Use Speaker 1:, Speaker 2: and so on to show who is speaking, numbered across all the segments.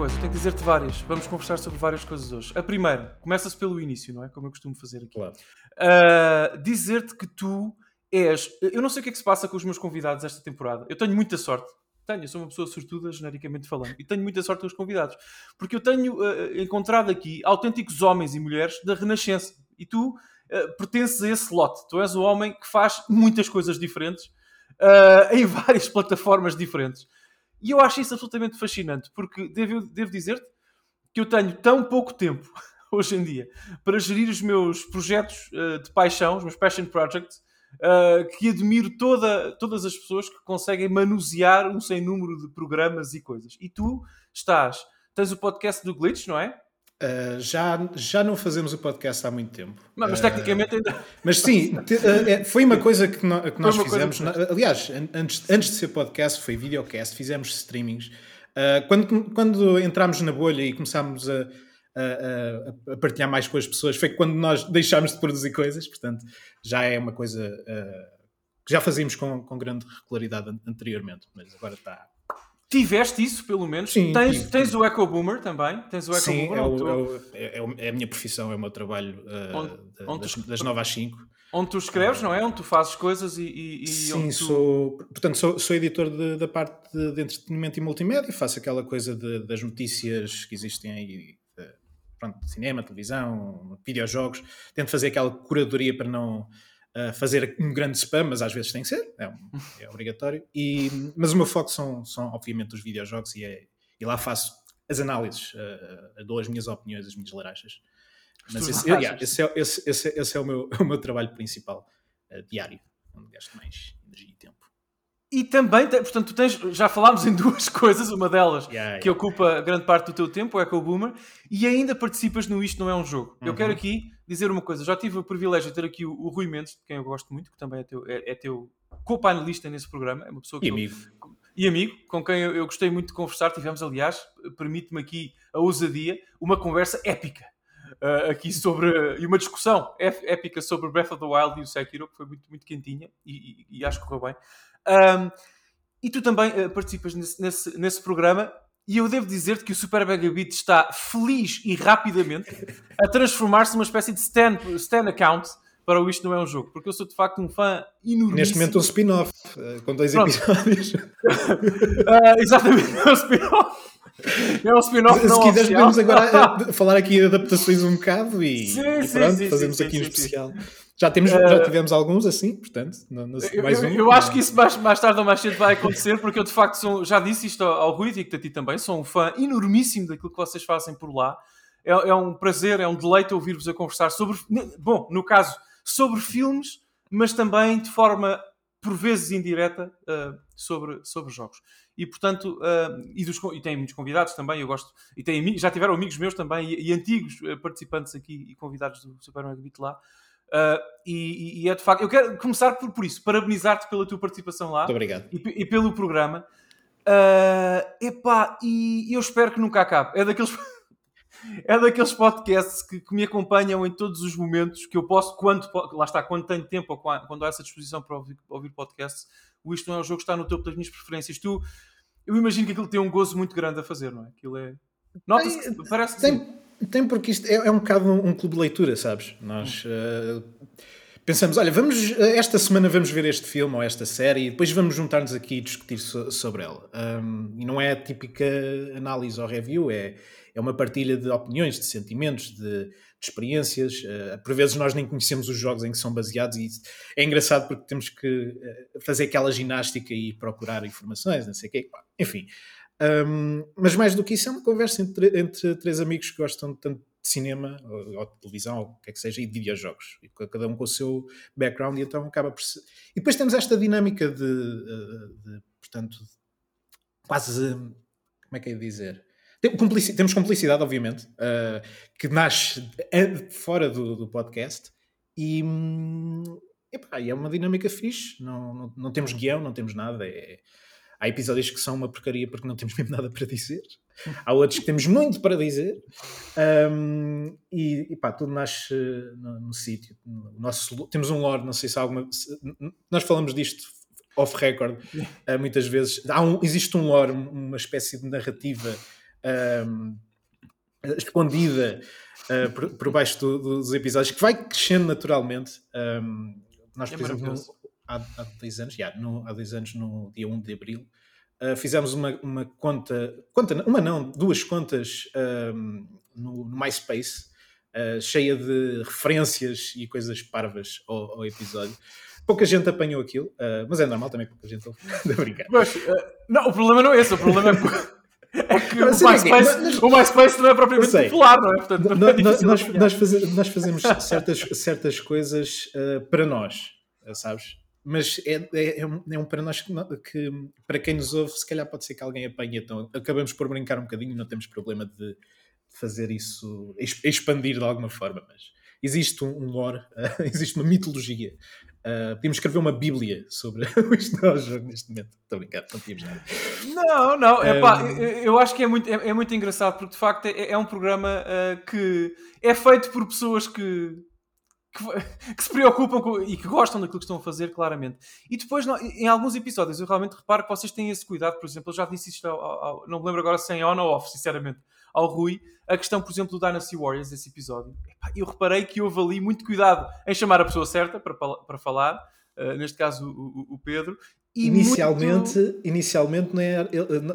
Speaker 1: coisa, tenho que dizer-te várias. Vamos conversar sobre várias coisas hoje. A primeira, começa-se pelo início, não é? Como eu costumo fazer aqui.
Speaker 2: Claro.
Speaker 1: Uh, dizer-te que tu és. Eu não sei o que é que se passa com os meus convidados esta temporada. Eu tenho muita sorte. Tenho, eu sou uma pessoa sortuda, genericamente falando. E tenho muita sorte com os convidados. Porque eu tenho uh, encontrado aqui autênticos homens e mulheres da Renascença. E tu uh, pertences a esse lote. Tu és o homem que faz muitas coisas diferentes uh, em várias plataformas diferentes. E eu acho isso absolutamente fascinante, porque devo, devo dizer-te que eu tenho tão pouco tempo hoje em dia para gerir os meus projetos uh, de paixão, os meus passion projects, uh, que admiro toda, todas as pessoas que conseguem manusear um sem número de programas e coisas. E tu estás, tens o podcast do Glitch, não é?
Speaker 2: Uh, já, já não fazemos o podcast há muito tempo.
Speaker 1: Mas, mas tecnicamente ainda.
Speaker 2: Mas sim, te, uh, foi uma coisa que, no, que nós fizemos. Que... Aliás, antes, antes de ser podcast, foi videocast, fizemos streamings. Uh, quando, quando entramos na bolha e começámos a, a, a, partilhar mais com as pessoas, foi quando nós deixámos de produzir coisas. Portanto, já é uma coisa que já fazíamos com, com grande regularidade anteriormente, mas agora está
Speaker 1: Tiveste isso, pelo menos.
Speaker 2: Sim,
Speaker 1: tens,
Speaker 2: tive,
Speaker 1: tens o Echo Boomer também. Tens o Echo
Speaker 2: Sim,
Speaker 1: Boomer.
Speaker 2: É, o, é, é, é, a minha profissão, é o meu trabalho uh, onde, onde das, tu, das 9 às 5.
Speaker 1: Onde tu escreves, não é? Onde tu fazes coisas e. e, e
Speaker 2: Sim,
Speaker 1: tu...
Speaker 2: sou, portanto, sou, sou editor de, da parte de, de, entretenimento e multimédia, faço aquela coisa de, das notícias que existem aí, de, pronto, cinema, televisão, videojogos, tento fazer aquela curadoria para não uh, fazer um grande spam, mas às vezes tem que ser, é, um, é obrigatório. E, mas o meu foco são, são obviamente os videojogos e, é, e lá faço as análises, uh, dou as minhas opiniões, as minhas larachas. Mas esse, yeah, esse, é, esse, esse, esse, é, o meu, o meu trabalho principal uh, diário, onde gasto mais energia e tempo.
Speaker 1: E também, portanto, tu tens, já falámos em duas coisas, uma delas
Speaker 2: yeah,
Speaker 1: que ocupa grande parte do teu tempo, o Echo Boomer, e ainda participas no Isto Não É Um Jogo. Uhum. Eu quero aqui dizer uma coisa, já tive o privilégio de ter aqui o, o Rui Mendes, de quem eu gosto muito, que também é teu, é, é teu co-panelista nesse programa, é uma pessoa que...
Speaker 2: E amigo.
Speaker 1: Eu, e amigo, com quem eu, eu, gostei muito de conversar, tivemos, aliás, permite-me aqui a ousadia, uma conversa épica. Uh, aqui sobre. e uma discussão épica sobre Breath of the Wild e o Sekiro, que foi muito, muito quentinha e, e, e acho que correu bem. Um, e tu também uh, participas nesse, nesse, nesse, programa. E eu devo dizer-te que o Super Megabit está feliz e rapidamente a transformar-se numa espécie de stand, stand account para o Isto Não É Um Jogo, porque eu sou de facto um fã enorme.
Speaker 2: Neste momento um spin-off, uh, com dois
Speaker 1: Pronto.
Speaker 2: episódios.
Speaker 1: uh, exatamente, é um spin-off. É um spin-off
Speaker 2: Se quiseres podemos agora falar aqui de adaptações um bocado e,
Speaker 1: sim,
Speaker 2: e pronto,
Speaker 1: sim,
Speaker 2: fazemos
Speaker 1: sim,
Speaker 2: aqui um especial. Já, temos, uh, já tivemos alguns assim, portanto, no, no,
Speaker 1: eu,
Speaker 2: mais um.
Speaker 1: Eu, acho que isso mais, mais tarde ou mais cedo vai acontecer, porque eu de facto sou, já disse isto ao, ao Rui e a ti também, sou um fã enormíssimo daquilo que vocês fazem por lá. É, é um prazer, é um deleite ouvir-vos a conversar sobre, bom, no caso, sobre filmes, mas também de forma por vezes indireta uh, sobre, sobre jogos. E portanto, uh, e, dos, e tem muitos convidados também, eu gosto, e tem, já tiveram amigos meus também e, e antigos participantes aqui e convidados do Super Megabit lá. Uh, e, e, é de facto, eu quero começar por, por isso, parabenizar-te pela tua participação lá
Speaker 2: Muito obrigado.
Speaker 1: E, e pelo programa. Uh, epá, e eu espero que nunca acabe. É daqueles, é daqueles podcasts que, que, me acompanham em todos os momentos que eu posso, quando lá está, quando tenho tempo ou quando, quando há essa disposição para ouvir, ouvir podcasts. O Isto Não é um Jogo que está no topo das minhas preferências. Tu, eu imagino que aquilo tem um gozo muito grande a fazer, não é? Aquilo é. Nota-se, parece que
Speaker 2: tem,
Speaker 1: sim.
Speaker 2: Tem porque isto é, é um bocado um, um, clube de leitura, sabes? Nós uh, pensamos, olha, vamos esta semana vamos ver este filme ou esta série e depois vamos juntar-nos aqui e discutir so, sobre ela. Um, e não é a típica análise ou review, é, é uma partilha de opiniões, de sentimentos, de, de experiências. Uh, por vezes nós nem conhecemos os jogos em que são baseados e é engraçado porque temos que fazer aquela ginástica e procurar informações, não sei o quê. Enfim, um, mas mais do que isso, é uma conversa entre, entre três amigos que gostam tanto de cinema, ou, ou, de televisão, ou o que é que seja, e de videojogos. E cada um com o seu background, e então acaba por. E depois temos esta dinâmica de, de, de portanto, quase. Como é que é de dizer? temos cumplicidade, obviamente, uh, que nasce fora do, do podcast, e, epá, é uma dinâmica fixe. Não, não, não temos guião, não temos nada. É, Há episódios que são uma porcaria porque não temos mesmo nada para dizer. Há outros que temos muito para dizer. Um, e, e pá, tudo nasce no, no sítio. No temos um lore, não sei se há alguma. Se, nós falamos disto off record uh, muitas vezes. Há um, existe um lore, uma espécie de narrativa um, escondida uh, por, por, baixo do, dos episódios, que vai crescendo naturalmente. Um, nós, por é exemplo, no, há, há dois anos, yeah, no, há dois anos, no dia 1 de abril, uh, fizemos uma, uma conta, conta, uma não, duas contas um, no, no MySpace. Uh, cheia de referências e coisas parvas ao, ao episódio. Pouca gente apanhou aquilo, uh, mas é normal também pouca gente de brincar.
Speaker 1: Mas, não, o problema não é esse, o problema é que. É que o, MySpace, mas, o MySpace não é propriamente popular, não é? Portanto, não, é
Speaker 2: nós, nós, faz, nós, fazemos certas, certas coisas uh, para nós, sabes? Mas é, é, é, um, é para nós que, que, para quem nos ouve, se calhar pode ser que alguém apanhe. Então acabamos por brincar um bocadinho, não temos problema de fazer isso, expandir de alguma forma, mas existe um lore, existe uma mitologia Uh, podíamos escrever uma bíblia sobre o Isto jogo neste momento. Estou a brincar, não tínhamos nada.
Speaker 1: Não, não, epá, um... eu, eu acho que é muito, é, é, muito engraçado porque de facto é, é um programa uh, que é feito por pessoas que, que, que, se preocupam com, e que gostam daquilo que estão a fazer, claramente. E depois, em alguns episódios, eu realmente reparo que vocês têm esse cuidado. Por exemplo, eu já disse isto, ao, ao, não me lembro agora se é on ou off, sinceramente ao Rui a questão, por exemplo, do Dynasty Warriors, esse episódio. Eu reparei que houve ali muito cuidado em chamar a pessoa certa para, para falar, uh, neste caso o, o Pedro.
Speaker 2: inicialmente, muito... inicialmente não era,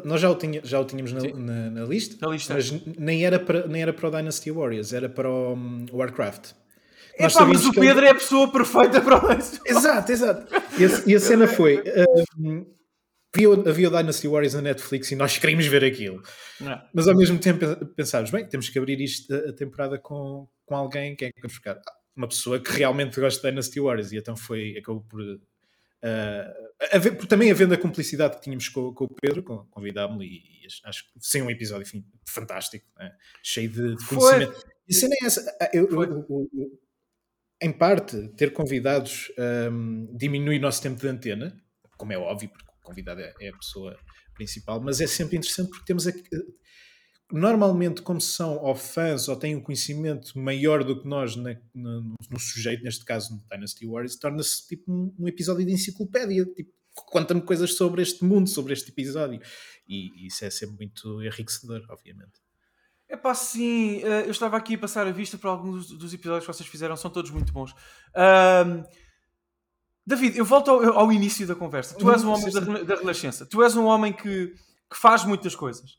Speaker 2: nós já o, tinha, já o tínhamos na, na, na, lista,
Speaker 1: na lista,
Speaker 2: mas nem era, para, nem era para o Dynasty Warriors, era para o um, Warcraft.
Speaker 1: É pá, mas o Pedro ele... é a pessoa perfeita para o
Speaker 2: Exato, exato. E a, a cena foi: uh, havia, o Dynasty Warriors na Netflix e nós queríamos ver aquilo. Não. Mas ao mesmo tempo pensámos, bem, temos que abrir isto a, temporada com, com alguém, quem é que vamos buscar? Ah, uma pessoa que realmente gosta de Dynasty Warriors e então foi, acabou por. Uh, por também havendo a cumplicidade que tínhamos com, com o Pedro, convidámo-lo e, e, acho que sem um episódio enfim, fantástico, né? cheio de, de conhecimento. Foi. E a cena é essa. Ah, eu, eu, eu, em parte, ter convidados um, diminui o nosso tempo de antena, como é óbvio, porque convidado é, é a pessoa principal, mas é sempre interessante porque temos aqui, normalmente como são ou fãs ou têm um conhecimento maior do que nós na, no, no, sujeito, neste caso no Dynasty Warriors, torna-se tipo um, um, episódio de enciclopédia, tipo, conta-me coisas sobre este mundo, sobre este episódio, e, e isso é sempre muito enriquecedor, obviamente.
Speaker 1: É pá, sim, eh, eu estava aqui a passar a vista para alguns dos episódios que vocês fizeram, são todos muito bons. Um, David, eu volto ao, ao início da conversa. Tu és um homem da, da Renascença. Tu és um homem que, que faz muitas coisas.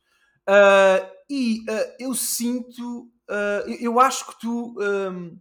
Speaker 1: Uh, e uh, eu sinto, uh, eu acho que tu, um,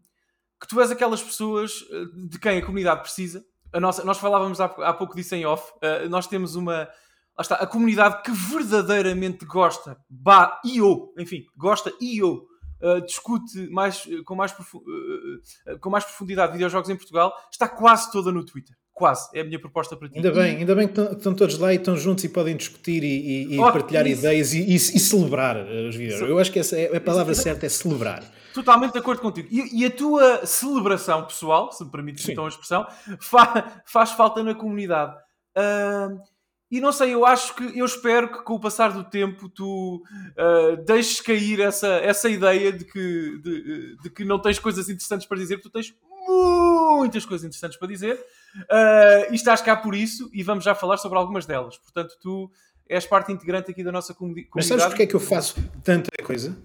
Speaker 1: que tu és aquelas pessoas de quem a comunidade precisa. A nossa, nós falávamos há, há pouco disso em off. nós temos uma. Lá está, a comunidade que verdadeiramente gosta, bah, e ou, enfim, gosta e ou Uh, discute mais, com, mais uh, com mais profundidade videojogos em Portugal, está quase toda no Twitter. Quase, é a minha proposta para ti.
Speaker 2: Ainda bem, ainda bem que estão todos lá e estão juntos e podem discutir e, e, e oh, partilhar isso. ideias e, e, celebrar os videojogos. Eu acho que essa é a palavra isso, certa, é celebrar.
Speaker 1: Totalmente de acordo contigo. E, a tua celebração pessoal, se me permites então a expressão, fa faz falta na comunidade. Uh, e não sei, eu acho que, eu espero que com o passar do tempo tu uh, deixes cair essa, essa ideia de que, de, de, que não tens coisas interessantes para dizer, tu tens muitas coisas interessantes para dizer uh, e estás cá por isso e vamos já falar sobre algumas delas. Portanto, tu és parte integrante aqui da nossa comunidade.
Speaker 2: Mas sabes porque é que eu faço tanta coisa?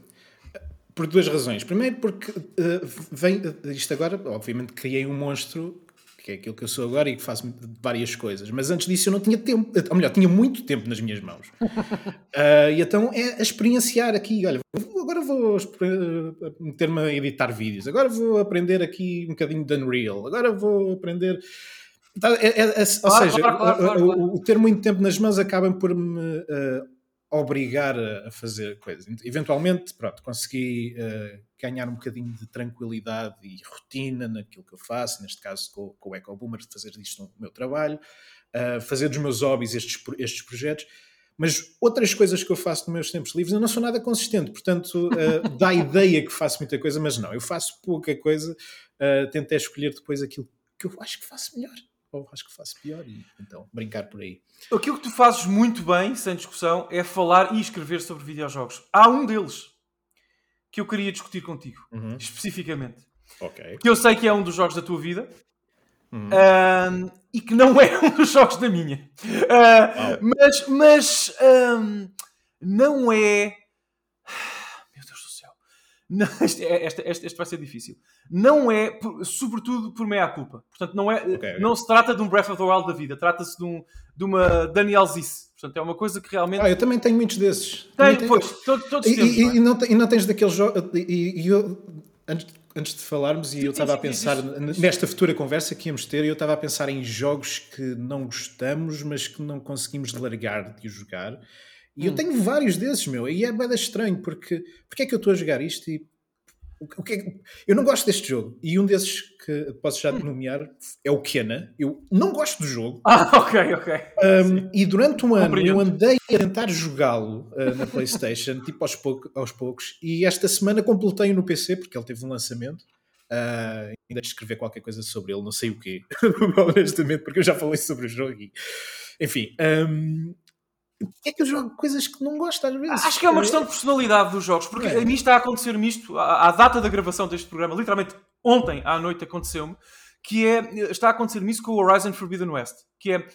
Speaker 2: Por duas razões. Primeiro, porque uh, vem, isto agora, obviamente, criei um monstro que é aquilo que eu sou agora e que faço várias coisas. Mas antes disso eu não tinha tempo, ou melhor, tinha muito tempo nas minhas mãos. uh, e então é a experienciar aqui, olha, agora vou meter-me a editar vídeos, agora vou aprender aqui um bocadinho de Unreal, agora vou aprender... Tá, é, é, é, ou seja, claro, claro, claro, o, o, ter muito tempo nas mãos acaba por me uh, obrigar a, fazer coisas. Eventualmente, pronto, consegui uh, ganhar um bocadinho de tranquilidade e rotina naquilo que eu faço, neste caso com, com o Eco Boomer, de fazer disto o meu trabalho, uh, fazer dos meus hobbies estes, estes projetos. Mas outras coisas que eu faço nos meus tempos livres, eu não sou nada consistente, portanto, uh, dá a ideia que faço muita coisa, mas não, eu faço pouca coisa, uh, tento é escolher depois aquilo que eu acho que faço melhor ou acho que faço pior e então brincar por aí.
Speaker 1: Aquilo que tu fazes muito bem, sem discussão, é falar e escrever sobre videojogos. Há um deles que eu queria discutir contigo, uhum. especificamente.
Speaker 2: Ok.
Speaker 1: Que eu sei que é um dos jogos da tua vida. Uhum. Um, e que não é um dos jogos da minha. Uh, mas mas um, não é Não, este, é, este, este, este, vai ser difícil. Não é, por, sobretudo, por meia culpa. Portanto, não, é, okay, não se trata de um Breath of the Wild da vida, trata-se de, um, de uma Daniel Ziss. Portanto, é uma coisa que realmente.
Speaker 2: Ah, eu também tenho muitos desses.
Speaker 1: Tenho, tenho... pois, todos, todos
Speaker 2: e,
Speaker 1: temos.
Speaker 2: E, é? e, não, e não tens daqueles jogos. E, e eu, antes, antes de falarmos, e eu estava a pensar nesta futura conversa que íamos ter, eu estava a pensar em jogos que não gostamos, mas que não conseguimos largar de jogar. E hum. eu tenho vários desses, meu, e é bem estranho, porque porque é que eu estou a jogar isto e o que é, eu não gosto deste jogo. E um desses que posso já hum. nomear é o Kena. Eu não gosto do jogo.
Speaker 1: Ah, ok, ok.
Speaker 2: Um, e durante um ano Compreendo. eu andei a tentar jogá-lo uh, na PlayStation, tipo aos, pouco, aos, poucos. E esta semana completei no PC, porque ele teve um lançamento. Uh, ainda de escrever qualquer coisa sobre ele, não sei o quê, honestamente, porque eu já falei sobre o jogo. E, enfim, um, é que eu jogo coisas que não gosto às vezes.
Speaker 1: Acho que é uma questão de personalidade dos jogos, porque é. a mim está a acontecer-me isto, à, à, data da gravação deste programa, literalmente ontem à noite aconteceu-me, que é, está a acontecer-me isso com o Horizon Forbidden West, que é,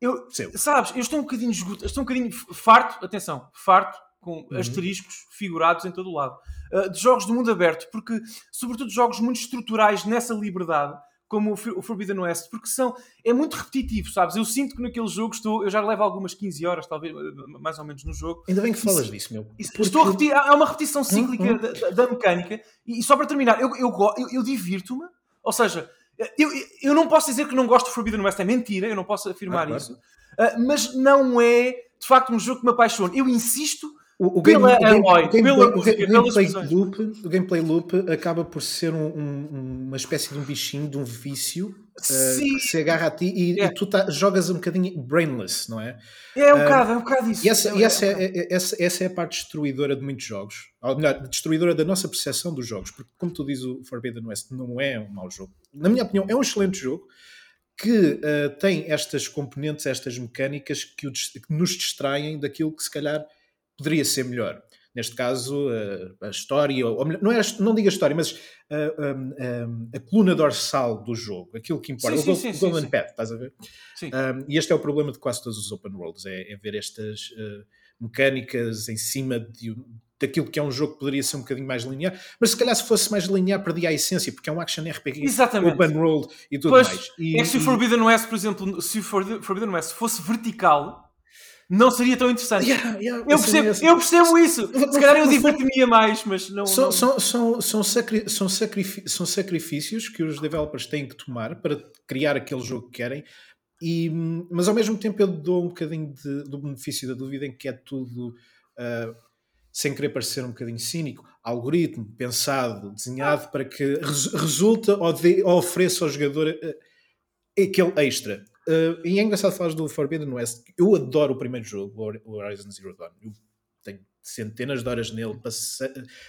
Speaker 1: eu, sabes, eu estou um bocadinho esgoto, estou um bocadinho farto, atenção, farto, com uhum. asteriscos figurados em todo o lado, uh, de jogos de mundo aberto, porque, sobretudo, jogos muito estruturais nessa liberdade, como o Forbidden West, porque são, é muito repetitivo, sabes? Eu sinto que naquele jogo estou, eu já levo algumas 15 horas, talvez, mais ou menos no jogo.
Speaker 2: Ainda bem que falas isso, disso, meu.
Speaker 1: Porque... Estou a repetir, é uma repetição cíclica hum, hum. Da, da, mecânica, e, só para terminar, eu, eu, eu, eu divirto-me, ou seja, eu, eu não posso dizer que não gosto do Forbidden West, é mentira, eu não posso afirmar ah, claro. isso, uh, mas não é de facto um jogo que me apaixona. Eu insisto
Speaker 2: o, o, game, o, game, Aloy, o, gameplay, pela, o, gameplay loop, o gameplay loop acaba por ser um, um, uma espécie de um bichinho, de um vício uh, que se agarra a ti e, é. e tu tá, jogas um bocadinho brainless, não é?
Speaker 1: É um uh, bocado, é um bocado isso.
Speaker 2: E, essa, é, e essa, é, é, essa, essa é a parte destruidora de muitos jogos, ou melhor, destruidora da nossa percepção dos jogos, porque, como tu dizes, o Forbidden West não é um mau jogo. Na minha opinião, é um excelente jogo que uh, tem estas componentes, estas mecânicas que, o, que nos distraem daquilo que se calhar poderia ser melhor. Neste caso, a, a história, ou melhor, não, é, não digo a história, mas a, a, a, coluna dorsal do jogo, aquilo que importa, sim, sim, o, sim, Golden sim, Path, estás a ver? Sim. Um, e este é o problema de quase todos os open worlds, é, é ver estas uh, mecânicas em cima de, daquilo que é um jogo que poderia ser um bocadinho mais linear, mas se calhar se fosse mais linear perdia a essência, porque é um action RPG,
Speaker 1: Exatamente.
Speaker 2: open world e tudo pois, mais.
Speaker 1: E, é que se o Forbidden West, por exemplo, se o Forbidden West fosse vertical, não seria tão interessante. Yeah, yeah, eu, percebo, eu percebo isso. Se calhar eu divertiria mais, mas não.
Speaker 2: São,
Speaker 1: não...
Speaker 2: São, são, são, sacri são, são sacrifícios que os developers têm que tomar para criar aquele jogo que querem. E, mas ao mesmo tempo eu dou um bocadinho de, do benefício da dúvida em que é tudo uh, sem querer parecer um bocadinho cínico, algoritmo pensado, desenhado para que res, resulta ou, de, ou ofereça ao jogador uh, aquele extra. Uh, e é engraçado falar do Forbidden West. Eu adoro o primeiro jogo, o Horizon Zero Dawn. Eu tenho centenas de horas nele,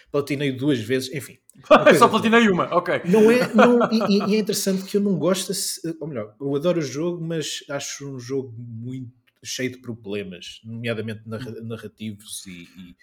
Speaker 2: platinei duas vezes, enfim.
Speaker 1: Só platinei uma, ok.
Speaker 2: Não é, não, e, e, é interessante que eu não gosto, ou melhor, eu adoro o jogo, mas acho um jogo muito cheio de problemas, nomeadamente narrativos e, e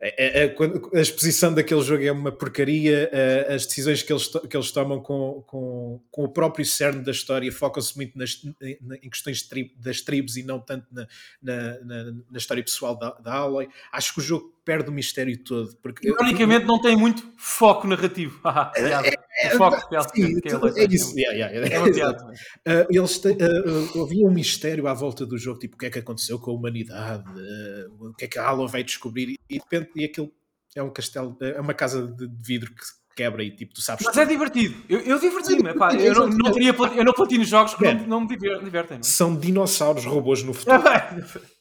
Speaker 2: é, é, é a exposição daquele jogo é uma porcaria, as decisões que eles, que eles tomam com, com, com o próprio cerne da história focam-se muito nas, em questões tri, das tribos e não tanto na, na, na, na história pessoal da, da Aloy. Acho que o jogo perde o mistério todo. Porque,
Speaker 1: Ironicamente, não tem muito foco narrativo. é, é, foco
Speaker 2: é, sim, que é, é isso. Yeah, yeah, é uma. Uh, eles te, uh, havia um mistério à volta do jogo, tipo o que é que aconteceu com a humanidade, uh, o que é que a Aloy vai descobrir, e de repente e aquilo é um castelo, é uma casa de vidro que quebra e tipo, tu sabes.
Speaker 1: Mas tudo. é divertido. Eu, eu diverti-me. eu, não, não teria, eu não platino jogos que não, não, me divertem. Não? É?
Speaker 2: São dinossauros robôs no futuro.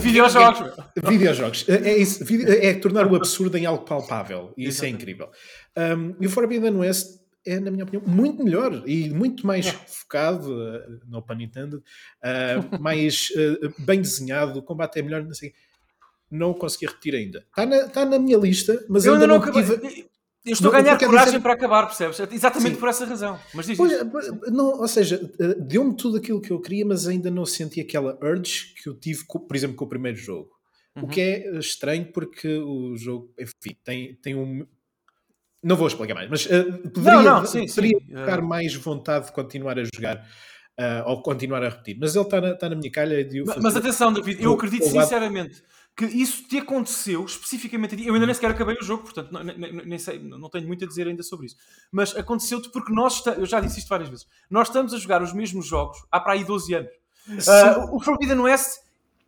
Speaker 1: Videojogos.
Speaker 2: Videojogos. É, é, isso, é tornar o absurdo em algo palpável. E isso é incrível. Um, e o Forbidden West é, na minha opinião, muito melhor e muito mais é. focado, uh, no pun intended, uh, mais uh, bem desenhado, o combate é melhor, não sei não consegui repetir ainda. Está na, está na minha lista, mas
Speaker 1: eu
Speaker 2: ainda,
Speaker 1: não, não tive... Eu estou não, a ganhar coragem dizer... para acabar, percebes? Exatamente Sim. por essa razão. Mas diz pois,
Speaker 2: não, Ou seja, deu-me tudo aquilo que eu queria, mas ainda não senti aquela urge que eu tive, por exemplo, com o primeiro jogo. Uhum. O que é estranho porque o jogo, enfim, tem, tem um. Não vou explicar mais, mas uh, poderia, não, não, sim, poderia sim. ficar uh... mais vontade de continuar a jogar. Uh, ou continuar a repetir, mas ele está na, está na minha calha. De
Speaker 1: mas, mas atenção, David, eu acredito sinceramente que isso te aconteceu especificamente a ti. Eu ainda nem sequer acabei o jogo, portanto, não, nem, nem sei, não tenho muito a dizer ainda sobre isso. Mas aconteceu-te porque nós, eu já disse isto várias vezes, nós estamos a jogar os mesmos jogos há para aí 12 anos. Uh, o Forbidden West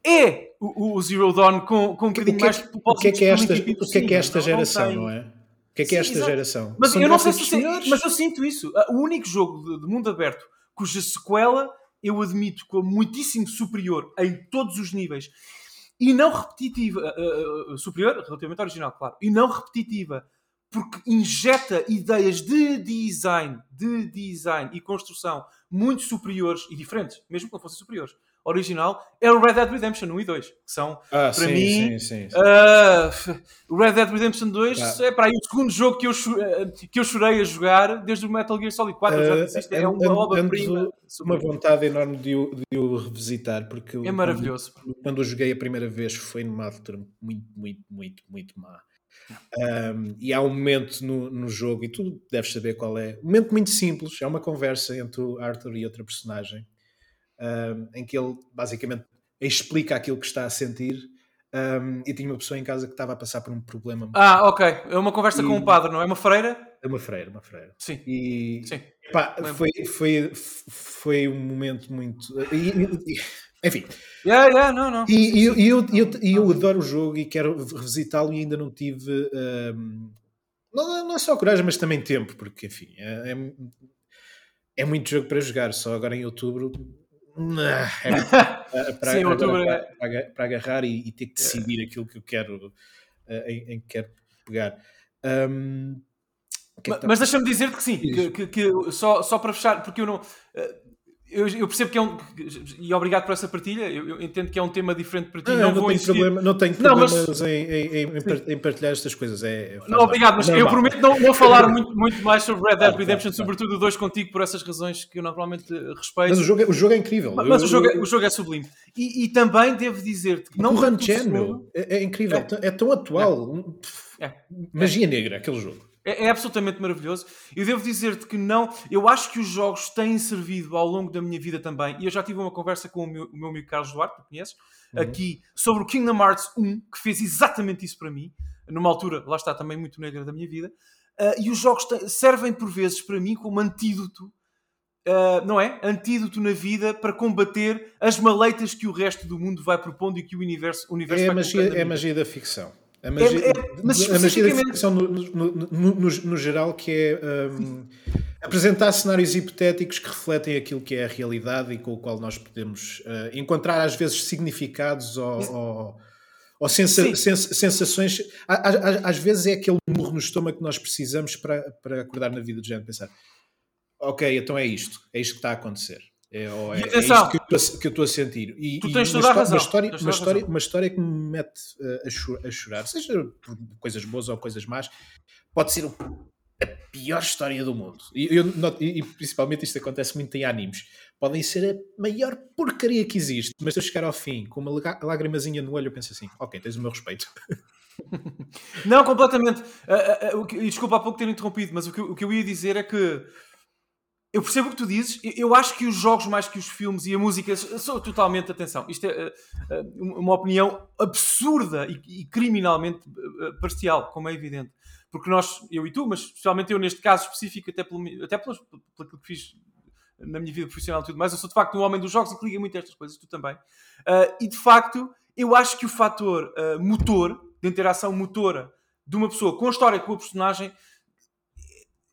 Speaker 1: é o, o, Zero Dawn com, com um bocadinho
Speaker 2: que,
Speaker 1: mais
Speaker 2: o que é que é esta, o que é que é esta geração, não é? O que é que é esta exato. geração?
Speaker 1: Mas São eu não sei se mas eu sinto isso. O único jogo de, de mundo aberto cuja sequela eu admito como muitíssimo superior em todos os níveis e não repetitiva, uh, uh, superior relativamente ao original, claro, e não repetitiva, porque injeta ideias de design, de design e construção muito superiores e diferentes, mesmo que não fossem superiores original é o Red Dead Redemption 1 e 2, que são, ah, para sim, mim, sim, sim, uh, o Red Dead Redemption 2 ah. é para aí o segundo jogo que eu, que eu chorei a jogar desde o Metal Gear Solid 4. Uh, já disse, é uma obra-prima.
Speaker 2: Uma vontade enorme de o, de o revisitar, porque
Speaker 1: é maravilhoso.
Speaker 2: Quando, quando o joguei a primeira vez foi numa altura muito, muito, muito, muito má. Um, e há um momento no, no jogo, e tu deves saber qual é. Um momento muito simples, é uma conversa entre o Arthur e outra personagem um, em que ele basicamente explica aquilo que está a sentir. Um, e tinha uma pessoa em casa que estava a passar por um problema.
Speaker 1: Ah, ok. É uma conversa e... com um padre, não é? Uma freira?
Speaker 2: É uma freira, uma freira.
Speaker 1: Sim.
Speaker 2: E
Speaker 1: Sim.
Speaker 2: Pá, foi, foi, foi um momento muito. E, enfim.
Speaker 1: Yeah, yeah, não, não.
Speaker 2: E, eu, eu, eu, eu adoro o jogo e quero revisitá-lo e ainda não tive. Um, não, não é só coragem, mas também tempo, porque enfim, é, é, é muito jogo para jogar. Só agora em outubro é para, Sim, outubro... para, para, para, agarrar e, e, ter que decidir é. aquilo que eu quero uh, em, em, que quero pegar. Um,
Speaker 1: que é que mas, tá... deixa-me dizer que sim, que, que, que, só, só para fechar, porque eu não. Eu, eu, percebo que é um. E obrigado por essa partilha. Eu, eu entendo que é um tema diferente para ti.
Speaker 2: Não, não, não, tenho, problema, não tenho problemas não, mas... em, em, em, partilhar estas coisas. É,
Speaker 1: não, obrigado, mas eu prometo não, não falar muito, muito mais sobre Red Dead Redemption, ah, sobretudo o 2 contigo, por essas razões que eu normalmente respeito.
Speaker 2: Mas o jogo é, o jogo é incrível.
Speaker 1: Mas, mas o, jogo é, o jogo é sublime. E, e também devo dizer-te
Speaker 2: que não. O Run Gen, é, é, incrível. É, é tão atual. É. Magia negra, aquele jogo.
Speaker 1: É, é, absolutamente maravilhoso. Eu devo dizer-te que não. Eu acho que os jogos têm servido ao longo da minha vida também. E eu já tive uma conversa com o meu, o meu amigo Carlos Duarte, que conheces, uhum. aqui sobre o Kingdom Hearts 1, que fez exatamente isso para mim, numa altura, lá está, também muito negra da minha vida. Uh, e os jogos servem por vezes para mim como antídoto, uh, não é? Antídoto na vida para combater as maleitas que o resto do mundo vai propondo e que o universo, o universo
Speaker 2: é
Speaker 1: vai
Speaker 2: magia, É a magia da ficção. A magia, é, é, a magia da ficção no, no, no, no, geral que é um, apresentar cenários hipotéticos que refletem aquilo que é a realidade e com o qual nós podemos uh, encontrar às vezes significados ou, ou, ou sensa, sens, sensações. Às, às, vezes é aquele murro no estômago que nós precisamos para, para acordar na vida de gente pensar ok, então é isto, é isto que está a acontecer. É, é, é isto que eu, estou a sentir. E,
Speaker 1: tu tens toda a razão.
Speaker 2: Uma história, uma, história, uma história que me mete uh, a, chorar, seja por coisas boas ou coisas más, pode ser a pior história do mundo. E, eu, e, e, principalmente isto acontece muito em animes. Podem ser a maior porcaria que existe, mas se eu chegar ao fim com uma lágrimazinha no olho, eu penso assim: ok, tens o meu respeito.
Speaker 1: Não, completamente. Uh, uh, uh, desculpa há pouco ter interrompido, mas o que, o que eu ia dizer é que eu percebo o que tu dizes. Eu acho que os jogos, mais que os filmes e a música, são totalmente. Atenção, isto é uh, uma opinião absurda e, criminalmente uh, parcial, como é evidente. Porque nós, eu e tu, mas especialmente eu neste caso específico, até pelo, até pelo, pelo que fiz na minha vida profissional e tudo mais, eu sou de facto um homem dos jogos e que liga muito a estas coisas, tu também. Uh, e de facto, eu acho que o fator motor, de interação motora de uma pessoa com a história, com a personagem,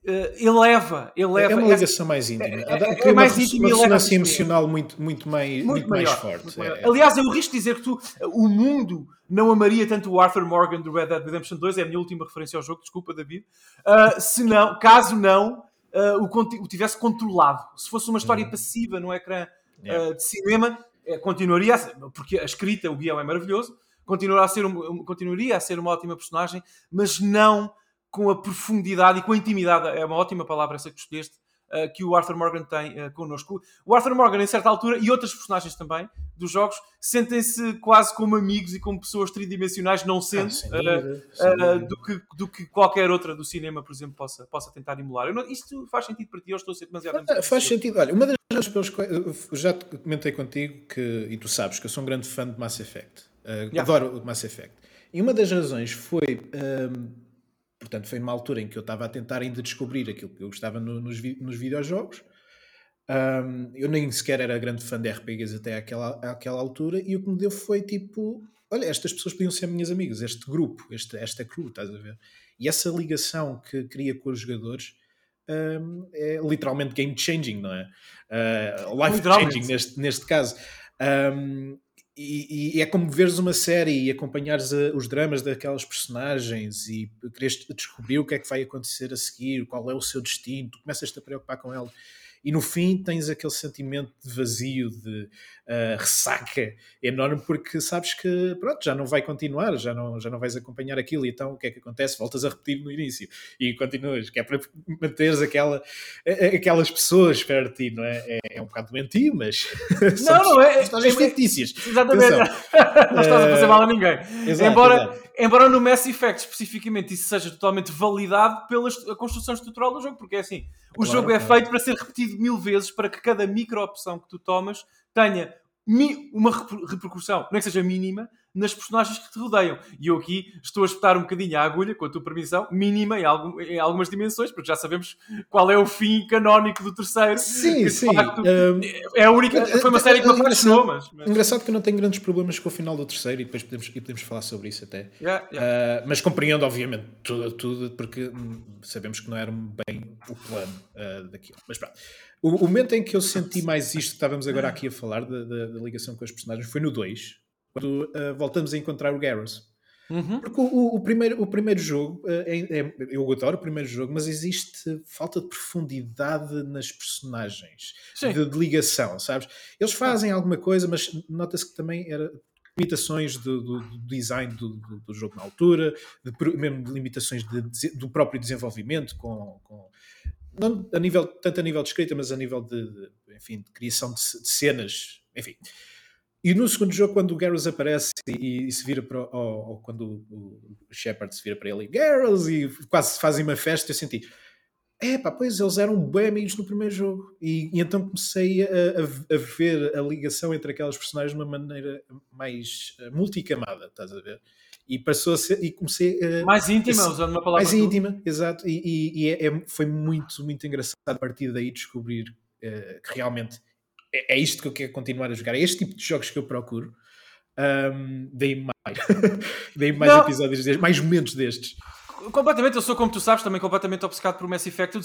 Speaker 1: eleva, eleva.
Speaker 2: É uma ligação mais íntima. É, é, é mais íntima uma ressonância emocional muito, muito, mais, muito, muito maior, mais forte. Muito é.
Speaker 1: Aliás, eu risco dizer que tu, o mundo não amaria tanto o Arthur Morgan do Red Dead Redemption 2, é a minha última referência ao jogo, desculpa, David. Uh, se não, caso não, uh, o, o, tivesse controlado. Se fosse uma história uhum. passiva no ecrã yeah. de cinema, continuaria a porque a escrita, o guião é maravilhoso, continuaria a ser, um, continuaria a ser uma ótima personagem, mas não com a profundidade e com a intimidade, é uma ótima palavra essa que escolheste, uh, que o Arthur Morgan tem uh, connosco. O Arthur Morgan, em certa altura, e outras personagens também dos jogos, sentem-se quase como amigos e como pessoas tridimensionais, não sendo ah, uh, do, que, do que qualquer outra do cinema, por exemplo, possa, possa tentar emular. Não, isto faz sentido para ti? Eu estou a ser demasiado.
Speaker 2: Ah, faz sentido. Olha, uma das razões pelas quais já comentei contigo que, e tu sabes que eu sou um grande fã de Mass Effect. Yeah. Adoro o Mass Effect. E uma das razões foi. Um, portanto, foi numa altura em que eu estava a tentar ainda descobrir aquilo que eu gostava no, nos, vi nos videojogos. Um, eu nem sequer era grande fã de RPGs até àquela, àquela altura, e o que me deu foi tipo: olha, estas pessoas podiam ser minhas amigas, este grupo, este, esta crew, estás a ver? E essa ligação que cria com os jogadores um, é literalmente game changing, não é? Uh, life changing neste, neste caso. Um, e, e, é como veres uma série e acompanhares a, os dramas daquelas personagens e queres descobrir o que é que vai acontecer a seguir, qual é o seu destino, tu começas-te a preocupar com ela e no fim tens aquele sentimento de vazio, de uh, ressaca enorme, porque sabes que pronto, já não vai continuar, já não, já não vais acompanhar aquilo, e então o que é que acontece? Voltas a repetir no início e continuas, que é para manteres aquela, aquelas pessoas perto de ti, não é? É, é um bocado doentio, mas
Speaker 1: não, não é,
Speaker 2: histórias é, fictícias.
Speaker 1: Exatamente, não estás a fazer mal a ninguém. Exato, embora, exato. Embora no Mass Effect especificamente isso seja totalmente validado pela construção estrutural do jogo, porque é assim o claro, jogo é claro. feito para ser repetido mil vezes para que cada micro opção que tu tomas tenha uma repercussão, não é que seja mínima, nas personagens que te rodeiam. E eu aqui estou a espetar um bocadinho a agulha, com a tua permissão, mínima em, algum, em algumas dimensões, porque já sabemos qual é o fim canónico do terceiro.
Speaker 2: Sim,
Speaker 1: que,
Speaker 2: sim. Facto,
Speaker 1: um, é a única. Foi uma série que me apaixonou, mas,
Speaker 2: mas. Engraçado que eu não tenho grandes problemas com o final do terceiro e depois podemos, e podemos falar sobre isso até.
Speaker 1: Yeah, yeah.
Speaker 2: Uh, mas compreendo, obviamente, tudo, tudo, porque sabemos que não era bem o plano uh, daquilo. Mas pronto. O, o, momento em que eu senti mais isto que estávamos agora aqui a falar, da, da, da ligação com os personagens, foi no 2 quando uh, voltamos a encontrar o Garrus. Uhum. Porque o, o, primeiro, o primeiro jogo, uh, é, é, eu adoro o primeiro jogo, mas existe falta de profundidade nas personagens, de, de, ligação, sabes? Eles fazem alguma coisa, mas nota-se que também era limitações do, do, do design do, do, jogo na altura, de, mesmo de limitações de, do próprio desenvolvimento, com, com, não a nível, tanto a nível de escrita, mas a nível de, enfim, de criação de, cenas, enfim. E no segundo jogo, quando o Garrus aparece e, e se vira para ou, ou, quando o, Shepard se vira para ele e Garrus e quase fazem uma festa, eu senti é pá, pois eles eram bem amigos no primeiro jogo. E, e então comecei a, a, a, ver a ligação entre aquelas personagens de uma maneira mais uh, multicamada, estás a ver? E passou a ser, e comecei a.
Speaker 1: Mais íntima, a, usando uma palavra.
Speaker 2: Mais íntima, exato. E, e, e é, é, foi muito, muito engraçado a partir daí descobrir uh, que realmente é, é, isto que eu quero continuar a jogar. É este tipo de jogos que eu procuro. Um, mais. Mais Não. episódios destes, mais momentos destes.
Speaker 1: Completamente, eu sou como tu sabes, também completamente obcecado por Mass Effect.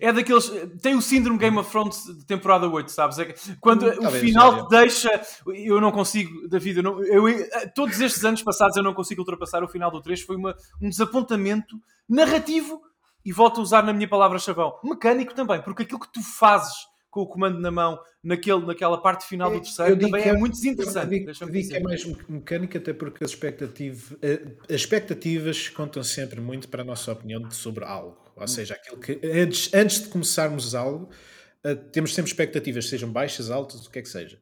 Speaker 1: É daqueles. Tem o síndrome Game of Thrones de temporada 8, sabes? É quando hum, o final te deixa. Eu não consigo, David, eu não, eu, todos estes anos passados eu não consigo ultrapassar o final do 3. Foi uma, um desapontamento narrativo e volto a usar na minha palavra chavão. Mecânico também, porque aquilo que tu fazes com o comando na mão naquele, naquela parte final do terceiro também é, é, muito desinteressante.
Speaker 2: Eu digo, digo que é mais mecânica, até porque as expectativas, eh, as expectativas contam sempre muito para a nossa opinião sobre algo. Ou seja, aquilo que antes, antes de começarmos algo, eh, temos sempre expectativas, sejam baixas, altas, o que é que seja.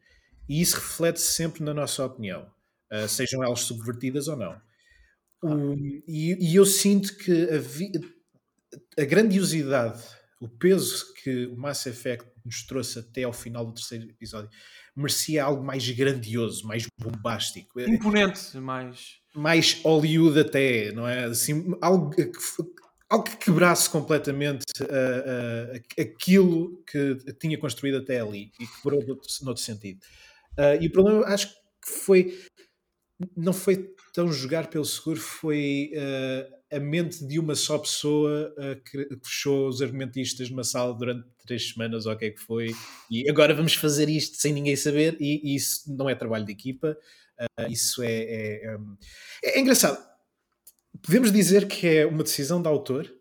Speaker 2: E isso reflete-se sempre na nossa opinião, eh, sejam elas subvertidas ou não. E, e, eu sinto que a, a grandiosidade o peso que o Mass Effect nos trouxe até ao final do terceiro episódio merecia algo mais grandioso, mais bombástico.
Speaker 1: Imponente, mais...
Speaker 2: Mais Hollywood até, não é? Assim, algo que, algo que quebrasse completamente uh, uh, aquilo que tinha construído até ali e quebrou noutro, noutro sentido. Uh, e o problema, acho que foi... Não foi tão jogar pelo seguro, foi a mente de uma só pessoa uh, que fechou os argumentistas numa sala durante três semanas, ou o que é que foi, e agora vamos fazer isto sem ninguém saber, e, e isso não é trabalho de equipa, uh, isso é, é, um, é, é, engraçado. Podemos dizer que é uma decisão do autor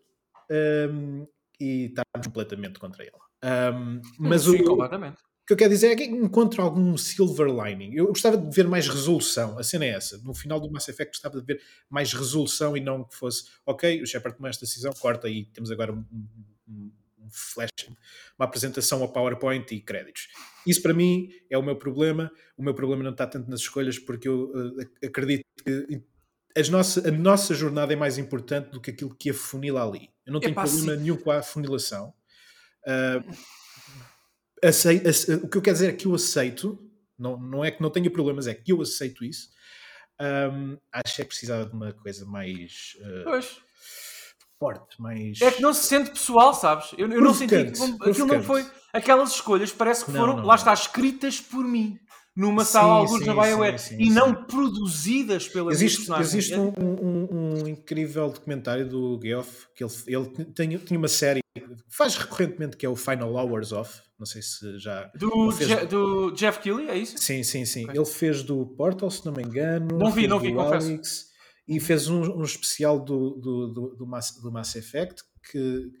Speaker 2: um, e está completamente contra ele. Um, mas
Speaker 1: Sim,
Speaker 2: o,
Speaker 1: completamente.
Speaker 2: O que eu quero dizer é que encontro algum silver lining. Eu gostava de ver mais resolução. A cena é essa. No final do Mass Effect gostava de ver mais resolução e não que fosse, ok, o Shepard tomou esta decisão, corta e temos agora um, um, um flash, uma apresentação ao PowerPoint e créditos. Isso para mim é o meu problema. O meu problema não está tanto nas escolhas porque eu uh, acredito que nossa, a nossa jornada é mais importante do que aquilo que afunila ali. Eu não tenho problema nenhum com a afunilação. Uh, aceito, o que eu quero dizer é que eu aceito, não, não é que não tenha problemas, é que eu aceito isso. Um, acho que é precisava de uma coisa mais uh,
Speaker 1: Pois.
Speaker 2: forte, mais.
Speaker 1: É que não se sente pessoal, sabes? Eu, eu não senti aquilo não foi. Aquelas escolhas parece que foram,
Speaker 2: não,
Speaker 1: lá
Speaker 2: não.
Speaker 1: está, escritas por mim. Numa
Speaker 2: Sim,
Speaker 1: sala, alguns na BioWare.
Speaker 2: sim,
Speaker 1: e não produzidas pela minha
Speaker 2: Existe, existe um, um- um incrível documentário do Geoff que ele, ele tem, tinha uma série faz recorrentemente que é o Final Hours Of. Não sei se já.
Speaker 1: Do,
Speaker 2: fez-
Speaker 1: Je- do Jeff Keighley, é isso?
Speaker 2: Sim, sim, sim.
Speaker 1: Ok.
Speaker 2: Ele fez do Portal, se não me engano.
Speaker 1: Não vi, não vi, confesso.
Speaker 2: Alex, e fez um, um especial do, do, do, do, Mass, do Mass Effect que.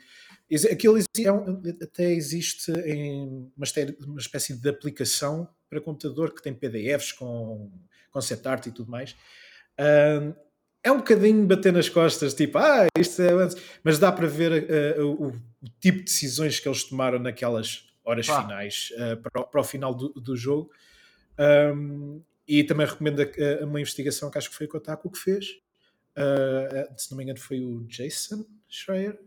Speaker 2: Aquilo é um- até existe em uma espécie de aplicação para computador que tem PDFs com concept art e tudo mais. Ahm, é um bocadinho bater nas costas, tipo, ah, isto é antes, mas dá para ver eh, o, o tipo de decisões que eles tomaram naquelas horas
Speaker 1: Pá.
Speaker 2: finais eh, para, o- para o final do, do jogo. Um, e também recomendo a- a- uma investigação que acho que foi o Kotaku que fez. Uh, se não me engano, foi o Jason Schreier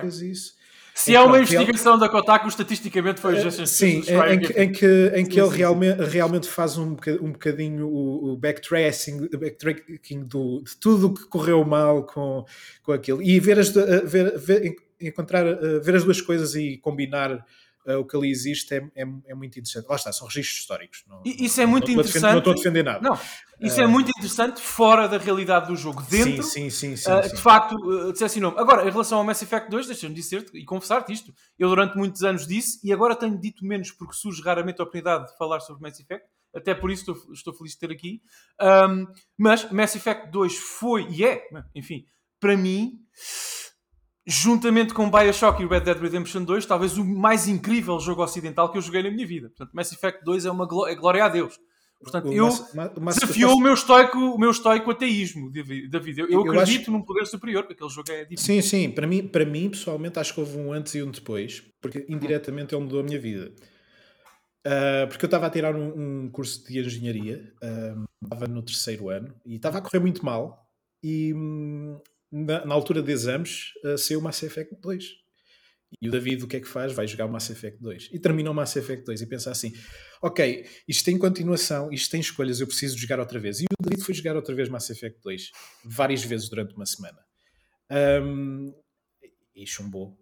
Speaker 2: Fez isso.
Speaker 1: Se é uma
Speaker 2: ele-
Speaker 1: investigação da Kotaku, estatisticamente foi o
Speaker 2: Uh,
Speaker 1: Jason
Speaker 2: Sim,
Speaker 1: Schreier
Speaker 2: em,
Speaker 1: que
Speaker 2: em que, em que
Speaker 1: Sim,
Speaker 2: ele realmente, realmente faz um, um bocadinho o, o backtracing, backtracking do, de tudo o que correu mal com, com aquilo. E ver as, uh, ver, ver- en- encontrar, uh, ver as duas coisas e combinar uh, o que ali existe é, é, é muito interessante. Lá está, são registros históricos. Não,
Speaker 1: isso é muito
Speaker 2: não, defender- Não estou a defender nada.
Speaker 1: Não, isso é muito interessante fora da realidade do jogo. Dentro,
Speaker 2: sim, sim, sim, sim,
Speaker 1: Uh, de facto, uh, decepcionou-me. Agora, em relação ao Mass Effect 2, deixa-me dizer-te e confessar-te isto. Eu durante muitos anos disse, e agora tenho dito menos porque surge raramente a oportunidade de falar sobre Mass Effect, até por isso estou, estou feliz de ter aqui. Um, mas Mass Effect 2 foi, e é, enfim, para mim, juntamente com Bioshock e Red Dead Redemption 2, talvez o mais incrível jogo ocidental que eu joguei na minha vida. Portanto, Mass Effect 2 é uma gló- é glória a Deus. Portanto,
Speaker 2: O
Speaker 1: eu
Speaker 2: Ma- o Mass-
Speaker 1: desafiou o meu estoico, o meu estoico ateísmo, David. Eu, eu
Speaker 2: Eu
Speaker 1: acredito
Speaker 2: acho-
Speaker 1: num poder superior, porque aquele jogo é difícil.
Speaker 2: Sim, sim, para mim, para mim, pessoalmente, acho que houve um antes e um depois, porque indiretamente ele mudou a minha vida. Ah, porque eu estava a tirar um, um curso de engenharia, ah, estava no terceiro ano, e estava a correr muito mal, e hum, na, na altura de exames ah, saiu o Mass Effect 2. E o David o que é que faz? Vai jogar o Mass Effect 2. E termina o Mass Effect 2 e pensa assim: ok, isto tem continuação, isto tem escolhas, eu preciso jogar outra vez. E o David foi jogar outra vez Mass Effect 2, várias vezes durante uma semana. Um, e chumbou.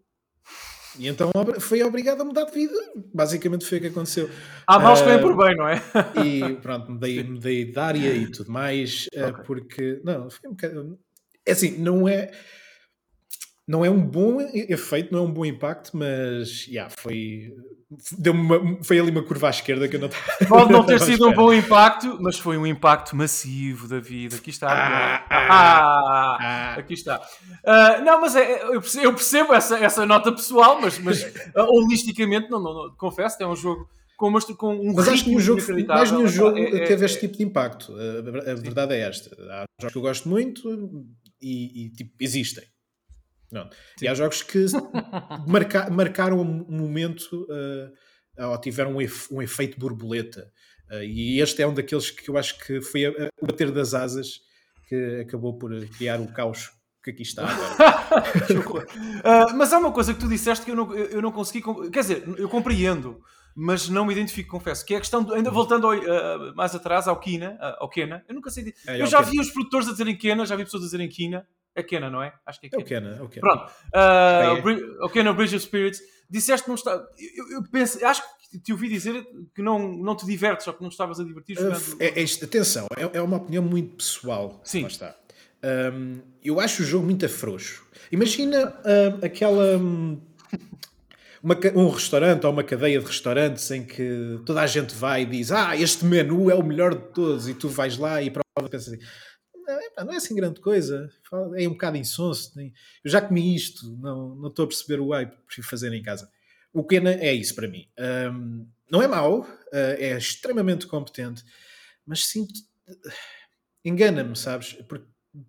Speaker 2: E então foi obrigado a mudar de vida. Basicamente foi o que aconteceu.
Speaker 1: Há maus que vêm por bem, não é?
Speaker 2: E pronto, mudei, mudei de área e tudo mais, eh,
Speaker 1: Ok.
Speaker 2: porque não, foi um bocado. É assim, não é. Não é um bom efeito, não é um bom impacto, mas yeah, foi, deu uma, foi ali uma curva à esquerda que eu não estava.
Speaker 1: Pode não ter sido um bom impacto, mas foi um impacto massivo da vida. Aqui está.
Speaker 2: Ah,
Speaker 1: Ah,
Speaker 2: Ah,
Speaker 1: aqui está. Ah, não, mas é- é- eu percebo, eu percebo essa, essa nota pessoal, mas, mas ah, holisticamente, não, não, não, confesso, é um jogo com, uma, com um
Speaker 2: Mas acho que nenhum jogo, mais nenhum jogo
Speaker 1: É- é-
Speaker 2: teve
Speaker 1: é-
Speaker 2: este tipo de impacto. A, a verdade é esta. Há jogos que eu gosto muito e, e, tipo, existem. Não. E há jogos que marca- marcaram um momento uh, ou tiveram um, efe- um efeito borboleta. Uh, e este é um daqueles que eu acho que foi o bater das asas que acabou por criar o caos que aqui está agora.
Speaker 1: Ah, mas há uma coisa que tu disseste que eu não, eu não consegui. Quer dizer, eu compreendo, mas não me identifico, confesso. Que é a questão, de- ainda voltando ao, ah, mais atrás, ao Kina, ah, ao Kena. Eu nunca sei.
Speaker 2: É, é
Speaker 1: eu
Speaker 2: ao
Speaker 1: já
Speaker 2: Kena.
Speaker 1: vi os produtores a dizerem Kena, já vi pessoas a dizerem Kina. É Kena, não é? Acho que é
Speaker 2: É o
Speaker 1: Kena.
Speaker 2: Kena, é o Kena.
Speaker 1: Pronto. Ah,
Speaker 2: É.
Speaker 1: o Kena Bridge of Spirits. Disseste que não está. Eu, eu penso, acho que te ouvi dizer que não, não te divertes ou que não estavas a divertir jogando.
Speaker 2: É, é atenção, é, é uma opinião muito pessoal.
Speaker 1: Sim.
Speaker 2: Lá está. Um, eu acho o jogo muito afrouxo. Imagina um, aquela. um, uma um restaurante ou uma cadeia de restaurantes em que toda a gente vai e diz: Ah, este menu é o melhor de todos, e tu vais lá e prova e pensas assim. "Não, é assim grande coisa, é um bocado insonso. Eu já comi isto, não, não estou a perceber o hype, prefiro fazer em casa. O Kena é isso para mim. Um, não é mau, uh, é extremamente competente, mas sinto. Engana-me, sabes? Porque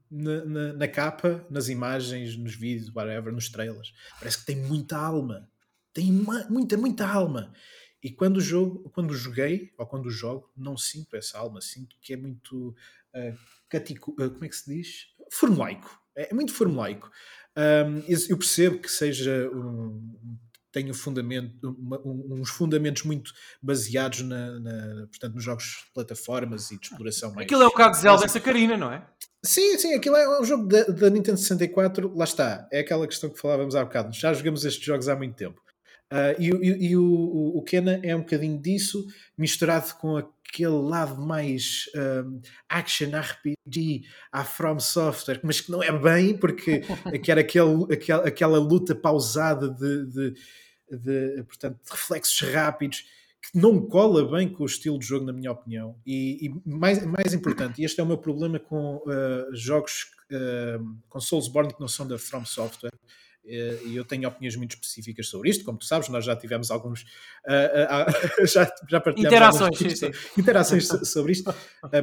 Speaker 2: na, na- na capa, nas imagens, nos vídeos, whatever, nos trailers, parece que tem muita alma. Tem muita, muita alma. E quando o jogo, quando joguei, ou quando jogo, não sinto essa alma, sinto que é muito uh, catico, uh, como é que se diz? Formulaico. É, é muito formulaico. Um, eu percebo que seja um, um fundamento, uma, uns fundamentos muito baseados na, na, portanto, nos jogos de plataformas e de exploração mais.
Speaker 1: Aquilo é o de Zelda e Sacarina, não é?
Speaker 2: Sim, sim, aquilo é um jogo da, da, Nintendo 64, lá está, é aquela questão que falávamos há bocado, já jogamos estes jogos há muito tempo. Uh, e, e, e o, o, o Kena é um bocadinho disso, misturado com aquele lado mais um, action RPG à From Software, mas que não é bem, porque era aquele, aquela, aquela luta pausada de, de, de, portanto, de reflexos rápidos que não cola bem com o estilo de jogo, na minha opinião. E, e mais, mais importante, e este é o meu problema com uh, jogos uh, com Soulsborne que não são da From Software, e eu tenho opiniões muito específicas sobre isto, como tu sabes, nós já tivemos alguns já, já partilhamos
Speaker 1: interações, sim, sim.
Speaker 2: interações sobre isto,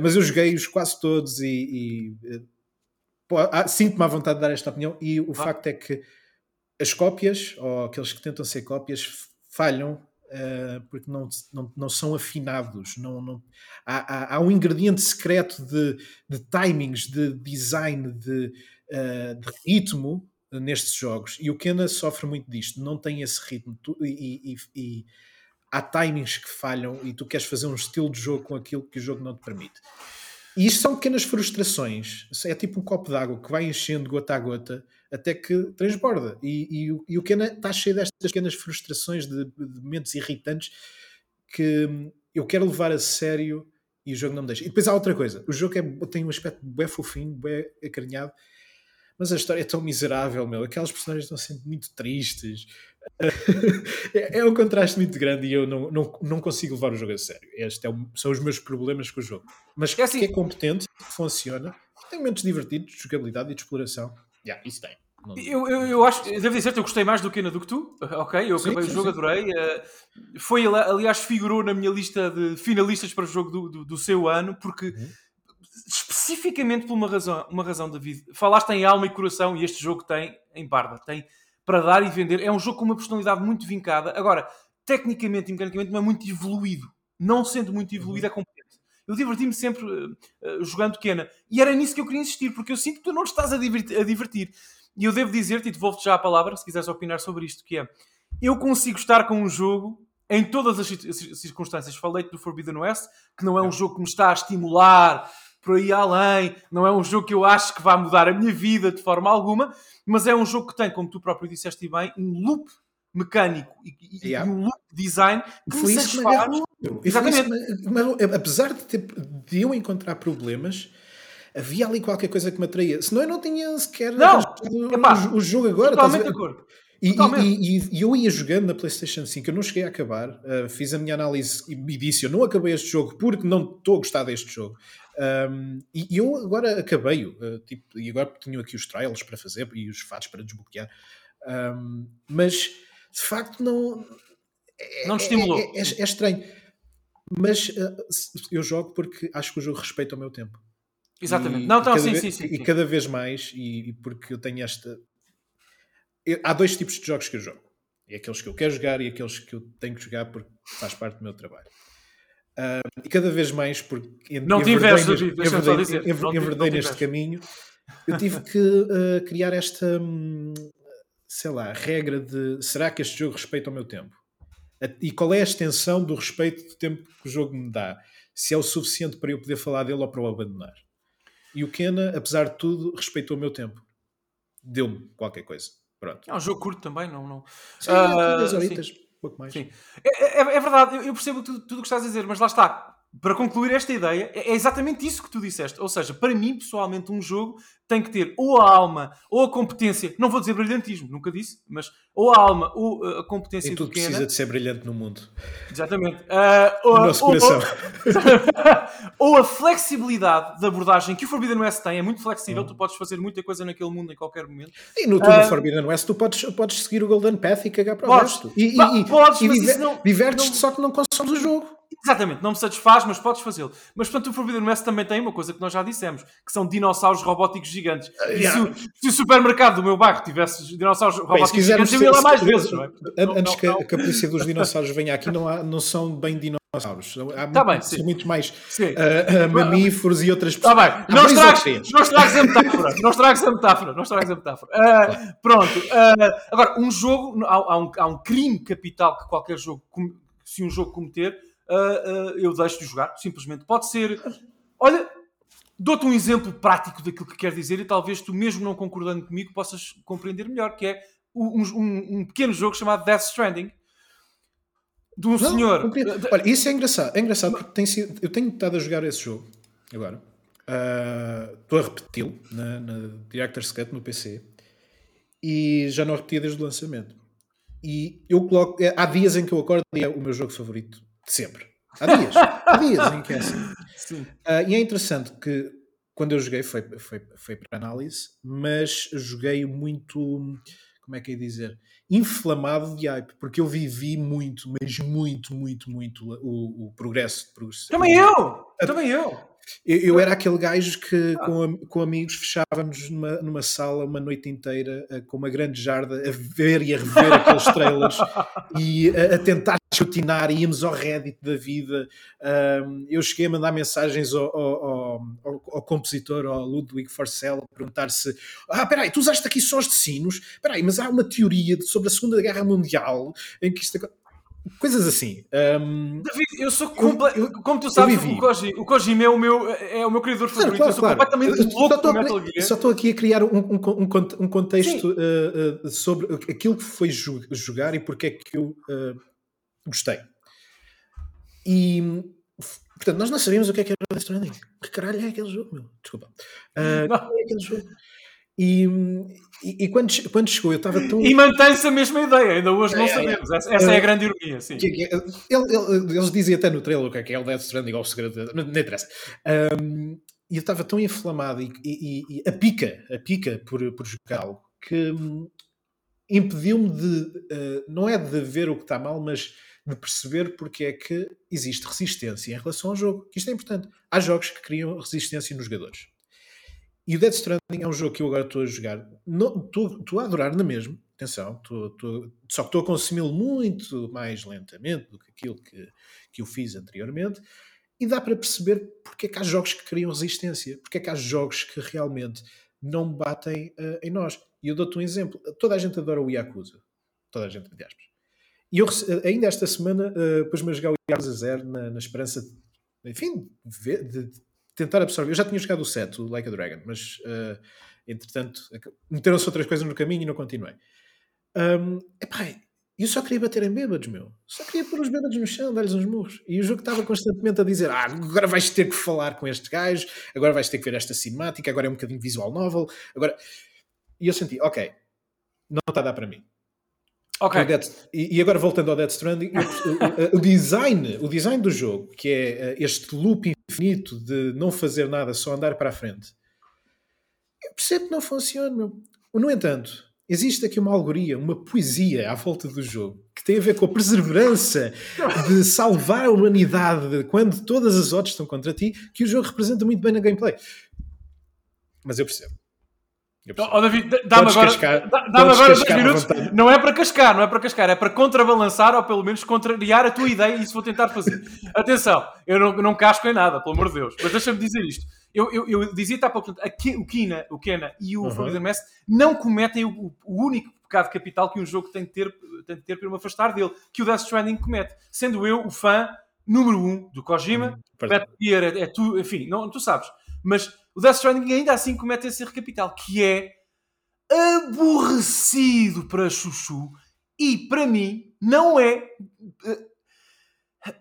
Speaker 2: mas eu joguei-os quase todos e, e sinto-me à vontade de dar esta opinião, e o ah. facto é que as cópias, ou aqueles que tentam ser cópias, falham uh, porque não, não, não são afinados. Não, não, há, há, há um ingrediente secreto de, de timings, de design, de, uh, de ritmo nestes jogos. E o Kena sofre muito disto, não tem esse ritmo. Tu, e, e, e, há timings que falham e tu queres fazer um estilo de jogo com aquilo que o jogo não te permite. E isto são pequenas frustrações. É tipo um copo d'água que vai enchendo gota a gota até que transborda. E, e, e o Kena está cheio destas pequenas frustrações de, de momentos irritantes que eu quero levar a sério e o jogo não me deixa. E depois há outra coisa: o jogo é, tem um aspecto bem fofinho, bem acarinhado, mas a história é tão miserável, meu. Aquelas personagens estão sempre muito tristes. é, é, um contraste muito grande e eu não, não, não consigo levar o jogo a sério. Estes é são os meus problemas com o jogo. Mas é assim, que é competente, funciona, tem momentos divertidos de jogabilidade e de exploração. Yeah, isso tem.
Speaker 1: Eu, eu, eu, acho, devo dizer-te, eu gostei mais do Kena do que tu, ok? Eu sim, acabei sim, o jogo, sim. adorei. Uh, foi, aliás, figurou na minha lista de finalistas para o jogo do, do, do seu ano, porque uhum. Especificamente por uma razão, uma razão, David. Falaste em alma e coração e este jogo tem em barba, tem para dar e vender. É um jogo com uma personalidade muito vincada. Agora, tecnicamente e mecanicamente, não é muito evoluído. Não sendo muito evoluído, é competente. Eu diverti-me sempre uh, uh, jogando Kena. E era nisso que eu queria insistir, porque eu sinto que tu não estás a divertir. A divertir. E eu devo dizer-te, e devolvo-te já a palavra, se quiseres opinar sobre isto, que é, eu consigo estar com um jogo em todas as circunstâncias. Falei-te do Forbidden West, que não é um jogo que me está a estimular por aí além, não é um jogo que eu acho que vai mudar a minha vida de forma alguma, mas é um jogo que tem, como tu próprio disseste bem, um loop mecânico e, yeah. e um loop design que Foi me satisfaz.
Speaker 2: Exatamente. Mas, apesar de, ter, de eu encontrar problemas, havia ali qualquer coisa que me atraía. Senão eu não tinha sequer
Speaker 1: não,
Speaker 2: o, o, jogo agora.
Speaker 1: Totalmente de acordo.
Speaker 2: E, e, e, e, eu ia jogando na PlayStation 5, eu não cheguei a acabar, uh, fiz a minha análise e disse: Eu não acabei este jogo porque não estou a gostar deste jogo. Um, e eu agora acabei-o, uh, tipo, e agora tenho aqui os trials para fazer e os fatos para desbloquear. Um, mas de facto não.
Speaker 1: É, não te estimulou.
Speaker 2: É, é, é estranho. Mas uh, eu jogo porque acho que o jogo respeita o meu tempo.
Speaker 1: Exatamente. E, não, então, sim,
Speaker 2: vez,
Speaker 1: sim, sim,
Speaker 2: E cada vez mais, e, e porque eu tenho esta. Eu, há dois tipos de jogos que eu jogo. É aqueles que eu quero jogar e aqueles que eu tenho que jogar porque faz parte do meu trabalho. Uh, e cada vez mais, porque
Speaker 1: não enverdei
Speaker 2: neste caminho, eu tive que uh, criar esta, hum, sei lá, regra de será que este jogo respeita o meu tempo? E qual é a extensão do respeito do tempo que o jogo me dá? Se é o suficiente para eu poder falar dele ou para o abandonar? E o Kena, apesar de tudo, respeitou o meu tempo. Deu-me qualquer coisa. Pronto.
Speaker 1: É um jogo curto também, não. não...
Speaker 2: Sim, uh, 10 horitas, pouco mais.
Speaker 1: Sim. É, é, é verdade, eu percebo tudo, tudo o que estás a dizer, mas lá está para concluir esta ideia, é, é exatamente isso que tu disseste. Ou seja, para mim, pessoalmente, um jogo tem que ter ou a alma ou a competência, não vou dizer brilhantismo, nunca disse, mas ou a alma ou a competência
Speaker 2: e tudo precisa de ser brilhante no mundo.
Speaker 1: Exatamente. Uh, ou,
Speaker 2: no nosso coração.
Speaker 1: Ou, ou, a flexibilidade da abordagem que o Forbidden West tem, é muito flexível, hum. tu podes fazer muita coisa naquele mundo em qualquer momento.
Speaker 2: E no, uh, Forbidden West tu podes, podes seguir o Golden Path e cagar para o resto. E, e,
Speaker 1: podes,
Speaker 2: e,
Speaker 1: e não,
Speaker 2: divertes-te só que não consomes o jogo.
Speaker 1: Exatamente, não me satisfaz, mas podes fazê-lo. Mas portanto, o Forbidden West também tem uma coisa que nós já dissemos, que são dinossauros robóticos gigantes. Uh, yeah. se, o, se, o, supermercado do meu bairro tivesse dinossauros bem, robóticos gigantes, eu ia lá mais vezes. Não é?
Speaker 2: Antes não, que, não. que, a polícia dos dinossauros venha aqui, não, há, não são bem dinossauros dinossauros. Há
Speaker 1: Tá bem,
Speaker 2: muito mais
Speaker 1: Sim.
Speaker 2: uh, uh, mamíferos e outras
Speaker 1: Está bem,
Speaker 2: Há
Speaker 1: não estragues, não estragues a metáfora. Não estragues a metáfora. Não estragues a metáfora. Ah, Pronto. ah, agora, um jogo, há, há um, há um crime capital que qualquer jogo, se um jogo cometer, ah, ah, eu deixo de jogar, simplesmente. Pode ser. Olha, dou-te um exemplo prático daquilo que quer dizer e talvez tu, mesmo não concordando comigo, possas compreender melhor, que é um, um- um pequeno jogo chamado Death Stranding. De um
Speaker 2: Não,
Speaker 1: senhor.
Speaker 2: compreendo. Olha, isso é engraçado. É engraçado porque tem sido, eu tenho estado a jogar esse jogo agora. Ah, Estou a repeti-lo na, na Director's Cut no PC e já não repetia desde o lançamento. E eu coloco. é, Há dias em que eu acordo e é o meu jogo favorito sempre. Há dias. há dias em que é assim.
Speaker 1: sim.
Speaker 2: Ah, e é interessante que quando eu joguei foi, foi, foi para análise, mas joguei muito, como é que é dizer, inflamado de hype, porque eu vivi muito, mas muito, muito, muito o, o progresso.
Speaker 1: Também eu! Também eu!
Speaker 2: Eu, eu era aquele gajo que com, am- com amigos fechávamos numa, numa sala uma noite inteira eh, com uma grande jarda a ver e a rever aqueles trailers e a, a tentar escrutinar, íamos ao Reddit da vida. Ahm, eu cheguei a mandar mensagens ao, ao, ao- ao- compositor, ao Ludwig Forcell, a perguntar se ah, peraí, tu usaste aqui sons de sinos? Peraí, mas há uma teoria sobre a Segunda Guerra Mundial em que isto... aco-" Coisas assim. Ahm,
Speaker 1: David, eu sou comple...
Speaker 2: eu-
Speaker 1: Como tu sabes, o, Koji, o Kojima é o meu, é o meu criador
Speaker 2: Claro,
Speaker 1: favorito.
Speaker 2: claro,
Speaker 1: eu sou
Speaker 2: claro.
Speaker 1: completamente
Speaker 2: Eu
Speaker 1: louco Metal Gear.
Speaker 2: Só estou aqui a criar um, um, um um contexto uh, uh, sobre aquilo que foi jogar e porque é que eu uh, gostei. E, portanto, nós não sabíamos o que é que era Death Stranding. Que caralho é aquele jogo, meu? Desculpa. Uh,
Speaker 1: Não.
Speaker 2: que é aquele jogo? E, e, e quando, quando chegou, eu estava tão.
Speaker 1: E mantém-se a mesma ideia, ainda hoje não
Speaker 2: É, é, é.
Speaker 1: sabemos. Essa, essa é a grande ironia, sim.
Speaker 2: Ele- ele- eles dizem até no trailer o que é que é o Death Stranding ou o segredo, não, não interessa. Um, e eu estava tão inflamado e, e- e a pica, a pica por, por jogar algo que hum, impediu-me de, uh, não é de ver o que está mal, mas de perceber porque é que existe resistência em relação ao jogo. Que isto é importante. Há jogos que criam resistência nos jogadores. E o Death Stranding é um jogo que eu agora estou a jogar. Estou a adorar na mesma. Atenção, só que estou a consumi-lo muito mais lentamente do que aquilo que, que eu fiz anteriormente. E dá para perceber porque é que há jogos que criam resistência, porque é que há jogos que realmente não batem eh, em nós. E eu dou-te um exemplo. Toda a gente adora o Yakuza. Toda a gente, entre aspas. E eu rece- ainda esta semana uh, pus-me a jogar o Yakuza Zero na, na esperança de, enfim, de, ver- de tentar absorver. Eu já tinha jogado o 7, o Like a Dragon, mas uh, entretanto ac- meteram-se outras coisas no caminho e não continuei. Um, epá, eu só queria bater em bêbados, meu. Só queria pôr os bêbados no chão, dar-lhes uns murros. E o jogo estava constantemente a dizer: Ah, agora vais ter que falar com este gajo, agora vais ter que ver esta cinemática, agora é um bocadinho visual novel. Agora... E eu senti: Ok, não está a dar para mim.
Speaker 1: Ok.
Speaker 2: O Death- e, agora voltando ao Death Stranding, o design, o design do jogo, que é eh, este loop infinito de não fazer nada, só andar para a frente, eu percebo que não funciona. Meu. No entanto, existe aqui uma alegoria, uma poesia à volta do jogo que tem a ver com a perseverança de salvar a humanidade quando todas as odds estão contra ti, que o jogo representa muito bem na gameplay. Mas eu percebo.
Speaker 1: Oh, David, dá- dá-me agora, dá- dá-me
Speaker 2: podes
Speaker 1: agora dois minutos. Não é para cascar, não é para cascar, é para contrabalançar ou pelo menos contrariar a tua ideia e isso vou tentar fazer. Atenção, eu não, não casco em nada, pelo amor de Deus, mas deixa-me dizer isto. Eu, eu, eu dizia-te há pouco, o Kina, o Kena e o
Speaker 2: Uhum.
Speaker 1: West não cometem o, o- único pecado capital que um jogo tem de ter, tem de ter para me afastar dele, que o Death Stranding comete. Sendo eu o fã número um do Kojima. Metal Gear é, é tu, enfim, não, tu sabes. Mas o Death Stranding ainda assim comete esse erro capital, que é aborrecido para Chuchu e para mim não é. eh,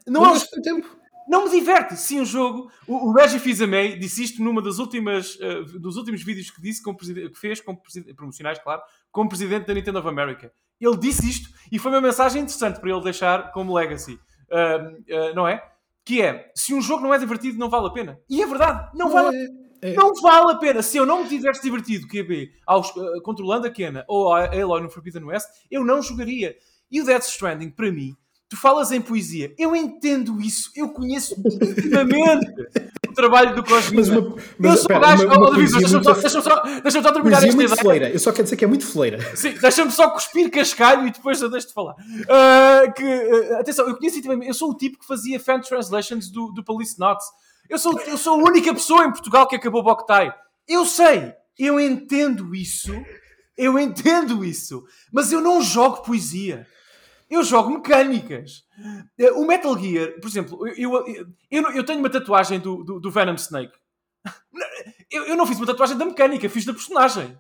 Speaker 1: Não, é
Speaker 2: tempo.
Speaker 1: não me diverte. Sim, o jogo. O, o Reggie Fils-Aimé disse isto numa das últimas, eh, dos últimos vídeos que disse como que fez, como promocionais, claro, como presidente da Nintendo of America. Ele disse isto e foi uma mensagem interessante para ele deixar como legacy. Ah, ah, não é? Que é, se um jogo não é divertido, não vale a pena. E é verdade, não vale a
Speaker 2: É, é.
Speaker 1: não vale a pena. Se eu não me tivesse divertido, QB, aos, uh, controlando a Kena ou a Aloy no Forbidden West, eu não jogaria. E o Death Stranding, para mim, tu falas em poesia, eu entendo isso, eu conheço intimamente. o trabalho do Kojima. Mas uma, mas, eu sou pera, gajo. Uma, uma deixa-me só, deixa só, deixa só terminar esta
Speaker 2: ideia. Fleira. Eu só quero dizer que é muito fleira.
Speaker 1: Sim, deixa-me só cuspir cascalho e depois eu deixo de falar. Uh, que, uh, atenção, eu conheci também. Eu sou o tipo que fazia fan translations do, do Police Notes. Eu sou, eu sou a única pessoa em Portugal que acabou Boktai. Eu sei, eu entendo isso. Eu entendo isso. Mas eu não jogo poesia. Eu jogo mecânicas. Eh, o Metal Gear, por exemplo, eu, eu, eu, eu tenho uma tatuagem do, do, do Venom Snake. Eu, eu, não fiz uma tatuagem da mecânica, fiz da personagem.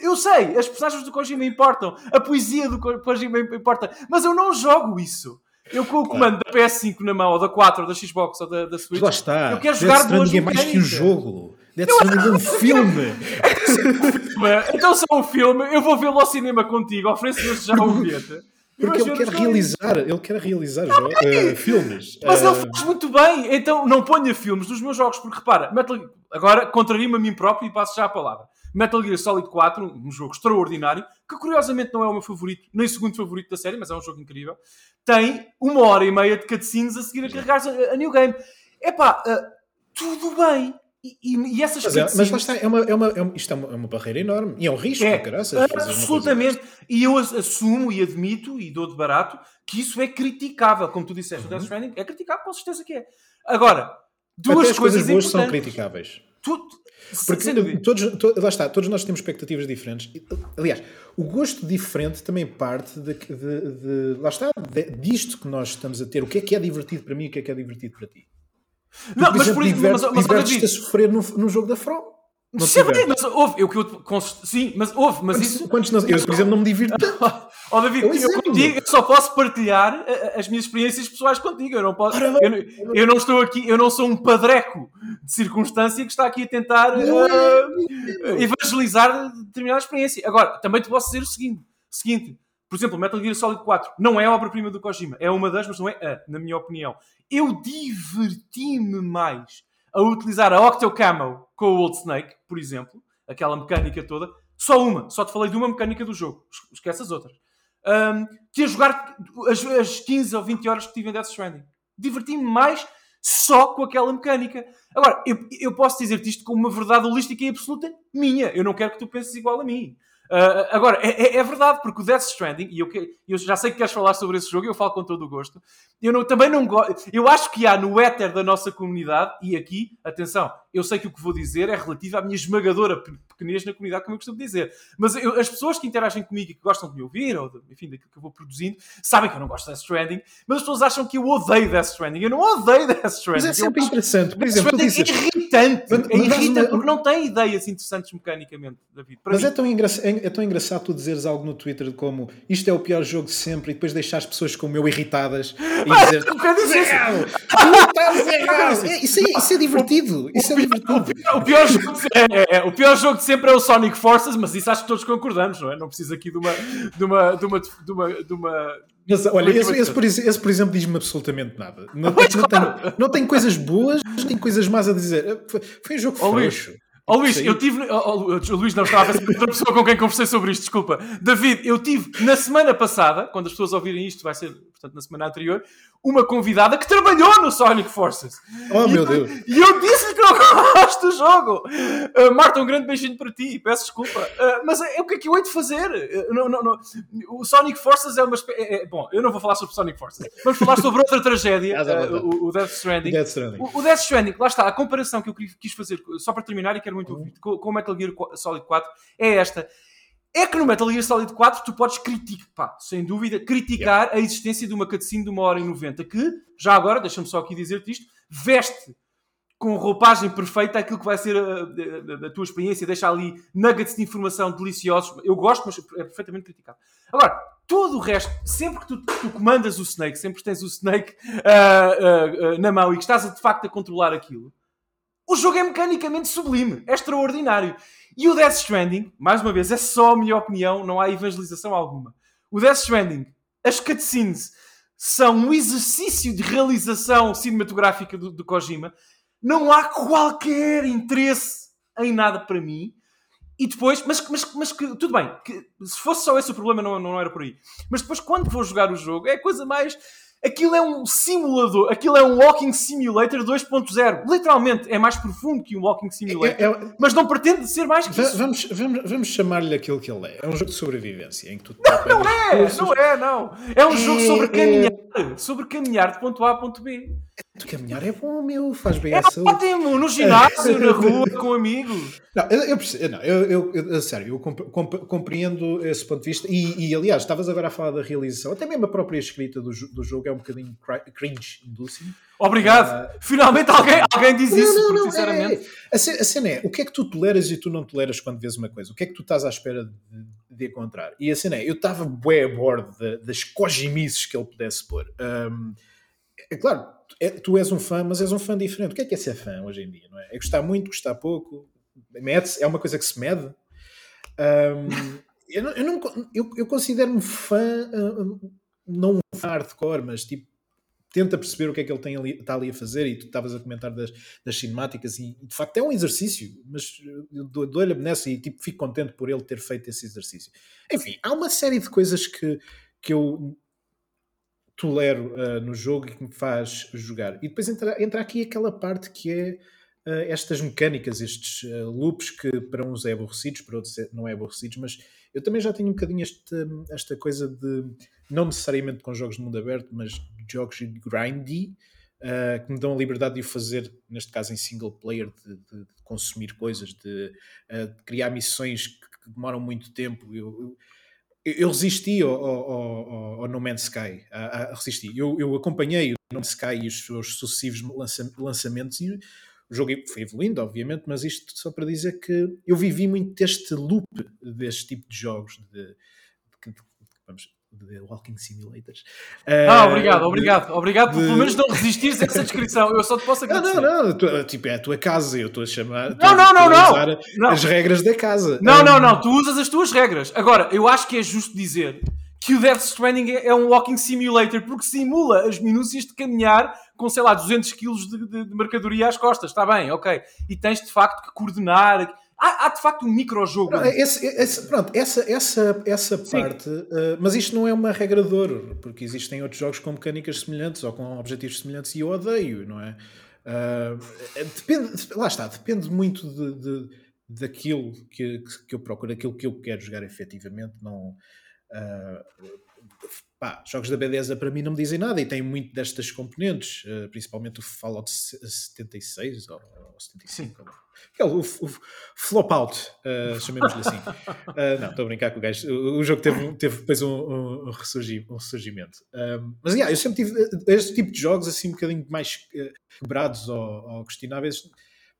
Speaker 1: Eu sei, as personagens do Kojima importam, a poesia do Kojima importa, mas eu não jogo isso. Eu com o comando da PS5 na mão, ou da 4, ou da Xbox, ou da, da Switch,
Speaker 2: lá está.
Speaker 1: eu quero jogar duas
Speaker 2: é mais que um jogo. Death Stranding é um filme.
Speaker 1: então se é um filme, eu vou vê-lo ao cinema contigo, ofereço-lhe já o bilhete.
Speaker 2: Porque ele quer realizar, ele quer realizar uh, filmes.
Speaker 1: Mas uh... ele faz muito bem, então não ponha filmes nos meus jogos, porque repara, Metal... agora contrario-me a mim próprio e passo já a palavra. Metal Gear Solid 4, um jogo extraordinário, que curiosamente não é o meu favorito, nem o segundo favorito da série, mas é um jogo incrível, tem uma hora e meia de cutscenes a seguir a carregar a, a New Game. Epá, uh, tudo bem. E, e, e essas
Speaker 2: mas, é, mas lá está, é uma, é uma, é uma, isto é uma, é uma, barreira enorme e é um risco, é, caraças,
Speaker 1: Absolutamente. E eu assumo e admito e dou de barato que isso é criticável, como tu disseste, uhum. o Death Stranding é criticável, com certeza que é. Agora, duas
Speaker 2: Até coisas, coisas boas são criticáveis. Tu, porque todos, to, lá está, todos nós temos expectativas diferentes. Aliás, o gosto diferente também parte de, de, de lá está, de, disto que nós estamos a ter. O que é que é divertido para mim e o que é que é divertido para ti?
Speaker 1: Não, mas exemplo, por isso, diverte,
Speaker 2: mas, mas, mas, a sofrer no, jogo da From.
Speaker 1: Sim, mas houve, eu que eu sim, mas houve, mas
Speaker 2: quantos,
Speaker 1: isso.
Speaker 2: Quantos não, eu, por exemplo, não me divirto.
Speaker 1: oh, David, eu, eu, contigo, eu só posso partilhar eh, eh, as minhas experiências pessoais contigo. Eu não posso. Eu, eu, não estou aqui, eu não sou um padreco de circunstância que está aqui a tentar uh, evangelizar determinada experiência. Agora, também te posso dizer o seguinte: seguinte por exemplo, Metal Gear Solid 4 não é obra-prima do Kojima, é uma das, mas não é a, na minha opinião. Eu diverti-me mais a utilizar a Octo Camo com o Old Snake, por exemplo, aquela mecânica toda, só uma, só te falei de uma mecânica do jogo, esquece as outras, um, que a jogar as, as 15 ou 20 horas que tive em Death Stranding. Diverti-me mais só com aquela mecânica. Agora, eu, eu posso dizer-te isto com uma verdade holística e absoluta minha. Eu não quero que tu penses igual a mim. Uh, agora, é, é, é, verdade, porque o Death Stranding, e eu, eu, já sei que queres falar sobre esse jogo, eu falo com todo o gosto. Eu não, também não gosto. Eu acho que há no éter da nossa comunidade, e aqui, atenção, eu sei que o que vou dizer é relativo à minha esmagadora pequenez na comunidade, como eu costumo dizer. Mas eu, as pessoas que interagem comigo e que gostam de me ouvir, ou de, enfim, daquilo que eu vou produzindo, sabem que eu não gosto de Death Stranding, mas as pessoas acham que eu odeio Death Stranding. Eu não odeio Death Stranding.
Speaker 2: Mas é sempre eu interessante. Por exemplo,
Speaker 1: Death Stranding é irritante. Mas, é irritante porque não tem ideias interessantes mecanicamente, David.
Speaker 2: Mas é tão, engra é, é tão engraçado tu dizeres algo no Twitter como isto é o pior jogo de sempre e depois deixar as pessoas como eu irritadas e dizer. Isso é, isso é divertido. Isso é divertido.
Speaker 1: O pior, jogo de, é, é, o pior jogo de sempre é o Sonic Forces, mas isso acho que todos concordamos, não é? Não precisa aqui de uma. De uma, de uma, de uma, de uma
Speaker 2: mas, olha, esse, esse, por, esse, por exemplo, diz-me absolutamente nada. Não, pois, não, claro. tem, não tem coisas boas, tem coisas más a dizer. Foi, foi um jogo oh, frouxo.
Speaker 1: Ó oh, Luís, eu tive. Oh, oh, Luís não estava a ser outra pessoa com quem conversei sobre isto, desculpa. David, eu tive na semana passada, quando as pessoas ouvirem isto, vai ser, portanto, na semana anterior, uma convidada que trabalhou no Sonic Forces.
Speaker 2: Oh, e meu Deus.
Speaker 1: E eu disse-lhe que não gosto do jogo. Uh, Marta, um grande beijinho para ti. Peço desculpa. Uh, mas é, é, o que é que eu hei de fazer? Uh, não, não, não. O Sonic Forces é uma... É, é, bom, eu não vou falar sobre Sonic Forces. Vamos falar sobre outra tragédia. o, o, Death Stranding.
Speaker 2: Death Stranding.
Speaker 1: O, o, Death Stranding, lá está. A comparação que eu quis fazer, só para terminar e quero muito ouvir, com, com o Metal Gear Solid 4, é esta é que no Metal Gear Solid 4 tu podes criticar, sem dúvida, criticar yeah. a existência de uma cutscene de uma hora e 90 que, já agora, deixa-me só aqui dizer-te isto, veste com roupagem perfeita aquilo que vai ser a, a, a, tua experiência, deixa ali nuggets de informação deliciosos. Eu gosto, mas é perfeitamente criticado. Agora, todo o resto, sempre que tu, tu comandas o Snake, sempre que tens o Snake uh, uh, uh, na mão e que estás de facto a controlar aquilo, o jogo é mecanicamente sublime, é extraordinário. E o Death Stranding, mais uma vez, é só a minha opinião, não há evangelização alguma. O Death Stranding, as cutscenes são um exercício de realização cinematográfica do, do Kojima. Não há qualquer interesse em nada para mim. E depois, mas, mas, mas que, tudo bem, que, se fosse só esse o problema, não, não era por aí. Mas depois, quando vou jogar o jogo, é a coisa mais Aquilo é um simulador, aquilo é um Walking Simulator 2.0. Literalmente, é mais profundo que um Walking Simulator. É, é, mas não pretende ser mais que isso.
Speaker 2: Vamos, vamos, vamos chamar-lhe aquilo que ele é. É um jogo de sobrevivência em que tu
Speaker 1: Não, não é! Não é, não. É um jogo sobre é, caminhar. Sobre caminhar de ponto A a ponto B.
Speaker 2: Tu caminhar é bom, meu, faz bem
Speaker 1: é
Speaker 2: à saúde.
Speaker 1: ótimo, no ginásio, na rua, com amigos.
Speaker 2: Não, eu, eu, percebo, não, eu, eu, eu, sério, eu compreendo esse ponto de vista e, e, aliás, estavas agora a falar da realização, até mesmo a própria escrita do, do jogo é um bocadinho cringe-inducing.
Speaker 1: Obrigado. Uh, Finalmente alguém, alguém diz isso, não, não, sinceramente. É,
Speaker 2: é. A, cena é, o que é que tu toleras e tu não toleras quando vês uma coisa? O que é que tu estás à espera de, de encontrar? E a cena é, eu estava bué a bordo das cojimices que ele pudesse pôr. Um, é claro, é, tu és um fã, mas és um fã diferente. O que é que é ser fã hoje em dia? Não é? é gostar muito, gostar pouco? Mede é uma coisa que se mede? Um, eu, não, eu, não, eu, eu considero-me fã, uh, não um fã hardcore, mas tipo, tenta perceber o que é que ele tem ali, está ali a fazer e tu estavas a comentar das, das cinemáticas e, de facto é um exercício, mas eu dou-lhe nessa e tipo, fico contente por ele ter feito esse exercício. Enfim, há uma série de coisas que, que eu tolero uh, no jogo e que me faz jogar. E depois entra, entra aqui aquela parte que é uh, estas mecânicas, estes uh, loops que para uns é aborrecidos, para outros é, não é aborrecidos, mas eu também já tenho um bocadinho este, esta coisa de, não necessariamente com jogos de mundo aberto, mas jogos grindy, Uh, que me dão a liberdade de o fazer, neste caso em single player, de, de, de consumir coisas, de, uh, de, criar missões que, que, demoram muito tempo. Eu, eu, eu resisti ao, ao, ao, No Man's Sky, a, a, resisti. Eu, eu, acompanhei o No Man's Sky e os seus sucessivos lança, lançamentos e o jogo foi evoluindo, obviamente, mas isto só para dizer que eu vivi muito deste loop deste tipo de jogos, de, de, de vamos, de Walking Simulators.
Speaker 1: Ah, uh, obrigado, obrigado. Obrigado por pelo menos não resistires a essa descrição. Eu só te posso agradecer.
Speaker 2: Não, não, não. Tu, tipo, é a tua casa. Eu estou a chamar.
Speaker 1: Não, não, não, não.
Speaker 2: não. as regras da casa.
Speaker 1: Não, um... não, não. Tu usas as tuas regras. Agora, eu acho que é justo dizer que o Death Stranding é um Walking Simulator porque simula as minúcias de caminhar com, sei lá, 200 kg de, de, de mercadoria às costas. Está bem, ok. E tens de facto que coordenar Há, há, de facto um microjogo.
Speaker 2: Esse, esse, pronto, essa, essa, essa parte. Uh, mas isto não é uma regra de ouro, porque existem outros jogos com mecânicas semelhantes ou com objetivos semelhantes e eu odeio, não é? Uh, depende, lá está, depende muito de, de, daquilo que, que eu procuro, aquilo que eu quero jogar efetivamente. Não, uh, pá, jogos da Bethesda para mim não me dizem nada e tem muito destas componentes, principalmente o Fallout 76 ou, ou 75. Sim aquele, o, o flop out, uh, chamemos-lhe assim. Uh, não, estou a brincar com o gajo. O, o jogo teve, teve depois um, um, um, ressurgimento. Um, mas yeah, eu sempre tive este tipo de jogos assim um bocadinho mais quebrados ou, ou, questionáveis.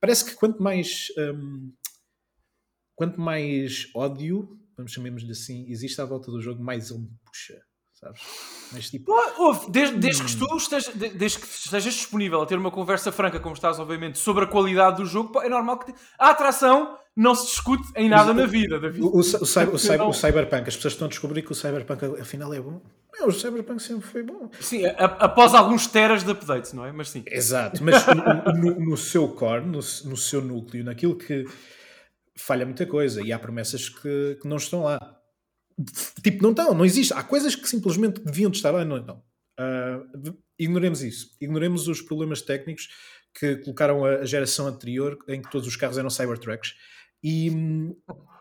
Speaker 2: Parece que quanto mais um, quanto mais ódio, vamos chamemos-lhe assim, existe à volta do jogo, mais ele me puxa sabes?
Speaker 1: Mas tipo. Ouve, desde, desde, que tu estejas, desde que estejas disponível a ter uma conversa franca, como estás, obviamente, sobre a qualidade do jogo, é normal que. Te... A atração não se discute em nada na vida, David.
Speaker 2: O, o, o, cyber, o, cyber, o Cyberpunk, as pessoas estão a descobrir que o Cyberpunk afinal é bom. Não, o Cyberpunk sempre foi bom.
Speaker 1: Sim, a, após alguns teras de updates, não é? Mas sim.
Speaker 2: Exato, mas no, no, no, seu core, no, no seu núcleo, naquilo que falha muita coisa e há promessas que, que não estão lá. Tipo, não estão, não existe. Há coisas que simplesmente deviam estar lá e não estão. Uh, ignoremos isso. Ignoremos os problemas técnicos que colocaram a, geração anterior, em que todos os carros eram Cybertrucks. E,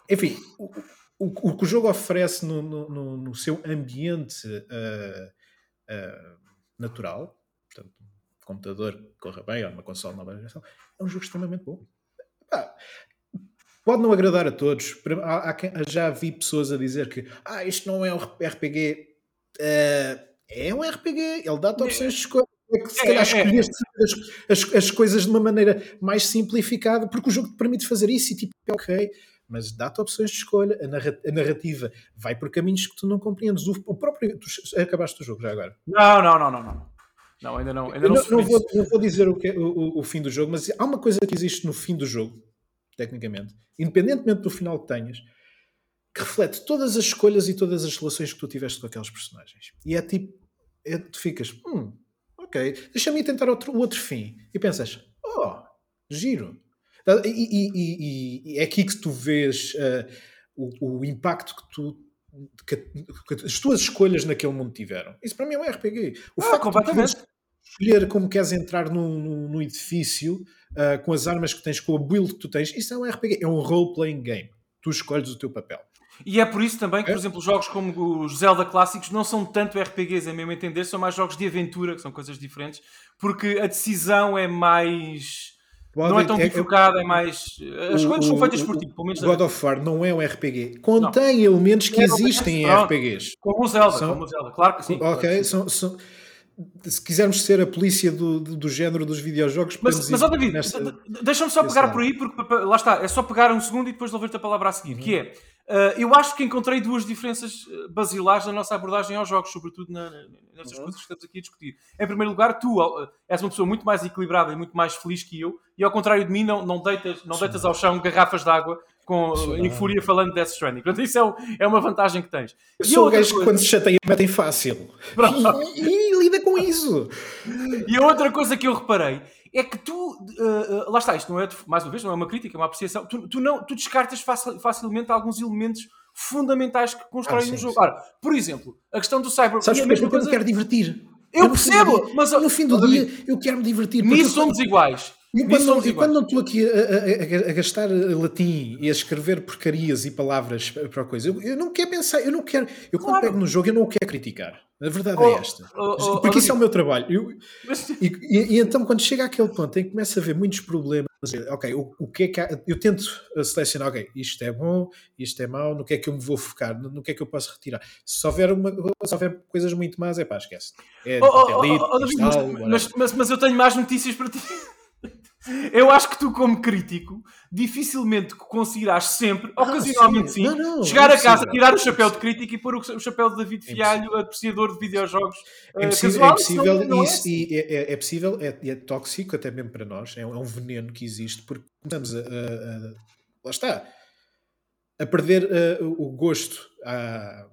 Speaker 2: enfim, o, o, o que o jogo oferece no, no, no seu ambiente uh, uh, natural, portanto, computador que corra bem, ou uma console nova geração, é um jogo extremamente bom. Ah, Pode não agradar a todos. Há, há, já vi pessoas a dizer que ah, isto não é um RPG. Uh, é um RPG, ele dá-te opções de escolha. É que se calhar é, é, é. escolheste as, as, as, coisas de uma maneira mais simplificada, porque o jogo te permite fazer isso e tipo, é ok, mas dá-te opções de escolha, a narrativa vai por caminhos que tu não compreendes. O, o próprio. Tu acabaste o jogo já agora?
Speaker 1: Não, não, não, não. não. Não, ainda não. Ainda não,
Speaker 2: não, não, vou, não, vou, dizer o, que, o, o, fim do jogo, mas há uma coisa que existe no fim do jogo tecnicamente, independentemente do final que tenhas, que reflete todas as escolhas e todas as relações que tu tiveste com aqueles personagens. E é tipo, é, tu ficas, hum, ok, deixa-me tentar outro, outro fim. E pensas, oh, giro. E, e, e, e é aqui que tu vês uh, o, o, impacto que tu que, que as tuas escolhas naquele mundo tiveram. Isso para mim é um RPG. O
Speaker 1: Ah,
Speaker 2: facto
Speaker 1: completamente.
Speaker 2: Escolher como queres entrar num, edifício ah, com as armas que tens, com a build que tu tens, isso é um RPG, é um role-playing game. Tu escolhes o teu papel.
Speaker 1: E é por isso também que,
Speaker 2: É.
Speaker 1: por exemplo, jogos como os Zelda clássicos não são tanto RPGs, a mesmo entender, são mais jogos de aventura, que são coisas diferentes, porque a decisão é mais. não é tão bifurcada, é mais. As coisas são feitas por ti, pelo menos
Speaker 2: God of War não é um RPG. Contém
Speaker 1: Não.
Speaker 2: elementos que
Speaker 1: É,
Speaker 2: existem em. RPGs.
Speaker 1: como o Zelda,
Speaker 2: São-
Speaker 1: como o Zelda, claro que sim. claro
Speaker 2: ok?
Speaker 1: que sim.
Speaker 2: São, são- se quisermos ser a polícia do, do, do género dos videojogos,
Speaker 1: Mas, mas ó David,
Speaker 2: nesta-
Speaker 1: de- de- deixa-me só pegar por aí, porque lá está, é só pegar um segundo e depois devolver-te a palavra a seguir,
Speaker 2: Uhum.
Speaker 1: que é, uh, eu acho que encontrei duas diferenças uh, basilares na nossa abordagem aos jogos, sobretudo na- nestas
Speaker 2: Uhum.
Speaker 1: coisas que estamos aqui a discutir. Em primeiro lugar, tu uh, és uma pessoa muito mais equilibrada e muito mais feliz que eu, e ao contrário de mim, não, não, deitas, não deitas ao chão garrafas de água com, uh, em
Speaker 2: não.
Speaker 1: fúria falando de Death Stranding. Portanto, isso é, o- é uma vantagem que tens.
Speaker 2: Eu
Speaker 1: E
Speaker 2: sou o gajo que
Speaker 1: coisa-
Speaker 2: quando se chateia metem fácil. E, e lida com isso.
Speaker 1: E a outra coisa que eu reparei é que tu, uh, uh, lá está, isto não é, mais uma vez, não é uma crítica, é uma apreciação, tu, tu não, tu descartas facil- facilmente alguns elementos fundamentais que constroem
Speaker 2: Ah, sim,
Speaker 1: o jogo.
Speaker 2: sim.
Speaker 1: Ora, por exemplo, a questão do cyber...
Speaker 2: Sabes Porque eu
Speaker 1: coisa-
Speaker 2: quero divertir.
Speaker 1: Eu percebo,
Speaker 2: dia-
Speaker 1: mas,
Speaker 2: no fim do dia
Speaker 1: David,
Speaker 2: eu quero me divertir.
Speaker 1: Nisso
Speaker 2: eu-
Speaker 1: somos iguais. Nisso
Speaker 2: quando, não,
Speaker 1: iguais.
Speaker 2: quando não estou aqui a, a- a- gastar latim e a escrever porcarias e palavras para a coisa, eu, eu não quero pensar, eu não quero. Eu quando
Speaker 1: Claro.
Speaker 2: pego no jogo, eu não o quero criticar. A verdade
Speaker 1: Oh,
Speaker 2: é esta.
Speaker 1: oh, oh,
Speaker 2: Porque
Speaker 1: oh,
Speaker 2: isso é o meu trabalho. Eu-
Speaker 1: Mas-
Speaker 2: e, e- e então, quando chega àquele ponto em que começa a haver muitos problemas, ok, o, o que é que há- eu tento selecionar, ok, isto é bom, isto é mau, no que é que eu me vou focar, no, no que é que eu posso retirar. Se houver, uma, se houver coisas muito más, é pá, esquece. É
Speaker 1: Oh, oh, oh, oh,
Speaker 2: whatever.
Speaker 1: mas, mas- mas eu tenho mais notícias para ti. Eu acho que tu, como crítico, dificilmente conseguirás sempre, ocasionalmente sim,
Speaker 2: sim. Não, não,
Speaker 1: chegar
Speaker 2: é
Speaker 1: a casa, tirar o chapéu de crítico e pôr o, chapéu de David
Speaker 2: É
Speaker 1: Fialho, apreciador de videojogos
Speaker 2: É
Speaker 1: eh,
Speaker 2: possível,
Speaker 1: casual.
Speaker 2: é
Speaker 1: Isso não-
Speaker 2: possível
Speaker 1: não é
Speaker 2: isso,
Speaker 1: assim.
Speaker 2: e é, é- é possível, é, é tóxico até mesmo para nós, é, um- é veneno que existe, porque começamos a, a- a- lá está, a perder eh, o o gosto à,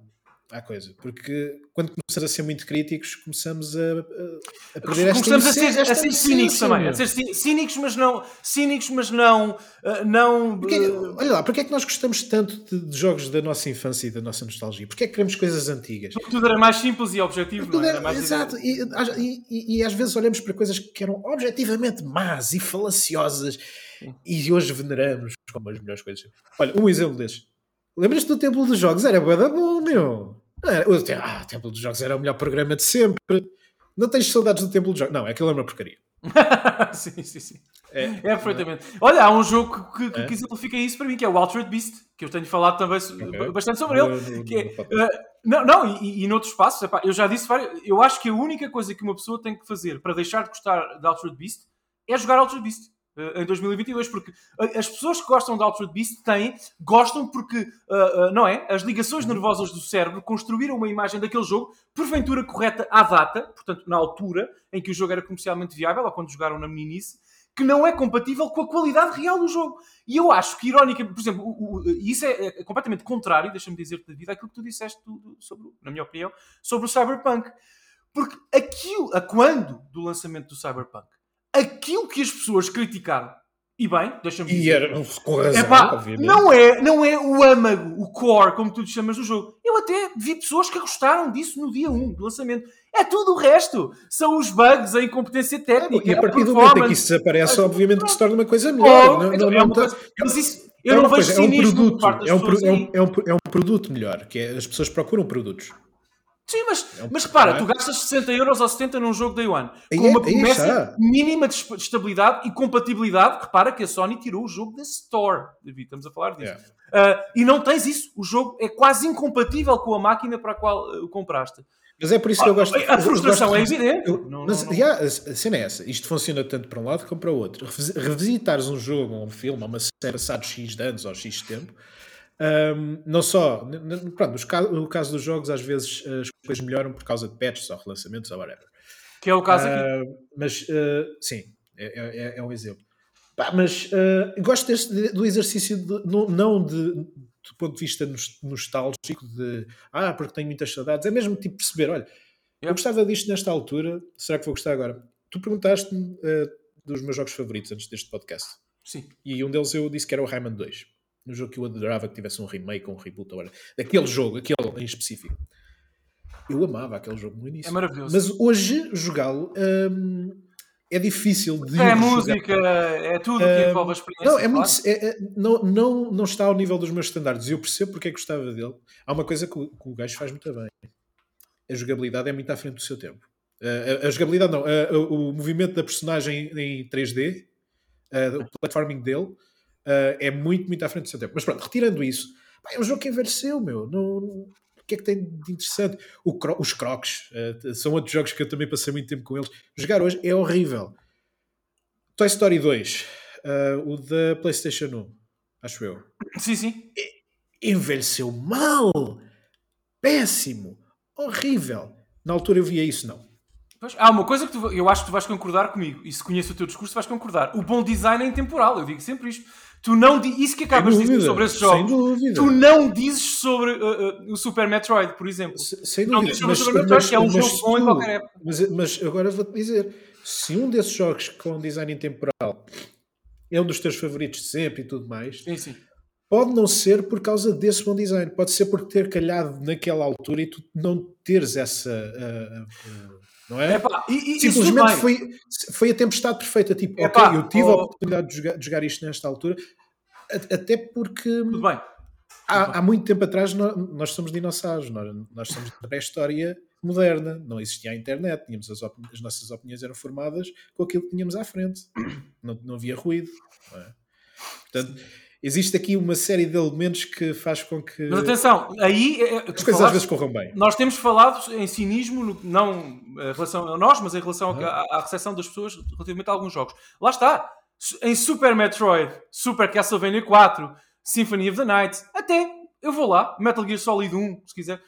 Speaker 2: à coisa, porque quando começamos a ser muito críticos, começamos a, a, a perder esta
Speaker 1: Começamos a ser, a ser cínicos também, a ser cí- cínicos, mas não, cínicos, mas não, eh, não
Speaker 2: Porque-
Speaker 1: eh,
Speaker 2: olha lá, porque é que nós gostamos tanto de, de jogos da nossa infância e da nossa nostalgia? Porque é que queremos coisas antigas?
Speaker 1: tudo era mais simples e objetivo,
Speaker 2: Tudo
Speaker 1: é?
Speaker 2: era-
Speaker 1: mais
Speaker 2: exato, e, e- e- e às vezes olhamos para coisas que eram objetivamente más e falaciosas e hoje veneramos como as melhores coisas. Olha, um exemplo desses. Lembras-te do Templo dos Jogos? Era bué da bom, meu. Não era- o ah, Templo dos Jogos era o melhor programa de sempre. Não tens saudades do Templo dos Jogos? Não, aquilo é uma porcaria.
Speaker 1: sim, sim, sim.
Speaker 2: É,
Speaker 1: É, perfeitamente. Olha, há um jogo que, que,
Speaker 2: É?
Speaker 1: que exemplifica isso para mim, que é o Altered Beast, que eu tenho falado também so-
Speaker 2: Ok.
Speaker 1: bastante sobre ele.
Speaker 2: No-
Speaker 1: que é, eh, não, não, e, e noutros espaços, epá, eu já disse várias, eu acho que a única coisa que uma pessoa tem que fazer para deixar de gostar de Altered Beast é jogar Altered Beast. Eh, Em 2022, porque as pessoas que gostam de Altered Beast têm, gostam porque, eh, eh, não é? As ligações nervosas do cérebro construíram uma imagem daquele jogo, porventura correta à data, portanto, na altura em que o jogo era comercialmente viável, ou quando jogaram na meninice, que não é compatível com a qualidade real do jogo. E eu acho que, irónica, por exemplo, o- o- e isso é, é completamente contrário, deixa-me dizer-te, David, àquilo que tu disseste, do- sobre, na minha opinião, sobre o Cyberpunk. Porque aquilo, a quando do lançamento do Cyberpunk, aquilo que as pessoas criticaram, e bem, deixa-me
Speaker 2: E
Speaker 1: dizer,
Speaker 2: era com razão,
Speaker 1: Epá,
Speaker 2: obviamente.
Speaker 1: não é, não é o âmago, o core, como tu lhe chamas do jogo. Eu até vi pessoas que gostaram disso no dia 1 do lançamento. É tudo o resto. São os bugs, a incompetência técnica,
Speaker 2: E a partir do
Speaker 1: performance.
Speaker 2: momento em que isso desaparece,
Speaker 1: Mas-
Speaker 2: obviamente que se torna uma coisa
Speaker 1: Oh,
Speaker 2: melhor. Não-
Speaker 1: então,
Speaker 2: não-
Speaker 1: é
Speaker 2: não tá-
Speaker 1: coisa- mas isso, eu
Speaker 2: É
Speaker 1: não vejo
Speaker 2: coisa, é um produto, é um, é, um, é, um, é um produto melhor, que é, as pessoas procuram produtos.
Speaker 1: Sim, mas,
Speaker 2: É um
Speaker 1: mas repara,
Speaker 2: é?
Speaker 1: tu gastas 60 euros ou 70 num jogo Day One com
Speaker 2: é-
Speaker 1: uma
Speaker 2: aí
Speaker 1: promessa mínima de estabilidade e compatibilidade. Repara que a Sony tirou o jogo da Store, David, estamos a falar disso.
Speaker 2: Yeah.
Speaker 1: Ah, e não tens isso. O jogo é quase incompatível com a máquina para a qual ah, o compraste.
Speaker 2: Mas é por isso que eu gosto.
Speaker 1: A frustração
Speaker 2: gosto
Speaker 1: é
Speaker 2: de-
Speaker 1: evidente.
Speaker 2: eu-
Speaker 1: Não-
Speaker 2: mas
Speaker 1: não- não-
Speaker 2: yeah, a cena é essa. Isto funciona tanto para um lado como para o outro. Revis- Revisitares um jogo, ou um filme, uma série passado X de anos ou X tempo. Ahm, não só, pronto, os no caso dos jogos, às vezes as coisas melhoram por causa de patches ou relançamentos ou whatever.
Speaker 1: Que é o caso aqui.
Speaker 2: Ah, mas uh, sim, é, é- é um exemplo. Pá, mas uh, gosto deste, do exercício de- não, não de, do ponto de vista nos- nostálgico de ah, porque tenho muitas saudades, é mesmo tipo perceber, olha, eu gostava disto nesta altura, será que vou gostar agora? Tu perguntaste-me uh, dos meus jogos favoritos antes deste podcast
Speaker 1: Sim.
Speaker 2: e um deles eu disse que era o Rayman 2. No jogo que eu adorava que tivesse um remake ou um reboot agora, daquele jogo, aquele em específico. Eu amava aquele jogo no início.
Speaker 1: É maravilhoso.
Speaker 2: Mas hoje jogá-lo hum, é difícil de.
Speaker 1: É música, é tudo que
Speaker 2: Um,
Speaker 1: envolve a experiência.
Speaker 2: Não, é muito, é- é- não, não, não está ao nível dos meus standards. Eu percebo porque é que gostava dele. Há uma coisa que o, que o gajo faz muito bem. A jogabilidade é muito à frente do seu tempo. Uh, a, a jogabilidade não, o, movimento da personagem em 3D, uh, o platforming dele, uh, é muito, muito à frente do seu tempo. Mas pronto, retirando isso, pá, é um jogo que envelheceu, meu. Não, o que é que tem de interessante? Cro- os crocs uh, são outros jogos que eu também passei muito tempo com eles. Jogar hoje é horrível. Toy Story 2, uh, o da PlayStation 1, acho eu,
Speaker 1: Sim, sim.
Speaker 2: envelheceu mal, péssimo, horrível. Na altura eu via isso, não.
Speaker 1: Pois, há uma coisa que tu- eu acho que tu vais concordar comigo, e se conheço o teu discurso, vais concordar. O bom design é intemporal, eu digo sempre isto. Tu não Isso que acabas de dizer sobre esses
Speaker 2: sem
Speaker 1: jogos,
Speaker 2: dúvida.
Speaker 1: tu não dizes sobre uh, uh, o Super Metroid, por exemplo.
Speaker 2: Se- Sem
Speaker 1: Não
Speaker 2: dúvida.
Speaker 1: dizes sobre o Super Metroid, que é um jogo bom em qualquer época.
Speaker 2: Mas, mas agora vou-te dizer: se um desses jogos com design intemporal é um dos teus favoritos de sempre e tudo mais,
Speaker 1: Sim, sim.
Speaker 2: pode não ser por causa desse bom design, pode ser por ter calhado naquela altura e tu não teres essa. ah, ah, não é?
Speaker 1: Epá, e,
Speaker 2: Simplesmente foi, foi a tempestade perfeita. Tipo,
Speaker 1: Epá,
Speaker 2: ok, eu tive
Speaker 1: oh.
Speaker 2: a oportunidade de jogar, de jogar isto nesta altura, a- até porque
Speaker 1: Tudo bem.
Speaker 2: há, há muito tempo atrás nós, nós somos dinossauros, nós, nós somos da pré-história moderna, não existia a internet, tínhamos as, as nossas opiniões eram formadas com aquilo que tínhamos à frente, não, não havia ruído. não é? Portanto, existe aqui uma série de elementos que faz com que
Speaker 1: Mas atenção, aí é- é-
Speaker 2: as coisas às vezes corram bem.
Speaker 1: nós temos falado em cinismo, não em relação a nós, mas em relação
Speaker 2: Uhum.
Speaker 1: à, à recepção das pessoas relativamente a alguns jogos. Lá está. Em Super Metroid, Super Castlevania 4, Symphony of the Night, até eu vou lá, Metal Gear Solid 1, se quiser.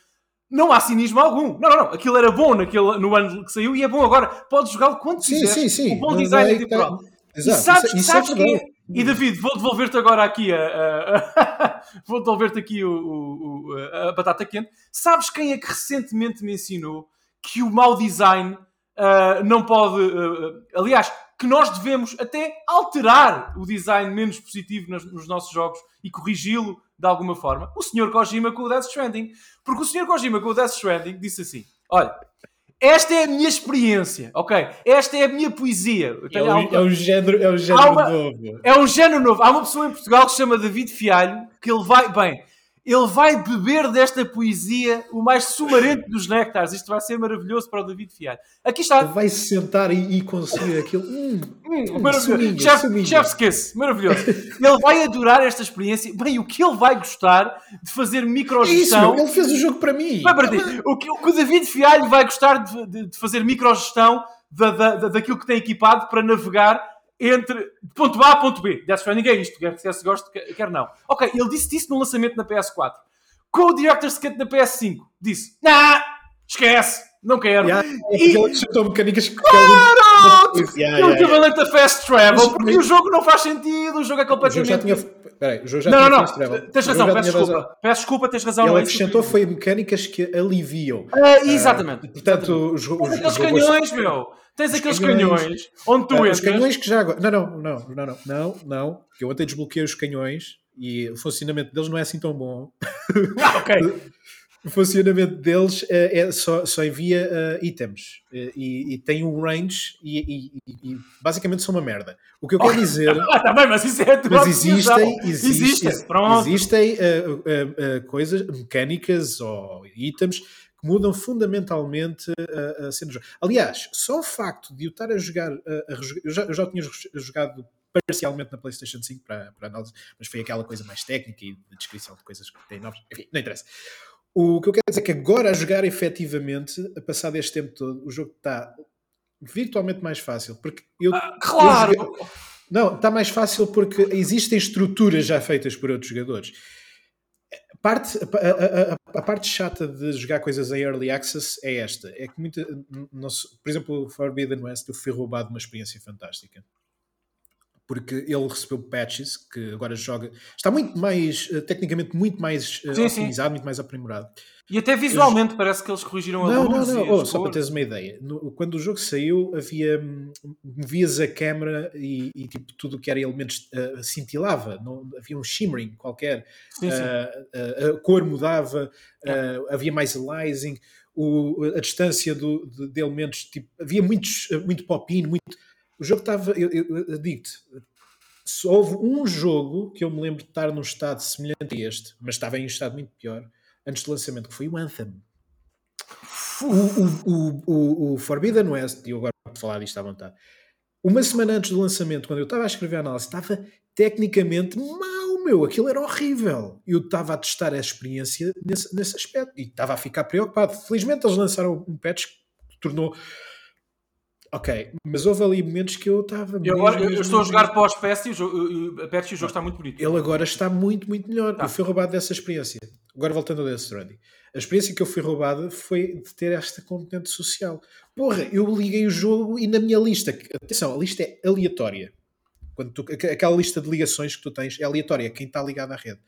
Speaker 1: Não há cinismo algum. Não, não, não. Aquilo era bom naquele, no ano que saiu e é bom agora. Podes jogá-lo quando
Speaker 2: Sim,
Speaker 1: quiseres.
Speaker 2: sim, sim.
Speaker 1: O bom
Speaker 2: Não
Speaker 1: design
Speaker 2: é
Speaker 1: é temporal.
Speaker 2: tá-
Speaker 1: E sabes,
Speaker 2: isso, isso
Speaker 1: sabes
Speaker 2: é
Speaker 1: que é? E David, vou devolver-te agora aqui a, a- vou devolver-te aqui o, o- a batata quente. Sabes quem é que recentemente me ensinou que o mau design ah, não pode. ah, aliás, que nós devemos até alterar o design menos positivo nos, nos nossos jogos e corrigi-lo de alguma forma? O Sr. Kojima com o Death Stranding. Porque o Sr. Kojima com o Death Stranding disse assim: Olha. Esta é a minha experiência, ok? Esta é a minha poesia.
Speaker 2: É um, é género, é género
Speaker 1: uma-
Speaker 2: novo.
Speaker 1: é um género novo. Há uma pessoa em Portugal que se chama David Fialho que ele vai, bem, ele vai beber desta poesia o mais sumarento dos néctares. Isto vai ser maravilhoso para o David Fialho. Aqui está.
Speaker 2: Vai se sentar e, e conseguir aquilo. Hum,
Speaker 1: Hum,
Speaker 2: hum,
Speaker 1: maravilhoso. Chef, chef's kiss. Maravilhoso. Ele vai adorar esta experiência. Bem, o que ele vai gostar de fazer
Speaker 2: É isso,
Speaker 1: microgestão.
Speaker 2: ele fez o jogo para mim.
Speaker 1: Vai para ti. O que, o que o David Fialho vai gostar de, de- de fazer microgestão da, da- daquilo que tem equipado para navegar entre ponto A a ponto B. Death Stranding é isto, quer, se goste, quer, não. Ok, ele disse isso no lançamento na PS4. Com o Director's Cut na PS5, disse: Nah, esquece, não quero.
Speaker 2: Yeah,
Speaker 1: E-
Speaker 2: ele acrescentou mecânicas que
Speaker 1: Claro!
Speaker 2: Yeah.
Speaker 1: equivalente a Fast Travel,
Speaker 2: Mas-
Speaker 1: porque o jogo não faz sentido, o jogo é
Speaker 2: O jogo
Speaker 1: completamente.
Speaker 2: já tinha. Peraí, o jogo já
Speaker 1: Não,
Speaker 2: tinha
Speaker 1: não,
Speaker 2: fast travel.
Speaker 1: não. Tens razão, peço desculpa.
Speaker 2: razão.
Speaker 1: Peço desculpa, tens razão.
Speaker 2: Ele acrescentou foi mecânicas que aliviam.
Speaker 1: Ah, exatamente.
Speaker 2: Portanto, os, os, os
Speaker 1: canhões, meu. Tens aqueles
Speaker 2: canhões.
Speaker 1: canhões onde tu
Speaker 2: Ah,
Speaker 1: entras.
Speaker 2: os canhões que já agora. Não, não, não, não, não, não, não. Porque eu ontem desbloqueei os canhões e o funcionamento deles não é assim tão bom.
Speaker 1: Ah, ok.
Speaker 2: O funcionamento deles eh, é, só, só envia eh, itens Eh, e, e tem um range e, e- e- basicamente são uma merda. O que eu quero dizer.
Speaker 1: Ah, tá bem, mas isso é
Speaker 2: Mas existem, existe-
Speaker 1: Existem,
Speaker 2: ex-
Speaker 1: pronto.
Speaker 2: existem eh, coisas mecânicas ou itens que mudam fundamentalmente a, a cena do jogo. Aliás, só o facto de eu estar a jogar, a rejo- eu, já, eu já tinha jogado parcialmente na PlayStation 5 para, para análise, mas foi aquela coisa mais técnica e de descrição de coisas que tem novas. Enfim, não interessa. O que eu quero dizer é que agora a jogar efetivamente, a passado este tempo todo, o jogo está virtualmente mais fácil. Porque eu,
Speaker 1: Ah, claro.
Speaker 2: eu não, está mais fácil porque existem estruturas já feitas por outros jogadores. Parte, a, a- a- parte chata de jogar coisas em early access é esta: é que muita, se- por exemplo, Forbidden West eu fui roubado uma experiência fantástica. Porque ele recebeu patches que agora joga. Está muito mais, uh, tecnicamente, muito mais uh, sim, otimizado, sim. muito mais aprimorado.
Speaker 1: E até visualmente Eu... parece que eles corrigiram a
Speaker 2: não, luz. Não, não, oh, só para teres uma ideia. No, quando o jogo saiu, havia. Movias a câmera e, e, tipo, tudo o que era elementos uh, cintilava. Não, havia um shimmering qualquer. Sim, a cor mudava, havia mais aliasing. O, a distância do, de, de elementos, tipo, havia muitos, muito pop-in, muito o jogo estava, eu, eu, eu digo-te, houve um jogo que eu me lembro de estar num estado semelhante a este, mas estava em um estado muito pior, antes do lançamento, que foi o Anthem. O, o, o, o Forbidden West, e eu agora vou falar disto à vontade, uma semana antes do lançamento, quando eu estava a escrever a análise, estava tecnicamente mau, meu, aquilo era horrível. Eu estava a testar a experiência nesse, nesse aspecto e estava a ficar preocupado. Felizmente eles lançaram um patch que tornou Ok, mas houve ali momentos que eu estava.
Speaker 1: Eu, agora, eu, estou a jogar pós-PES e o jogo, o jogo está muito bonito.
Speaker 2: Ele agora está muito, muito melhor. Tá. Eu fui roubado dessa experiência. Agora voltando ao Death Stranding. A experiência que eu fui roubado foi de ter esta componente social. Porra, eu liguei o jogo e na minha lista. Atenção, a lista é aleatória. Quando tu, aquela lista de ligações que tu tens é aleatória, quem está ligado à rede.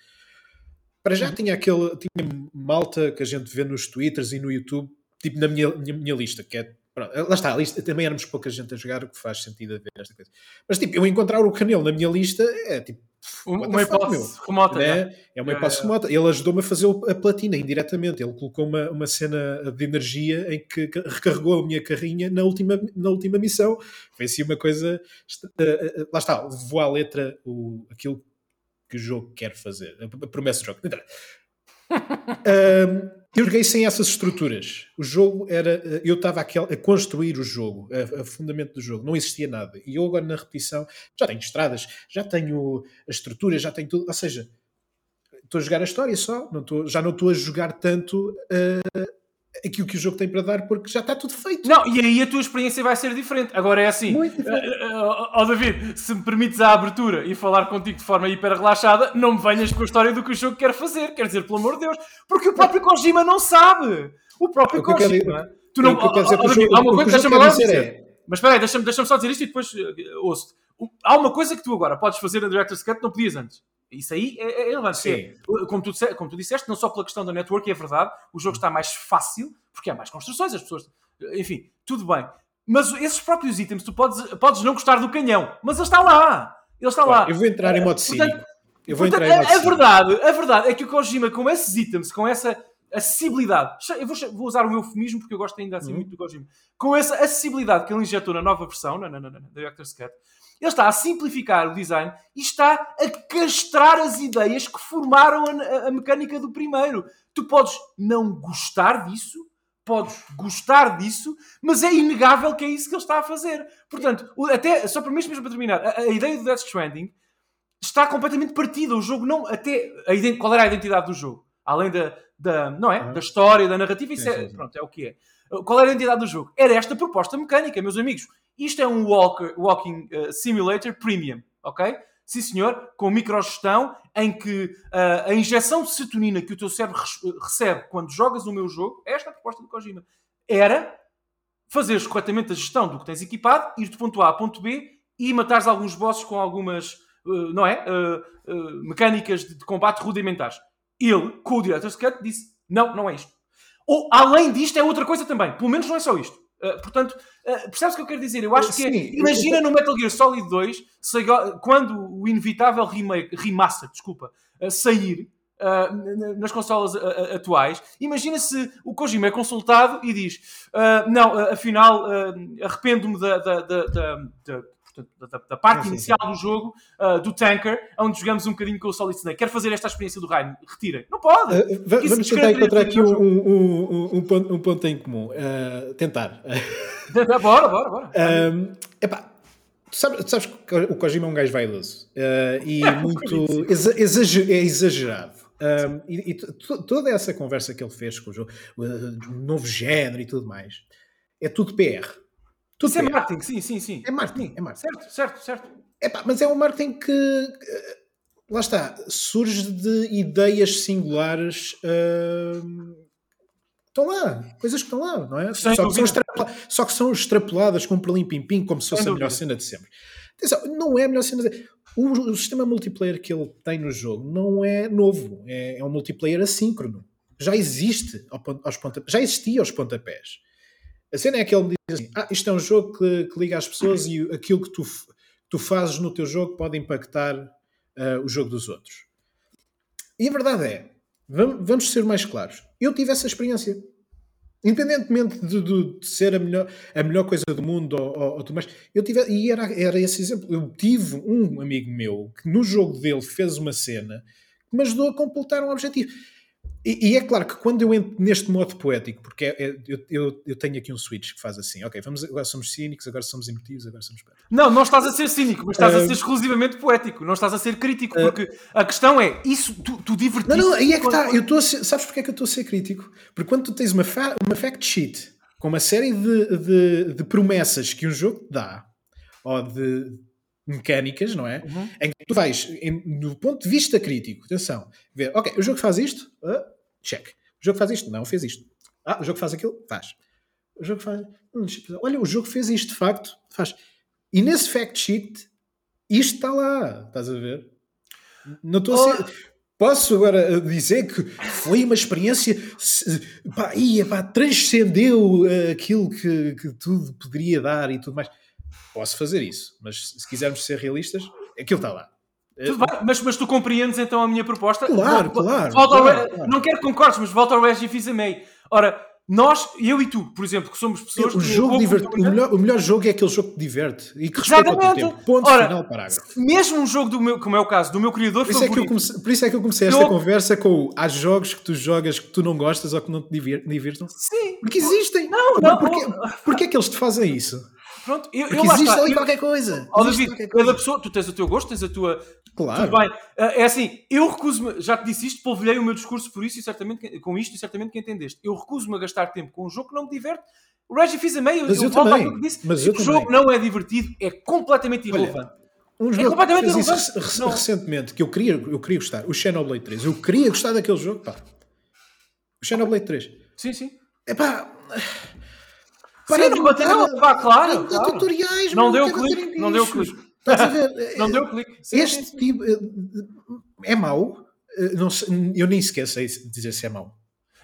Speaker 2: Para já uhum. tinha aquele. Tinha malta que a gente vê nos Twitters e no YouTube, tipo na minha, minha, minha lista, que é Pronto, lá está, lista, também éramos pouca gente a jogar, o que faz sentido a ver esta coisa. Mas tipo, eu encontrar o Canelo na minha lista é tipo.
Speaker 1: Uma hipótese remota.
Speaker 2: Né? É uma hipótese é, remota. Ele ajudou-me a fazer a platina indiretamente. Ele colocou uma, uma cena de energia em que recarregou a minha carrinha na última, na última missão. Foi assim uma coisa. Uh, uh, lá está, levou à letra o, aquilo que o jogo quer fazer. A promessa do jogo. Eu joguei sem essas estruturas. O jogo era. Eh, eu estava a construir o jogo, a, a, fundamento do jogo. Não existia nada. E eu agora na repetição já tenho estradas, já tenho a estrutura, já tenho tudo. Ou seja, estou a jogar a história só. Não estou, já não estou a jogar tanto uh, aquilo que o jogo tem para dar porque já está tudo feito.
Speaker 1: Não, e aí a tua experiência vai ser diferente. Agora é assim, ó uh, uh, uh, David, se me permites a abertura e falar contigo de forma hiper relaxada, não me venhas com a história do que o jogo quer fazer. Quer dizer, pelo amor de Deus, porque o próprio Kojima não sabe. O próprio o Kojima. Quero, tu não,
Speaker 2: o que dizer, David, há uma coisa, deixa-me
Speaker 1: dizer. É... Mas espera aí, deixa-me deixa só dizer isto e depois uh, ouço. Há uma coisa que tu agora podes fazer na Director's Cut que não podias antes. Isso aí é, é relevante. É, como, tu, como tu disseste, não só pela questão da network, é verdade, o jogo está mais fácil, porque há mais construções, as pessoas. Enfim, tudo bem. Mas esses próprios itens, tu podes, podes não gostar do canhão, mas ele está lá. Ele está lá.
Speaker 2: Eu vou entrar em modo cínico. Eu vou
Speaker 1: portanto,
Speaker 2: entrar em modo
Speaker 1: a, a verdade, a verdade é que o Kojima, com esses itens, com essa acessibilidade, eu vou, vou usar um eufemismo porque eu gosto ainda assim uhum. muito do Kojima, com essa acessibilidade que ele injetou na nova versão, na, na, na, na Director's Cut, ele está a simplificar o design e está a castrar as ideias que formaram a, a mecânica do primeiro. Tu podes não gostar disso, podes gostar disso, mas é inegável que é isso que ele está a fazer. Portanto, até, só para mesmo, mesmo para terminar, a, a, ideia do Death Stranding está completamente partida. O jogo não. Até, a, qual era a identidade do jogo? Além da, da, não é? Uhum. da história, da narrativa, isso sim, é, sim, sim. Pronto, é o que é. Qual era a identidade do jogo? Era esta proposta mecânica, meus amigos. Isto é um walker, Walking uh, Simulator Premium, ok? Sim, senhor, com microgestão, em que uh, a injeção de serotonina que o teu cérebro recebe quando jogas o meu jogo, é esta a proposta do Kojima, era fazeres corretamente a gestão do que tens equipado, ir de ponto A a ponto B e matares alguns bosses com algumas, uh, não é? Uh, mecânicas de, de, combate rudimentares. Ele, com o Director's Cut, disse: não, não é isto. Ou, além disto, é outra coisa também. Pelo menos não é só isto. Uh, portanto, uh, percebes o que eu quero dizer? Eu acho Sim, que é, imagina eu... no Metal Gear Solid 2, se, quando o inevitável remake, remaster, desculpa, uh, sair nas consolas atuais, imagina se o Kojima é consultado e diz: Não, afinal, arrependo-me da, da, da, da da, da, parte sim, inicial sim. do jogo, uh, do tanker, onde jogamos um bocadinho com o Solid Snake. Quer fazer esta experiência do Raiden? Retirem. Não pode! Uh,
Speaker 2: vamos tentar encontrar aqui um, um, um, ponto, um ponto em comum. Uh, tentar.
Speaker 1: bora, bora, bora.
Speaker 2: Um, epá, tu sabes, tu sabes que o Kojima é um gajo vaidoso e é, muito exa exager, é exagerado. Um, e, e toda essa conversa que ele fez com o jogo, o novo género e tudo mais, é tudo PR.
Speaker 1: Tudo Isso é marketing, sim, sim, sim.
Speaker 2: É marketing, é marketing.
Speaker 1: Certo, certo, certo.
Speaker 2: Epá, mas é um marketing que, eh, lá está, surge de ideias singulares uh, Estão lá, coisas que estão lá, não é? Só que, só que são extrapoladas com um pim-pim como se fosse
Speaker 1: Sem
Speaker 2: a melhor
Speaker 1: dúvida.
Speaker 2: cena de sempre. Atenção, não é a melhor cena de... o, o sistema multiplayer que ele tem no jogo não é novo, é, é um multiplayer assíncrono. Já existe ao aos ponta- já existia aos pontapés. A cena é que ele me diz assim: ah, isto é um jogo que, que liga às pessoas e aquilo que tu, tu fazes no teu jogo pode impactar ah, o jogo dos outros. E a verdade é, vamos, vamos ser mais claros. Eu tive essa experiência. Independentemente de, de- de ser a melhor, a melhor coisa do mundo ou, ou, ou tudo mais, eu tive, e era, era esse exemplo. Eu tive um amigo meu que no jogo dele fez uma cena que me ajudou a completar um objetivo. E, e é claro que quando eu entro neste modo poético, porque é- é- eu, eu, eu tenho aqui um switch que faz assim, ok, vamos, agora somos cínicos, agora somos emotivos, agora somos poéticos.
Speaker 1: Não, não estás a ser cínico, mas estás a
Speaker 2: Ah,
Speaker 1: ser exclusivamente poético. Não estás a ser crítico, porque a questão é, isso, tu, tu divertiste...
Speaker 2: Não, não, aí é que está. Eu estou sabes porque é que eu estou a ser crítico? Porque quando tu tens uma, fa- uma fact sheet com uma série de, de, de promessas que um jogo te dá, ou de mecânicas, não é?
Speaker 1: Uhum.
Speaker 2: Em que tu vais, em- do ponto de vista crítico, atenção, ver, ok, o jogo faz isto, ah, check. O jogo faz isto, não, fez isto. Ah, o jogo faz aquilo, faz. O jogo faz. hum. Olha, o jogo fez isto, de facto, faz. E nesse fact sheet, isto está lá, estás a ver? Não estou a ser. Posso agora dizer que foi uma experiência pá, ia, pá, transcendeu eh, aquilo que, que tudo poderia dar e tudo mais. Posso fazer isso, mas se quisermos ser realistas, aquilo está lá.
Speaker 1: Tudo bem, mas, mas tu compreendes então a minha proposta?
Speaker 2: Claro,
Speaker 1: Vol-
Speaker 2: claro,
Speaker 1: volta
Speaker 2: claro, claro.
Speaker 1: Não quero que concordes, mas volta ao Reggie Fils-Aimé. Ora, nós, eu e tu, por exemplo, que somos pessoas...
Speaker 2: O jogo o, melhor, o melhor jogo é aquele jogo que diverte e que respeita o tempo. Ponto
Speaker 1: Ora,
Speaker 2: final, parágrafo.
Speaker 1: Mesmo um jogo, do meu, como é o caso, do meu criador
Speaker 2: Por isso, é que eu
Speaker 1: favorito...
Speaker 2: comecei, por isso é que eu comecei esta conversa com há jogos que tu jogas que tu não gostas ou que não te divir- divirtam.
Speaker 1: Sim,
Speaker 2: Porque existem.
Speaker 1: Não, não,
Speaker 2: porquê,
Speaker 1: não.
Speaker 2: porquê é que eles te fazem isso?
Speaker 1: Pronto. Eu,
Speaker 2: Porque
Speaker 1: eu lá
Speaker 2: existe
Speaker 1: está.
Speaker 2: ali
Speaker 1: Eu-
Speaker 2: qualquer coisa.
Speaker 1: Ó David,
Speaker 2: qualquer
Speaker 1: cada
Speaker 2: coisa.
Speaker 1: pessoa, tu tens o teu gosto, tens a tua.
Speaker 2: Claro.
Speaker 1: Tudo bem. Ah, É assim, eu recuso-me, já te disse isto, polvilhei o meu discurso por isso e certamente que- com isto e certamente que entendeste. Eu recuso-me a gastar tempo com um jogo que não me diverte. O Reggie fez a meio,
Speaker 2: Mas eu
Speaker 1: volto
Speaker 2: também,
Speaker 1: que disse.
Speaker 2: mas eu
Speaker 1: o
Speaker 2: também.
Speaker 1: jogo não é divertido, é completamente
Speaker 2: Olha,
Speaker 1: irrelevante.
Speaker 2: Um
Speaker 1: É
Speaker 2: jogo que
Speaker 1: completamente
Speaker 2: isso
Speaker 1: irrelevante. Não.
Speaker 2: recentemente, que eu queria, eu queria gostar, o Xenoblade 3. Eu queria gostar daquele jogo, pá. O Xenoblade 3.
Speaker 1: Sim, sim.
Speaker 2: É pá.
Speaker 1: Sim, não bateu, pá, claro,
Speaker 2: Dá
Speaker 1: claro.
Speaker 2: tutoriais,
Speaker 1: Não deu
Speaker 2: bater
Speaker 1: clique, não deu clique.
Speaker 2: Estás a ver?
Speaker 1: Não deu clique.
Speaker 2: Este tipo eh, é mau. Eh, Não eu nem sequer sei dizer se é mau.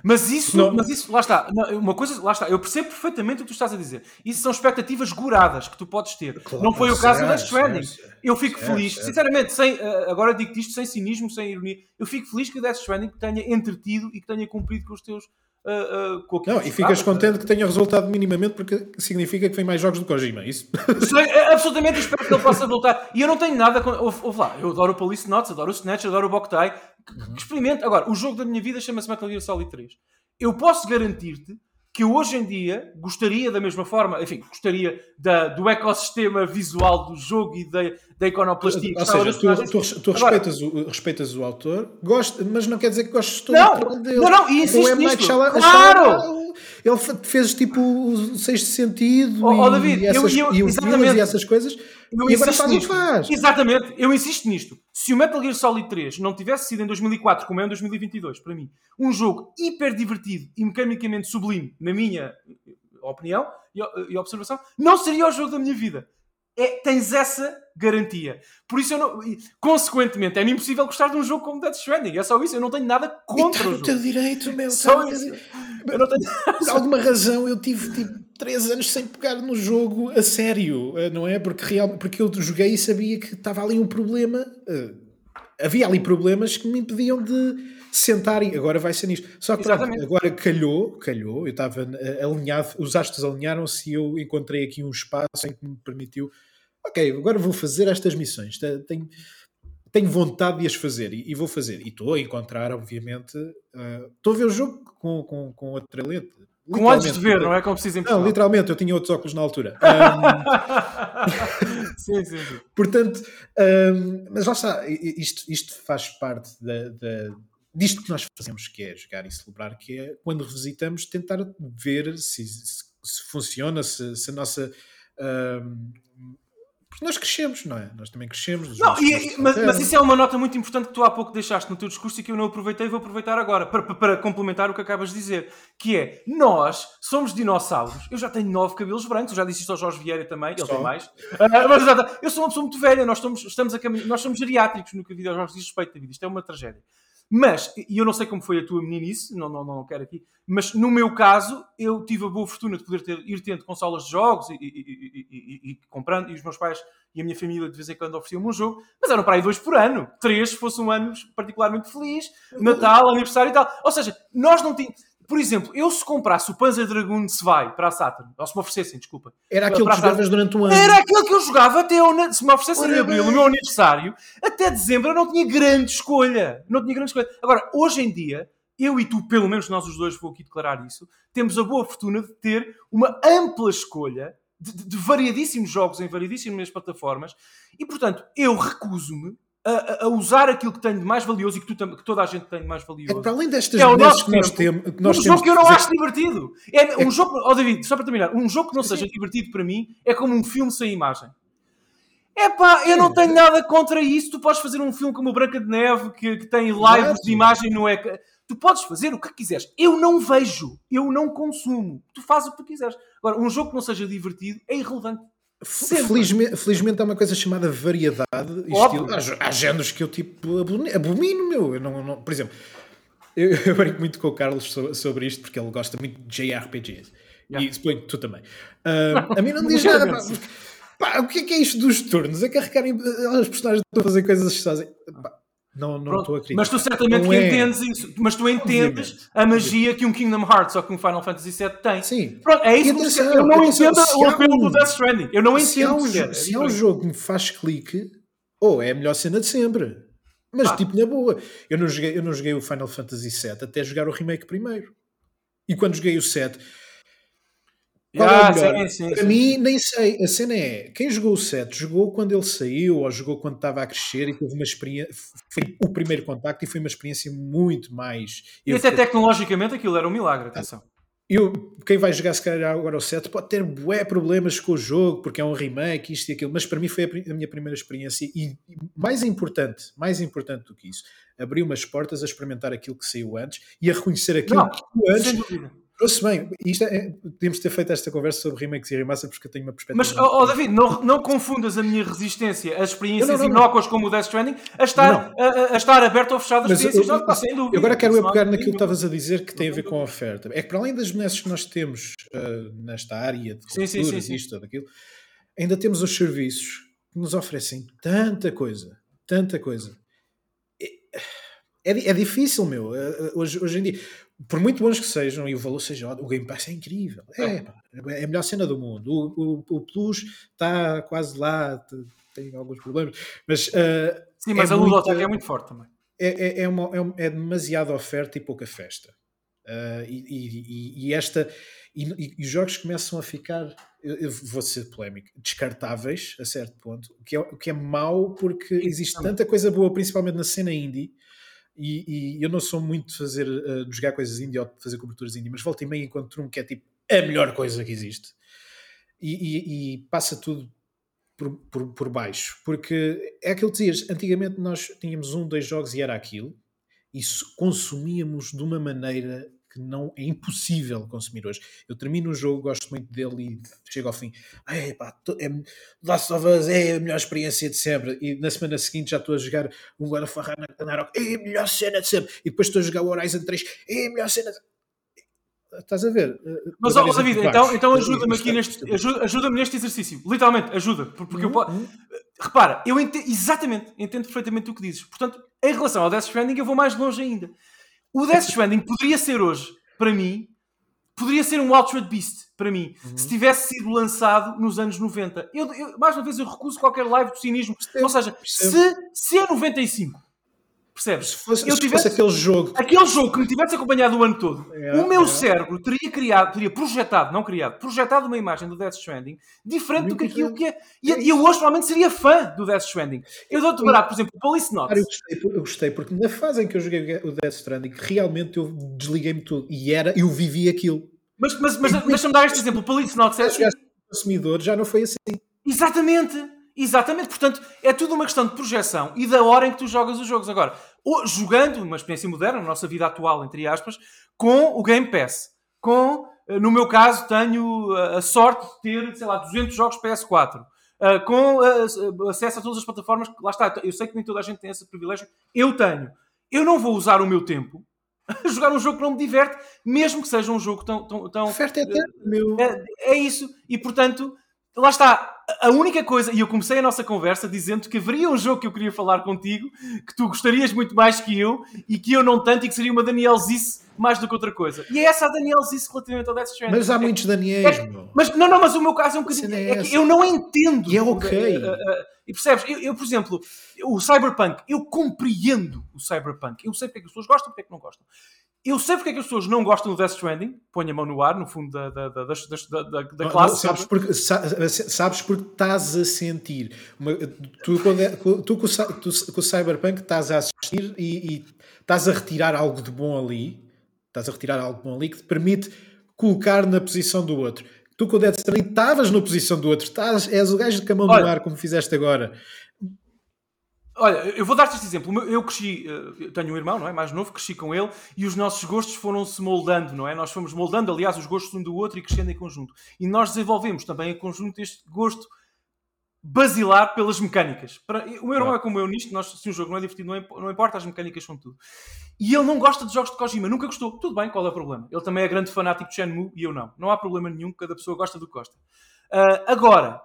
Speaker 1: Mas isso,
Speaker 2: Não.
Speaker 1: mas isso, lá está, não, uma coisa, lá está, eu percebo perfeitamente o que tu estás a dizer. Isso são expectativas goradas que tu podes ter.
Speaker 2: Claro,
Speaker 1: não foi o caso Death Stranding. eu fico
Speaker 2: certo,
Speaker 1: feliz,
Speaker 2: certo.
Speaker 1: sinceramente, sem, eh, agora digo-te isto sem cinismo, sem ironia, eu fico feliz que o Death Stranding tenha entretido e que tenha cumprido com os teus. Eh, eh, com aquilo
Speaker 2: Não, e ficas contente que tenha resultado minimamente porque significa que vem mais jogos do Kojima. Isso.
Speaker 1: Sei, é, absolutamente espero que ele possa voltar. E eu não tenho nada com. Ouve, ouve lá, eu adoro o Police Notes, adoro o Snatch, adoro o Boktai.
Speaker 2: Uhum.
Speaker 1: que experimente. Agora, o jogo da minha vida chama-se Metal Gear Solid 3. Eu posso garantir-te que hoje em dia gostaria da mesma forma, enfim, gostaria da, do ecossistema visual do jogo e da, da iconoplastia.
Speaker 2: Ou seja, tu, tu, tu
Speaker 1: Agora,
Speaker 2: respeitas, o, respeitas o autor, gosta, mas não quer dizer que gostes todo
Speaker 1: Não,
Speaker 2: do trabalho dele.
Speaker 1: não, não, e
Speaker 2: O
Speaker 1: insiste
Speaker 2: M. Night
Speaker 1: nisto. Claro!
Speaker 2: Ele fe- fez tipo o sexto sentido
Speaker 1: Oh, oh,
Speaker 2: e,
Speaker 1: David, eu-
Speaker 2: essas,
Speaker 1: eu-
Speaker 2: e o
Speaker 1: exatamente.
Speaker 2: E essas coisas.
Speaker 1: Eu
Speaker 2: e agora faz
Speaker 1: nisto.
Speaker 2: faz.
Speaker 1: Exatamente, eu insisto nisto. Se o Metal Gear Solid 3 não tivesse sido em 2004, como é em 2022, para mim, um jogo hiper divertido e mecanicamente sublime, na minha opinião e, e observação, não seria o jogo da minha vida. É, tens essa garantia. Por isso, eu não, consequentemente, é-me impossível gostar de um jogo como Death Stranding. É só isso. Eu não tenho nada contra
Speaker 2: está
Speaker 1: o
Speaker 2: no teu
Speaker 1: jogo.
Speaker 2: direito, meu.
Speaker 1: Só isso. Eu não tenho...
Speaker 2: Por alguma razão eu tive tipo 3 anos sem pegar no jogo a sério, eh, não é? Porque, real, porque eu joguei e sabia que estava ali um problema. eh, havia ali problemas que me impediam de sentar e agora vai ser nisto. Só que pronto, agora calhou, calhou, eu estava eh, alinhado, os astros alinharam-se e eu encontrei aqui um espaço em que me permitiu, ok, agora vou fazer estas missões. Te- Tenho, tenho vontade de as fazer e, e vou fazer. E estou a encontrar, obviamente, eh, estou a ver o jogo com, com, com outra lente.
Speaker 1: Com olhos de ver, não é como precisa
Speaker 2: Não, literalmente, eu tinha outros óculos na altura. Ahm,
Speaker 1: sim, sim, sim.
Speaker 2: portanto, ahm, mas lá está, isto, isto faz parte da, da- disto que nós fazemos, que é jogar e celebrar, que é quando revisitamos, tentar ver se, se- se funciona, se, se a nossa. Porque nós crescemos, não é? Nós também crescemos.
Speaker 1: Não, e, mas, mas, isso é uma nota muito importante que tu há pouco deixaste no teu discurso e que eu não aproveitei e vou aproveitar agora para, para, para, complementar o que acabas de dizer. Que é, nós somos dinossauros. Eu já tenho nove cabelos brancos, eu já disse isto ao Jorge Vieira também, ele Só. tem mais. Uh, mas, eu sou uma pessoa muito velha, nós, estamos, estamos a nós somos geriátricos no que a vida aos diz respeito da vida. Isto é uma tragédia. Mas, e eu não sei como foi a tua meninice, não, não, não quero aqui, mas no meu caso, eu tive a boa fortuna de poder ter, ir tendo consolas de jogos e, e, e, e, comprando, e os meus pais e a minha família de vez em quando ofereciam um jogo, mas eram para aí dois por ano, três se fosse um ano particularmente feliz, Natal, aniversário e tal. Ou seja, nós não tínhamos por exemplo, eu se comprasse o Panzer Dragoon de Svai para a Saturn, ou se me oferecessem, desculpa.
Speaker 2: Era aquilo que jogavas durante um ano.
Speaker 1: Era aquilo que eu jogava até eu, se me oferecessem em abril, no meu aniversário, até dezembro eu não tinha grande escolha. Não tinha grande escolha. Agora, hoje em dia, eu e tu, pelo menos nós os dois, vou aqui declarar isso, temos a boa fortuna de ter uma ampla escolha de, de, de variadíssimos jogos em variadíssimas plataformas e, portanto, eu recuso-me a, a, usar aquilo que tenho de mais valioso e que, tu, que toda a gente tem de mais valioso.
Speaker 2: É para além destas é o nosso que nós temos. Que nós
Speaker 1: um jogo que eu não fazer... acho divertido. É, um jogo, oh David, só para terminar, um jogo que não seja divertido para mim é como um filme sem imagem. É pá, eu não tenho nada contra isso. Tu podes fazer um filme como Branca de Neve que, que tem lives de imagem no ecrã. Tu podes fazer o que quiseres. Eu não vejo, eu não consumo. Tu fazes o que tu quiseres. Agora, um jogo que não seja divertido é irrelevante.
Speaker 2: Felizmente, felizmente há uma coisa chamada variedade. Estilo, há, há géneros que eu tipo abomino, meu. Eu não, não, por exemplo, eu, eu brinco muito com o Carlos sobre isto porque ele gosta muito de JRPGs. Yeah. E suponho que tu também. Uh, a mim não diz nada. Pá, pá, o que é, que é isto dos turnos? É carregarem. As personagens estão a fazer coisas que fazem. Pá, não, não estou a acreditar.
Speaker 1: Mas tu certamente não que é. entendes isso. Mas tu entendes Obviamente. a magia que um Kingdom Hearts ou que um Final Fantasy VII tem.
Speaker 2: Sim.
Speaker 1: Pronto, é isso que eu não entendo o apelo do Death Stranding. Eu não
Speaker 2: se
Speaker 1: entendo.
Speaker 2: Há um, se, é se há um jogo que me faz clique, ou oh, é a melhor cena de sempre. Mas ah. tipo, na boa. Eu não, joguei, eu não joguei o Final Fantasy VII até jogar o remake primeiro. E quando joguei o 7, ah, é sim, sim, Para sim. mim, nem sei. A cena é: quem jogou o 7 jogou quando ele saiu ou jogou quando estava a crescer e teve uma experiência. Foi o primeiro contacto e foi uma experiência muito mais.
Speaker 1: E até tecnologicamente aquilo era um milagre, atenção.
Speaker 2: Eu, quem vai jogar se calhar agora o 7 pode ter bué problemas com o jogo porque é um remake, isto e aquilo, mas para mim foi a, a minha primeira experiência e, e, mais importante, mais importante do que isso, abriu umas portas a experimentar aquilo que saiu antes e a reconhecer aquilo Não, que antes Trouxe bem, isto é, podíamos ter feito esta conversa sobre remakes e remaster porque eu tenho uma perspectiva.
Speaker 1: Mas, oh, oh, David, não, não confundas a minha resistência às experiências inócuas como o Death Stranding a estar, a, a, estar aberto ou fechado às experiências eu, eu, sem dúvida.
Speaker 2: Agora quero eu pegar naquilo que estavas a dizer que tem a ver com a oferta. É que para além das benesses que nós temos uh, nesta área de cultura, sim, sim, sim, isto, tudo aquilo, ainda temos os serviços que nos oferecem tanta coisa, tanta coisa. É, é, é difícil, meu. Eh, eh, hoje, hoje em dia, por muito bons que sejam e o valor seja o Game Pass é incrível. É, pá, é a melhor cena do mundo. O, o, o Plus está quase lá, tem alguns problemas, mas. Uh,
Speaker 1: Sim, mas é a ludoteca é muito forte também.
Speaker 2: É, é, é, uma, é, é demasiada oferta e pouca festa. Uh, e, e, e, esta. E, e, os jogos começam a ficar, eu, vou ser polémico, descartáveis a certo ponto, o que é, o que é mau porque existe tanta coisa boa, principalmente na cena indie, e, e, eu não sou muito de fazer uh, de jogar coisas indie ou de fazer coberturas indie, mas volta e meia encontro um que é tipo a melhor coisa que existe. E, e, e passa tudo por, por, por, baixo. Porque é aquilo que dizias, antigamente nós tínhamos um, dois jogos e era aquilo, e consumíamos de uma maneira que não é impossível consumir hoje. Eu termino o jogo, gosto muito dele e chego ao fim. É, pá, é, Last of Us é a melhor experiência de sempre. E na semana seguinte já estou a jogar um God of War Ragnarok, é a melhor cena de sempre. E depois estou a jogar o Horizon 3, é a melhor cena de Estás a ver?
Speaker 1: Mas, ó, David, então, então ajuda-me aqui neste, ajuda, ajuda-me neste exercício. Literalmente, ajuda. Porque uhum, eu uhum. Repara, eu entendo, exatamente, entendo perfeitamente o que dizes. Portanto, em relação ao Death Stranding, eu vou mais longe ainda. O Death Stranding poderia ser hoje, para mim, poderia ser um Altered Beast, para mim, uhum. se tivesse sido lançado nos anos 90. Eu, eu, mais uma vez, eu recuso qualquer live do cinismo. Percebo, Ou seja, se, se é 95 Percebes?
Speaker 2: Se fosse, eu se tivesse, fosse aquele jogo.
Speaker 1: Aquele jogo que me tivesse acompanhado o ano todo, é, o meu é. cérebro teria criado, teria projetado, não criado, projetado uma imagem do Death Stranding diferente Muito do que aquilo que é. E é eu hoje provavelmente seria fã do Death Stranding. Eu dou-te barato, por exemplo, o Police Notes.
Speaker 2: Eu gostei, eu gostei, porque na fase em que eu joguei o Death Stranding, realmente eu desliguei-me tudo. E era, eu vivi aquilo.
Speaker 1: Mas, mas, mas deixa-me dar este exemplo. O Police Notes é.
Speaker 2: Assim. consumidor já não foi assim.
Speaker 1: Exatamente. Exatamente, portanto, é tudo uma questão de projeção e da hora em que tu jogas os jogos. Agora, jogando uma experiência moderna, na nossa vida atual, entre aspas, com o Game Pass. Com, eh, no meu caso, tenho eh, a sorte de ter, sei lá, 200 jogos PS4. Uh, com uh, acesso a todas as plataformas. Lá está, eu sei que nem toda a gente tem esse privilégio. Eu tenho. Eu não vou usar o meu tempo a jogar um jogo que não me diverte, mesmo que seja um jogo tão. tão, tão
Speaker 2: Oferta é, uh, meu.
Speaker 1: É, é isso. E portanto, lá está. A única coisa, e eu comecei a nossa conversa dizendo que haveria um jogo que eu queria falar contigo, que tu gostarias muito mais que eu, e que eu não tanto, e que seria uma Daniel Ziss mais do que outra coisa. E é essa a Daniel Ziss relativamente ao Death Stranding.
Speaker 2: Mas há
Speaker 1: é,
Speaker 2: muitos Daniels,
Speaker 1: é, mas Não, não, mas o meu caso é um bocadinho... É, é que eu não entendo.
Speaker 2: E é ok.
Speaker 1: Uh, uh, e percebes? Eu, eu, por exemplo, o Cyberpunk, eu compreendo o Cyberpunk. Eu sei porque é que as pessoas gostam e porque é que não gostam. Eu sei porque é que as pessoas não gostam do Death Stranding, põe a mão no ar, no fundo da, da, da, da, da classe.
Speaker 2: Não, sabes, porque, sabes porque estás a sentir. Uma, tu, quando é, tu, tu, com o Cyberpunk estás a assistir e, e estás a retirar algo de bom ali, estás a retirar algo de bom ali que te permite colocar na posição do outro. Tu com o Death Stranding estavas na posição do outro, estás, és o gajo de camão Olha, no ar, como fizeste agora.
Speaker 1: Olha, eu vou dar-te este exemplo. Eu cresci, eh, eu tenho um irmão, não é? Mais novo, cresci com ele e os nossos gostos foram-se moldando, não é? Nós fomos moldando, aliás, os gostos um do outro e crescendo em conjunto. E nós desenvolvemos também em conjunto este gosto basilar pelas mecânicas. O meu irmão é como eu nisto, nós, se um jogo não é divertido, não importa, as mecânicas são tudo. E ele não gosta de jogos de Kojima, nunca gostou. Tudo bem, qual é o problema? Ele também é grande fanático de Shenmue e eu não. Não há problema nenhum, cada pessoa gosta do que gosta. Uh, agora,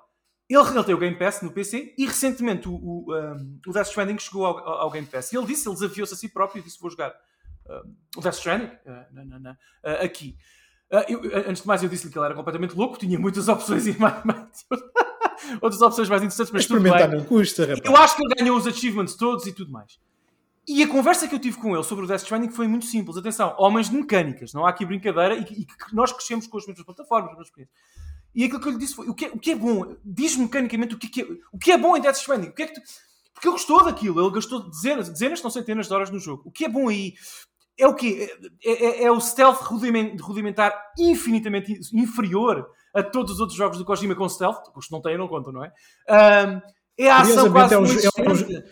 Speaker 1: ele, ele tem o Game Pass no PC e recentemente o, o, um, o Death Stranding chegou ao, ao, Game Pass. E ele disse, ele desafiou-se a si próprio e disse: Vou jogar uh, o Death Stranding uh, uh, aqui. Eu, antes de mais, eu disse-lhe que ele era completamente louco, tinha muitas opções e mais, mais outras opções mais interessantes, mas
Speaker 2: Experimentar não custa, rapaz.
Speaker 1: Eu acho que ele ganhou os achievements todos e tudo mais. E a conversa que eu tive com ele sobre o Death Stranding foi muito simples. Atenção, homens de mecânicas, não há aqui brincadeira e, e que nós crescemos com as mesmas plataformas, as mesmas. E aquilo que eu lhe disse foi: o que é, o que é bom? Diz-me mecanicamente o que é, o que é bom em Death Stranding. O que é que tu... Porque ele gostou daquilo, ele gastou dezenas, dezenas, não centenas de horas no jogo. O que é bom aí é o quê? É, é, é o stealth rudimentar infinitamente inferior a todos os outros jogos do Kojima com stealth. Os que não têm, não contam, não é? Um, é a ação quase é um, é um,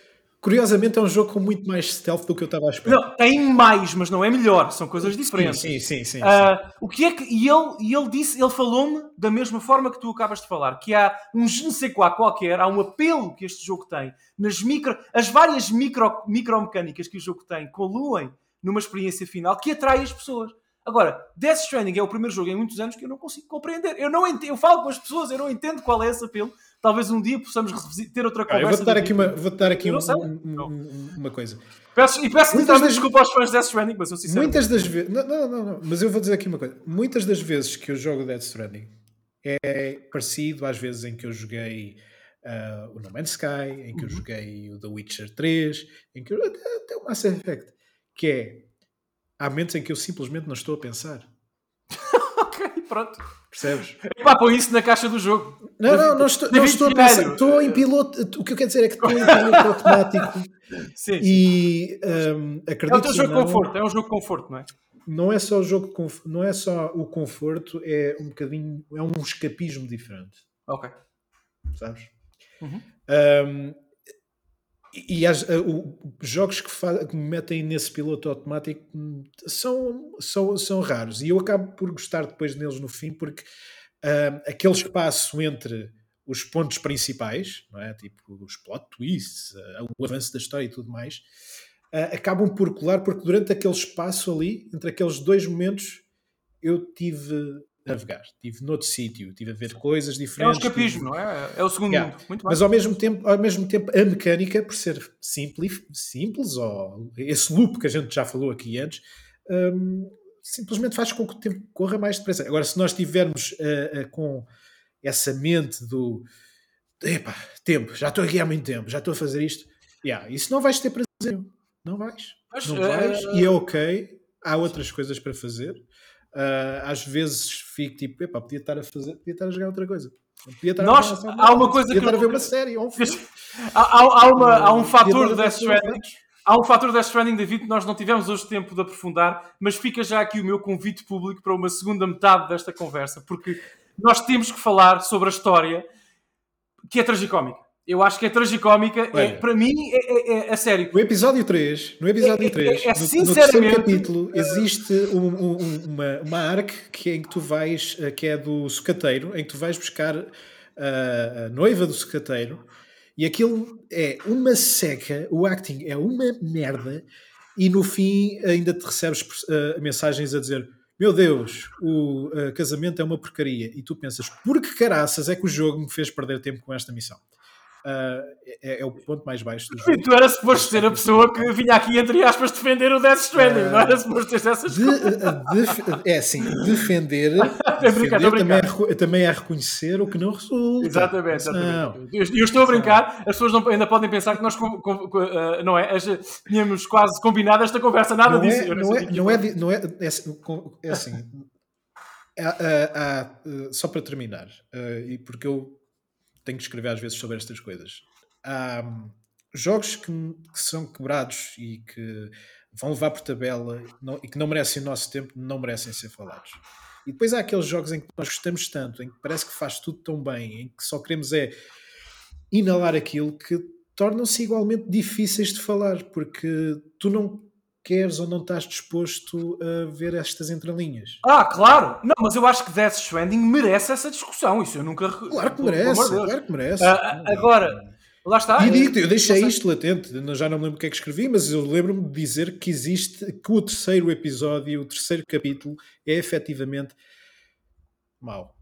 Speaker 2: Curiosamente é um jogo com muito mais stealth do que eu estava a esperar.
Speaker 1: Não, tem mais, mas não é melhor, são coisas diferentes.
Speaker 2: Sim, sim, sim. sim,
Speaker 1: uh, o que é que e ele e ele disse, ele falou-me da mesma forma que tu acabas de falar, que há um je ne sais quoi qualquer, há um apelo que este jogo tem nas micro, as várias micro micromecânicas que o jogo tem coluem numa experiência final que atrai as pessoas. Agora, Death Stranding é o primeiro jogo em muitos anos que eu não consigo compreender. Eu não entendo, eu falo com as pessoas, eu não entendo qual é esse apelo Talvez um dia possamos ter outra conversa.
Speaker 2: Ah, vou-te dar aqui, uma, vou dar aqui um, um, uma coisa.
Speaker 1: Peço, e peço muitas das... desculpa aos fãs de Death Stranding, mas eu sinceramente...
Speaker 2: Muitas das vezes... Não, não, não, não, mas eu vou dizer aqui uma coisa. Muitas das vezes que eu jogo Death Stranding é parecido às vezes em que eu joguei uh, o No Man's Sky, em que uhum. eu joguei o The Witcher 3, em que eu... Até, até o Mass Effect. Que é... Há momentos em que eu simplesmente não estou a pensar.
Speaker 1: ok, pronto.
Speaker 2: Percebes?
Speaker 1: Pá, põe isso na caixa do jogo.
Speaker 2: Não, não, não estou, não estou a pensar. Estou em piloto. O que eu quero dizer é que estou em piloto automático.
Speaker 1: Sim,
Speaker 2: e um, acredito
Speaker 1: É um jogo de conforto, é um jogo de conforto, não é?
Speaker 2: Não é só o jogo, não é só o conforto, é um bocadinho, é um escapismo diferente.
Speaker 1: Ok.
Speaker 2: Sabes?
Speaker 1: Uhum.
Speaker 2: Um, e as, uh, o, jogos que, que, me metem nesse piloto automático são, são, são raros. E eu acabo por gostar depois deles no fim, porque uh, aquele espaço entre os pontos principais, não é? tipo os plot twists, uh, o avanço da história e tudo mais, uh, acabam por colar, porque durante aquele espaço ali, entre aqueles dois momentos, eu tive navegar, estive noutro sítio, estive a ver coisas diferentes.
Speaker 1: É o escapismo, tive... não é? É o segundo yeah. mundo. Muito
Speaker 2: Mas ao mesmo, tempo, ao mesmo tempo, a mecânica, por ser simples, simples ou esse loop que a gente já falou aqui antes, um, simplesmente faz com que o tempo corra mais depressa. Agora, se nós estivermos uh, uh, com essa mente do epá, tempo, já estou aqui há muito tempo, já estou a fazer isto, yeah, isso não vais ter prazer. Não vais. Mas, não vais, uh... e é ok. Há outras coisas para fazer uh, às vezes fico tipo, epá, podia estar a fazer, podia estar a jogar outra coisa. Podia estar
Speaker 1: Nós, a há uma coisa
Speaker 2: podia
Speaker 1: que
Speaker 2: estar a ver uma série um
Speaker 1: há, há, há, uma, há um fator de Death Stranding. Há um fator Death Stranding, David, que nós não tivemos hoje tempo de aprofundar, mas fica já aqui o meu convite público para uma segunda metade desta conversa, porque nós temos que falar sobre a história que é tragicómica. Eu acho que é tragicómica. É, para mim, é, é, é a sério.
Speaker 2: No episódio 3, no episódio
Speaker 1: É- é-
Speaker 2: 3,
Speaker 1: é
Speaker 2: no, no
Speaker 1: sinceramente-
Speaker 2: terceiro capítulo, existe um- um- um- uma, uma arc que é em que tu vais, eh, que é do sucateiro, em que tu vais buscar ah, a noiva do sucateiro e aquilo é uma seca, o acting é uma merda e no fim ainda te recebes ah, mensagens a dizer meu Deus, o ah, casamento é uma porcaria e tu pensas, por que caraças é que o jogo me fez perder tempo com esta missão? Ah, é, é o ponto mais baixo do jogo.
Speaker 1: E tu era suposto ser a pessoa que vinha aqui, entre aspas, defender o Death Stranding. Não era suposto ter essas
Speaker 2: De- de- é assim, defender,
Speaker 1: brincar,
Speaker 2: defender
Speaker 1: a
Speaker 2: também, é,
Speaker 1: brincar.
Speaker 2: também é reconhecer o que não resulta.
Speaker 1: Exatamente, exatamente. Eu, eu estou a brincar, as pessoas não- ainda podem pensar que nós, com- com- com- ah, não é? As- tínhamos quase combinado esta conversa, nada
Speaker 2: Não
Speaker 1: disso.
Speaker 2: é,
Speaker 1: Eu nem
Speaker 2: não, é, não, é, não é, é assim, é assim, só para terminar, e porque eu tenho que escrever às vezes sobre estas coisas, há hum, jogos que, que são quebrados e que vão levar por tabela não- e que não merecem o nosso tempo, não merecem ser falados. E depois há aqueles jogos em que nós gostamos tanto, em que parece que faz tudo tão bem, em que só queremos é inalar aquilo que tornam-se igualmente difíceis de falar, porque tu não queres ou não estás disposto a ver estas entrelinhas.
Speaker 1: Ah, claro! Não, mas eu acho que Death Stranding merece essa discussão. Isso eu nunca.
Speaker 2: Claro que merece, claro que merece.
Speaker 1: Ah, ah, agora, lá está.
Speaker 2: E digo eu deixei isto latente, já não me lembro o que é que escrevi, mas eu lembro-me de dizer que existe, que o terceiro episódio, o terceiro capítulo, é efetivamente mau.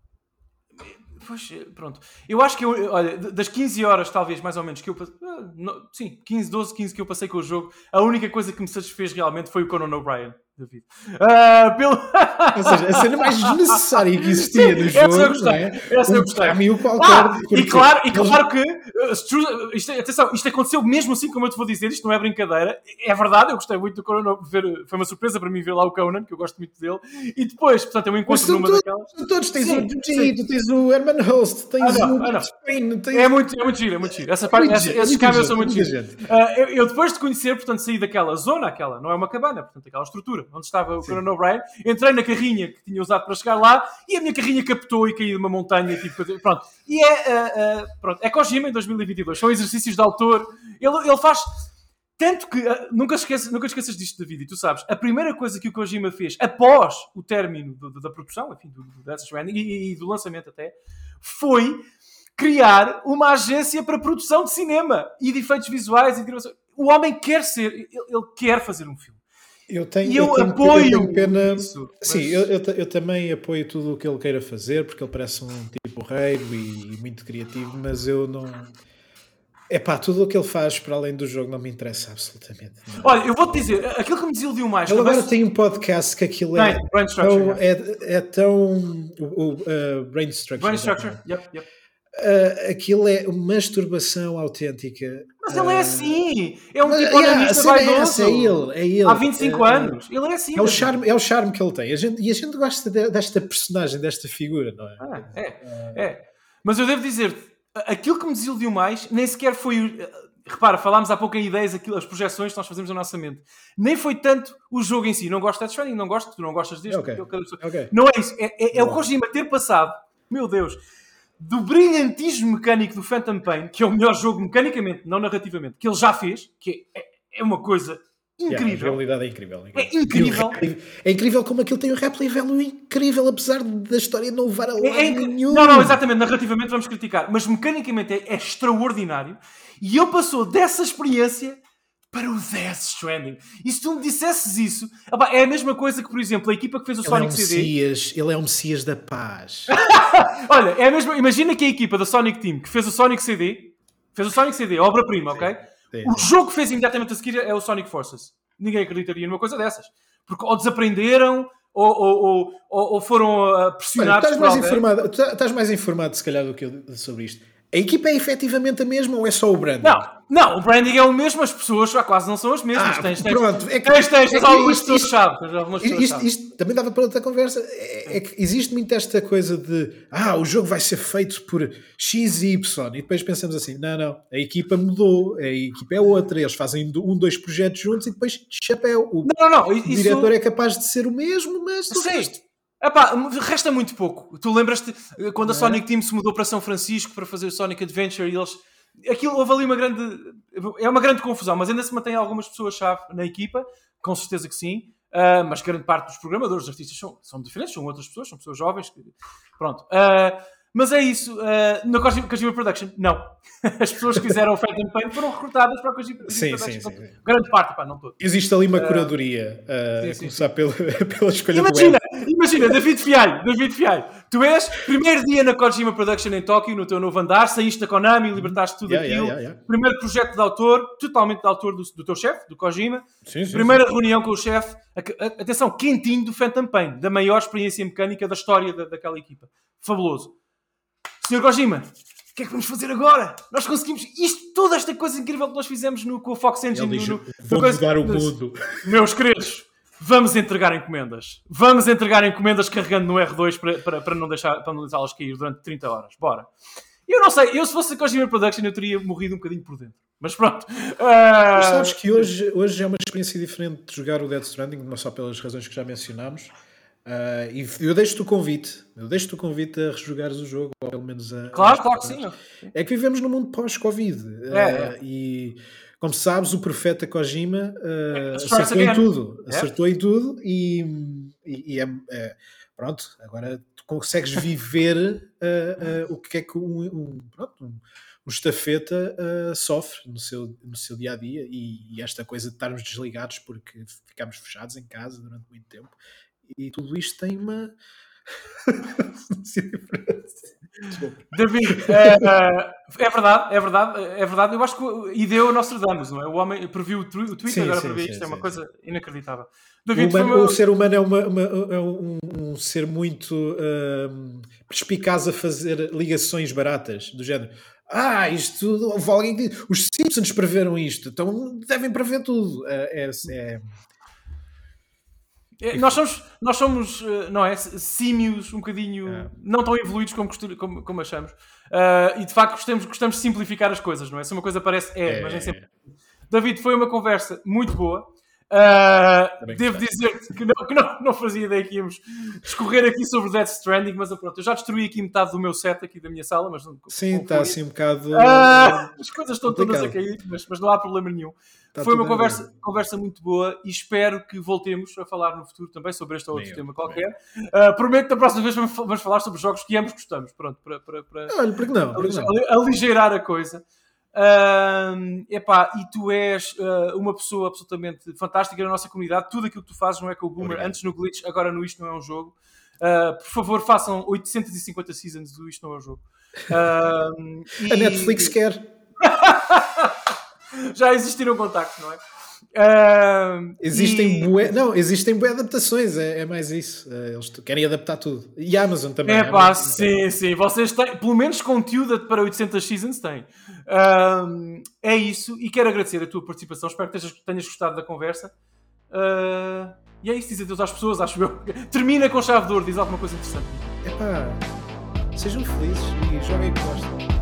Speaker 1: Pois, pronto. Eu acho que, eu, olha, das 15 horas, talvez, mais ou menos, que eu passei. ah, sim, 15, 12, 15 que eu passei com o jogo, a única coisa que me satisfez realmente foi o Conan O'Brien, David. Ah, pelo...
Speaker 2: Ou seja, a cena mais desnecessária que existia no
Speaker 1: Essa eu
Speaker 2: jogo,
Speaker 1: gostei,
Speaker 2: é?
Speaker 1: essa eu
Speaker 2: um
Speaker 1: gostei.
Speaker 2: cameo qualquer.
Speaker 1: Ah,
Speaker 2: porque
Speaker 1: e claro, e claro que, uh, tu- isto, é- atenção, isto aconteceu mesmo assim como eu te vou dizer, isto não é brincadeira, é verdade, eu gostei muito do Conan, ver, foi uma surpresa para mim ver lá o Conan, que eu gosto muito dele, e depois, portanto, eu
Speaker 2: Mas
Speaker 1: encontro numa
Speaker 2: todos,
Speaker 1: daquelas.
Speaker 2: todos, tens
Speaker 1: Sim,
Speaker 2: o G, tu tens o Herman Host, tens
Speaker 1: Ah, não,
Speaker 2: o
Speaker 1: ah.
Speaker 2: Spain, tens
Speaker 1: É muito, é muito giro, é muito giro. Essa parte,
Speaker 2: muita
Speaker 1: essa-
Speaker 2: gente,
Speaker 1: esses
Speaker 2: gente,
Speaker 1: são muito giros. Ah, eu, eu depois de conhecer, portanto, saí daquela zona, aquela, não é uma cabana, portanto, aquela estrutura onde estava o Conan O'Brien, entrei na carrinha que tinha usado para chegar lá e a minha carrinha captou e caí de uma montanha, tipo, pronto. E é, ah, ah, pronto, é Kojima em 2022, são exercícios de autor, ele, ele faz... Tanto que, ah, nunca, esqueças, nunca esqueças disto, David, e tu sabes, a primeira coisa que o Kojima fez após o término do- do- da produção, enfim, do, do Death Stranding e, e do lançamento até, foi criar uma agência para produção de cinema e de efeitos visuais e de gravação. O homem quer ser, ele, ele quer fazer um filme.
Speaker 2: Eu tenho,
Speaker 1: E eu,
Speaker 2: tenho-
Speaker 1: apoio
Speaker 2: eu tenho pena.
Speaker 1: isso.
Speaker 2: Sim,
Speaker 1: mas-
Speaker 2: eu, eu, ta- eu também apoio tudo o que ele queira fazer, porque ele parece um tipo reiro e, e muito criativo, mas eu não. É pá, tudo o que ele faz para além do jogo não me interessa absolutamente. nada.
Speaker 1: Olha, eu vou-te dizer, aquilo que me desiludiu mais...
Speaker 2: Ele agora tem um podcast que aquilo é.
Speaker 1: Brain
Speaker 2: tão, é, é tão. O, o, uh, brain Structure.
Speaker 1: Brain Structure,
Speaker 2: exatamente.
Speaker 1: yep, yep.
Speaker 2: Uh, aquilo é uma masturbação autêntica.
Speaker 1: Mas ele é assim, é um tipo
Speaker 2: yeah, a
Speaker 1: onanista
Speaker 2: cena é é ele, é ele.
Speaker 1: Há 25
Speaker 2: Uh,
Speaker 1: anos, ele é assim.
Speaker 2: É o, charme, é o charme que ele tem. A gente, e a gente gosta de- desta personagem, desta figura, não é?
Speaker 1: Ah, é, é. Mas eu devo dizer, aquilo que me desiludiu mais nem sequer foi. o- Repara, falámos há pouco em ideias, aquilo, as projeções que nós fazemos na nossa mente. Nem foi tanto o jogo em si. Não gosto de Death Stranding, não gosto, tu não gostas deste.
Speaker 2: Ok.
Speaker 1: eu- cada pessoa-
Speaker 2: Ok.
Speaker 1: Não é isso. É, é- é o. Kojima ter passado, meu Deus, do brilhantismo mecânico do Phantom Pain, que é o melhor jogo mecanicamente, não narrativamente, que ele já fez, que é, é uma coisa
Speaker 2: Yeah, a
Speaker 1: incrível.
Speaker 2: é incrível.
Speaker 1: É incrível.
Speaker 2: O rap- É incrível como aquilo tem um replay value incrível, apesar da história não levar a lado
Speaker 1: É- é
Speaker 2: nenhum.
Speaker 1: Não, não, exatamente, narrativamente vamos criticar, mas mecanicamente é, é extraordinário. E ele passou dessa experiência para o Death Stranding. E se tu me dissesses isso, opá, é a mesma coisa que, por exemplo, a equipa que fez o
Speaker 2: Ele é um
Speaker 1: Sonic CD.
Speaker 2: Messias, ele é um Messias da paz.
Speaker 1: Olha, é a mesma, imagina que a equipa da Sonic Team que fez o Sonic CD, fez o Sonic CD, obra-prima, ok?
Speaker 2: sim.
Speaker 1: O jogo que fez imediatamente a seguir é o Sonic Forces. Ninguém acreditaria numa coisa dessas. Porque ou desaprenderam, ou, ou, ou, ou- foram ah,
Speaker 2: Olha,
Speaker 1: pressionados
Speaker 2: estás,
Speaker 1: por
Speaker 2: mais informado, tu estás mais informado, se calhar, do que eu sobre isto. A equipa é efetivamente a mesma ou é só o branding?
Speaker 1: Não, não, o branding é o mesmo, as pessoas já quase não são as mesmas.
Speaker 2: Ah,
Speaker 1: tens, tens,
Speaker 2: pronto, é que-
Speaker 1: tens, tens,
Speaker 2: é que
Speaker 1: algumas
Speaker 2: isto-
Speaker 1: pessoas
Speaker 2: isto- Isto, também dava para outra conversa. É, é que existe muito esta coisa de ah, o jogo vai ser feito por X e Y, e depois pensamos assim: não, não, a equipa mudou, a equipa é outra, eles fazem um, dois projetos juntos e depois chapéu. O,
Speaker 1: Não, não, não.
Speaker 2: o
Speaker 1: Isso,
Speaker 2: diretor é capaz de ser o mesmo, mas o
Speaker 1: Sei.
Speaker 2: resto.
Speaker 1: Epá, resta muito pouco. Tu lembras-te eh, quando a
Speaker 2: é?
Speaker 1: Sonic Team se mudou para São Francisco para fazer o Sonic Adventure e eles aquilo houve ali uma grande. É uma grande confusão, mas ainda se mantém algumas pessoas-chave na equipa, com certeza que sim. Uh, mas grande parte dos programadores, dos artistas são, são diferentes, são outras pessoas, são pessoas jovens. Que, pronto. Uh, mas é isso. Uh, na Kojima, Production, não. As pessoas que fizeram o Phantom Pain foram recrutadas para a Kojima,
Speaker 2: sim,
Speaker 1: Production.
Speaker 2: Sim, sim,
Speaker 1: Grande parte, pá, não todo.
Speaker 2: Existe ali uma curadoria, uh, sim, sim, começar pela, pela escolha
Speaker 1: imagina, Imagina, David Fialho, David Fialho. Tu és, primeiro dia na Kojima Production em Tóquio, no teu novo andar, saíste da Konami, libertaste tudo
Speaker 2: yeah,
Speaker 1: aquilo.
Speaker 2: Yeah, yeah,
Speaker 1: primeiro projeto de autor, totalmente de autor do, do teu chefe, do Kojima. Primeira reunião com o chefe, atenção, quentinho do Phantom Pain, da maior experiência mecânica da história da, daquela equipa. Fabuloso. Senhor Kojima, o que é que vamos fazer agora? Nós conseguimos isto, toda esta coisa incrível que nós fizemos no, com o Fox Engine.
Speaker 2: Diz,
Speaker 1: no, no,
Speaker 2: vou mudar o mundo.
Speaker 1: Meus queridos, vamos entregar encomendas. Vamos entregar encomendas carregando no R2 para, para, para não deixar para não deixá-las cair durante 30 horas. Bora. Eu não sei, eu se fosse a Kojima Production eu teria morrido um bocadinho por dentro. Mas pronto. Uh...
Speaker 2: Mas sabes que hoje, hoje é uma experiência diferente de jogar o Dead Stranding, não só pelas razões que já mencionámos. Uh, e eu deixo-te o convite, eu deixo-te o convite a rejogares o jogo, ou pelo menos a.
Speaker 1: Claro, claro que sim.
Speaker 2: É que vivemos num mundo pós-Covid.
Speaker 1: É, uh,
Speaker 2: é. E como sabes, o profeta Kojima uh, acertou em tudo. É. Acertou em tudo e, e, e é, é, pronto, agora tu consegues viver o que é que um, um, pronto, um, um estafeta sofre no seu, no seu dia a dia e, e esta coisa de estarmos desligados porque ficámos fechados em casa durante muito tempo e tudo isto tem uma.
Speaker 1: David, é, é, verdade, é verdade, é verdade. Eu acho que e deu Nostradamus, não é? O homem previu o Twitter, sim, agora prevê isto, sim, é uma coisa inacreditável.
Speaker 2: David, o, humano, o, ser humano é, uma, uma, é um, um, ser muito uh, perspicaz a fazer ligações baratas, do género. Ah, isto, houve alguém que os Simpsons preveram isto, então devem prever tudo. É, é,
Speaker 1: é, nós somos, nós somos, eh, não é? Símios um bocadinho é. não tão evoluídos como, como, como achamos. Uh, e de facto gostamos, gostamos de simplificar as coisas, não é? Se uma coisa parece é, é mas nem sempre. David, foi uma conversa muito boa. Uh, devo dizer-te que, não, que não, não fazia ideia que íamos discorrer aqui sobre Death Stranding, mas pronto, eu já destruí aqui metade do meu set aqui da minha sala, mas não,
Speaker 2: Sim, está assim um bocado.
Speaker 1: Uh, as coisas estão complicado. todas a cair, mas, mas não há problema nenhum. Está Foi uma conversa, conversa muito boa e espero que voltemos a falar no futuro também sobre este ou outro tema qualquer. Uh, prometo que da próxima vez vamos falar sobre jogos que ambos gostamos. Pronto, para, para, para
Speaker 2: Olha, porque não, porque não.
Speaker 1: aligeirar a coisa. Uh, epá, e tu és uh, uma pessoa absolutamente fantástica na nossa comunidade. Tudo aquilo que tu fazes não é com o Boomer, Obrigado. antes no Glitch, agora no Isto Não É Um Jogo. Uh, por favor, façam 850 seasons do Isto Não É Um Jogo. Uh,
Speaker 2: e... A Netflix quer.
Speaker 1: Já existiram contactos, não é? Uh,
Speaker 2: existem e... bué, não, existem bué adaptações, é, é, mais isso. É, eles querem adaptar tudo. E a Amazon também.
Speaker 1: É pá, sim, sim. Vocês têm, pelo menos conteúdo para 800 seasons têm. Uh, é isso. E quero agradecer a tua participação. Espero que tenhas, tenhas gostado da conversa. Uh, e é isso. Diz adeus às pessoas, acho eu. Termina com chave de ouro, diz alguma coisa interessante.
Speaker 2: É pá, sejam felizes e joguem que gostam.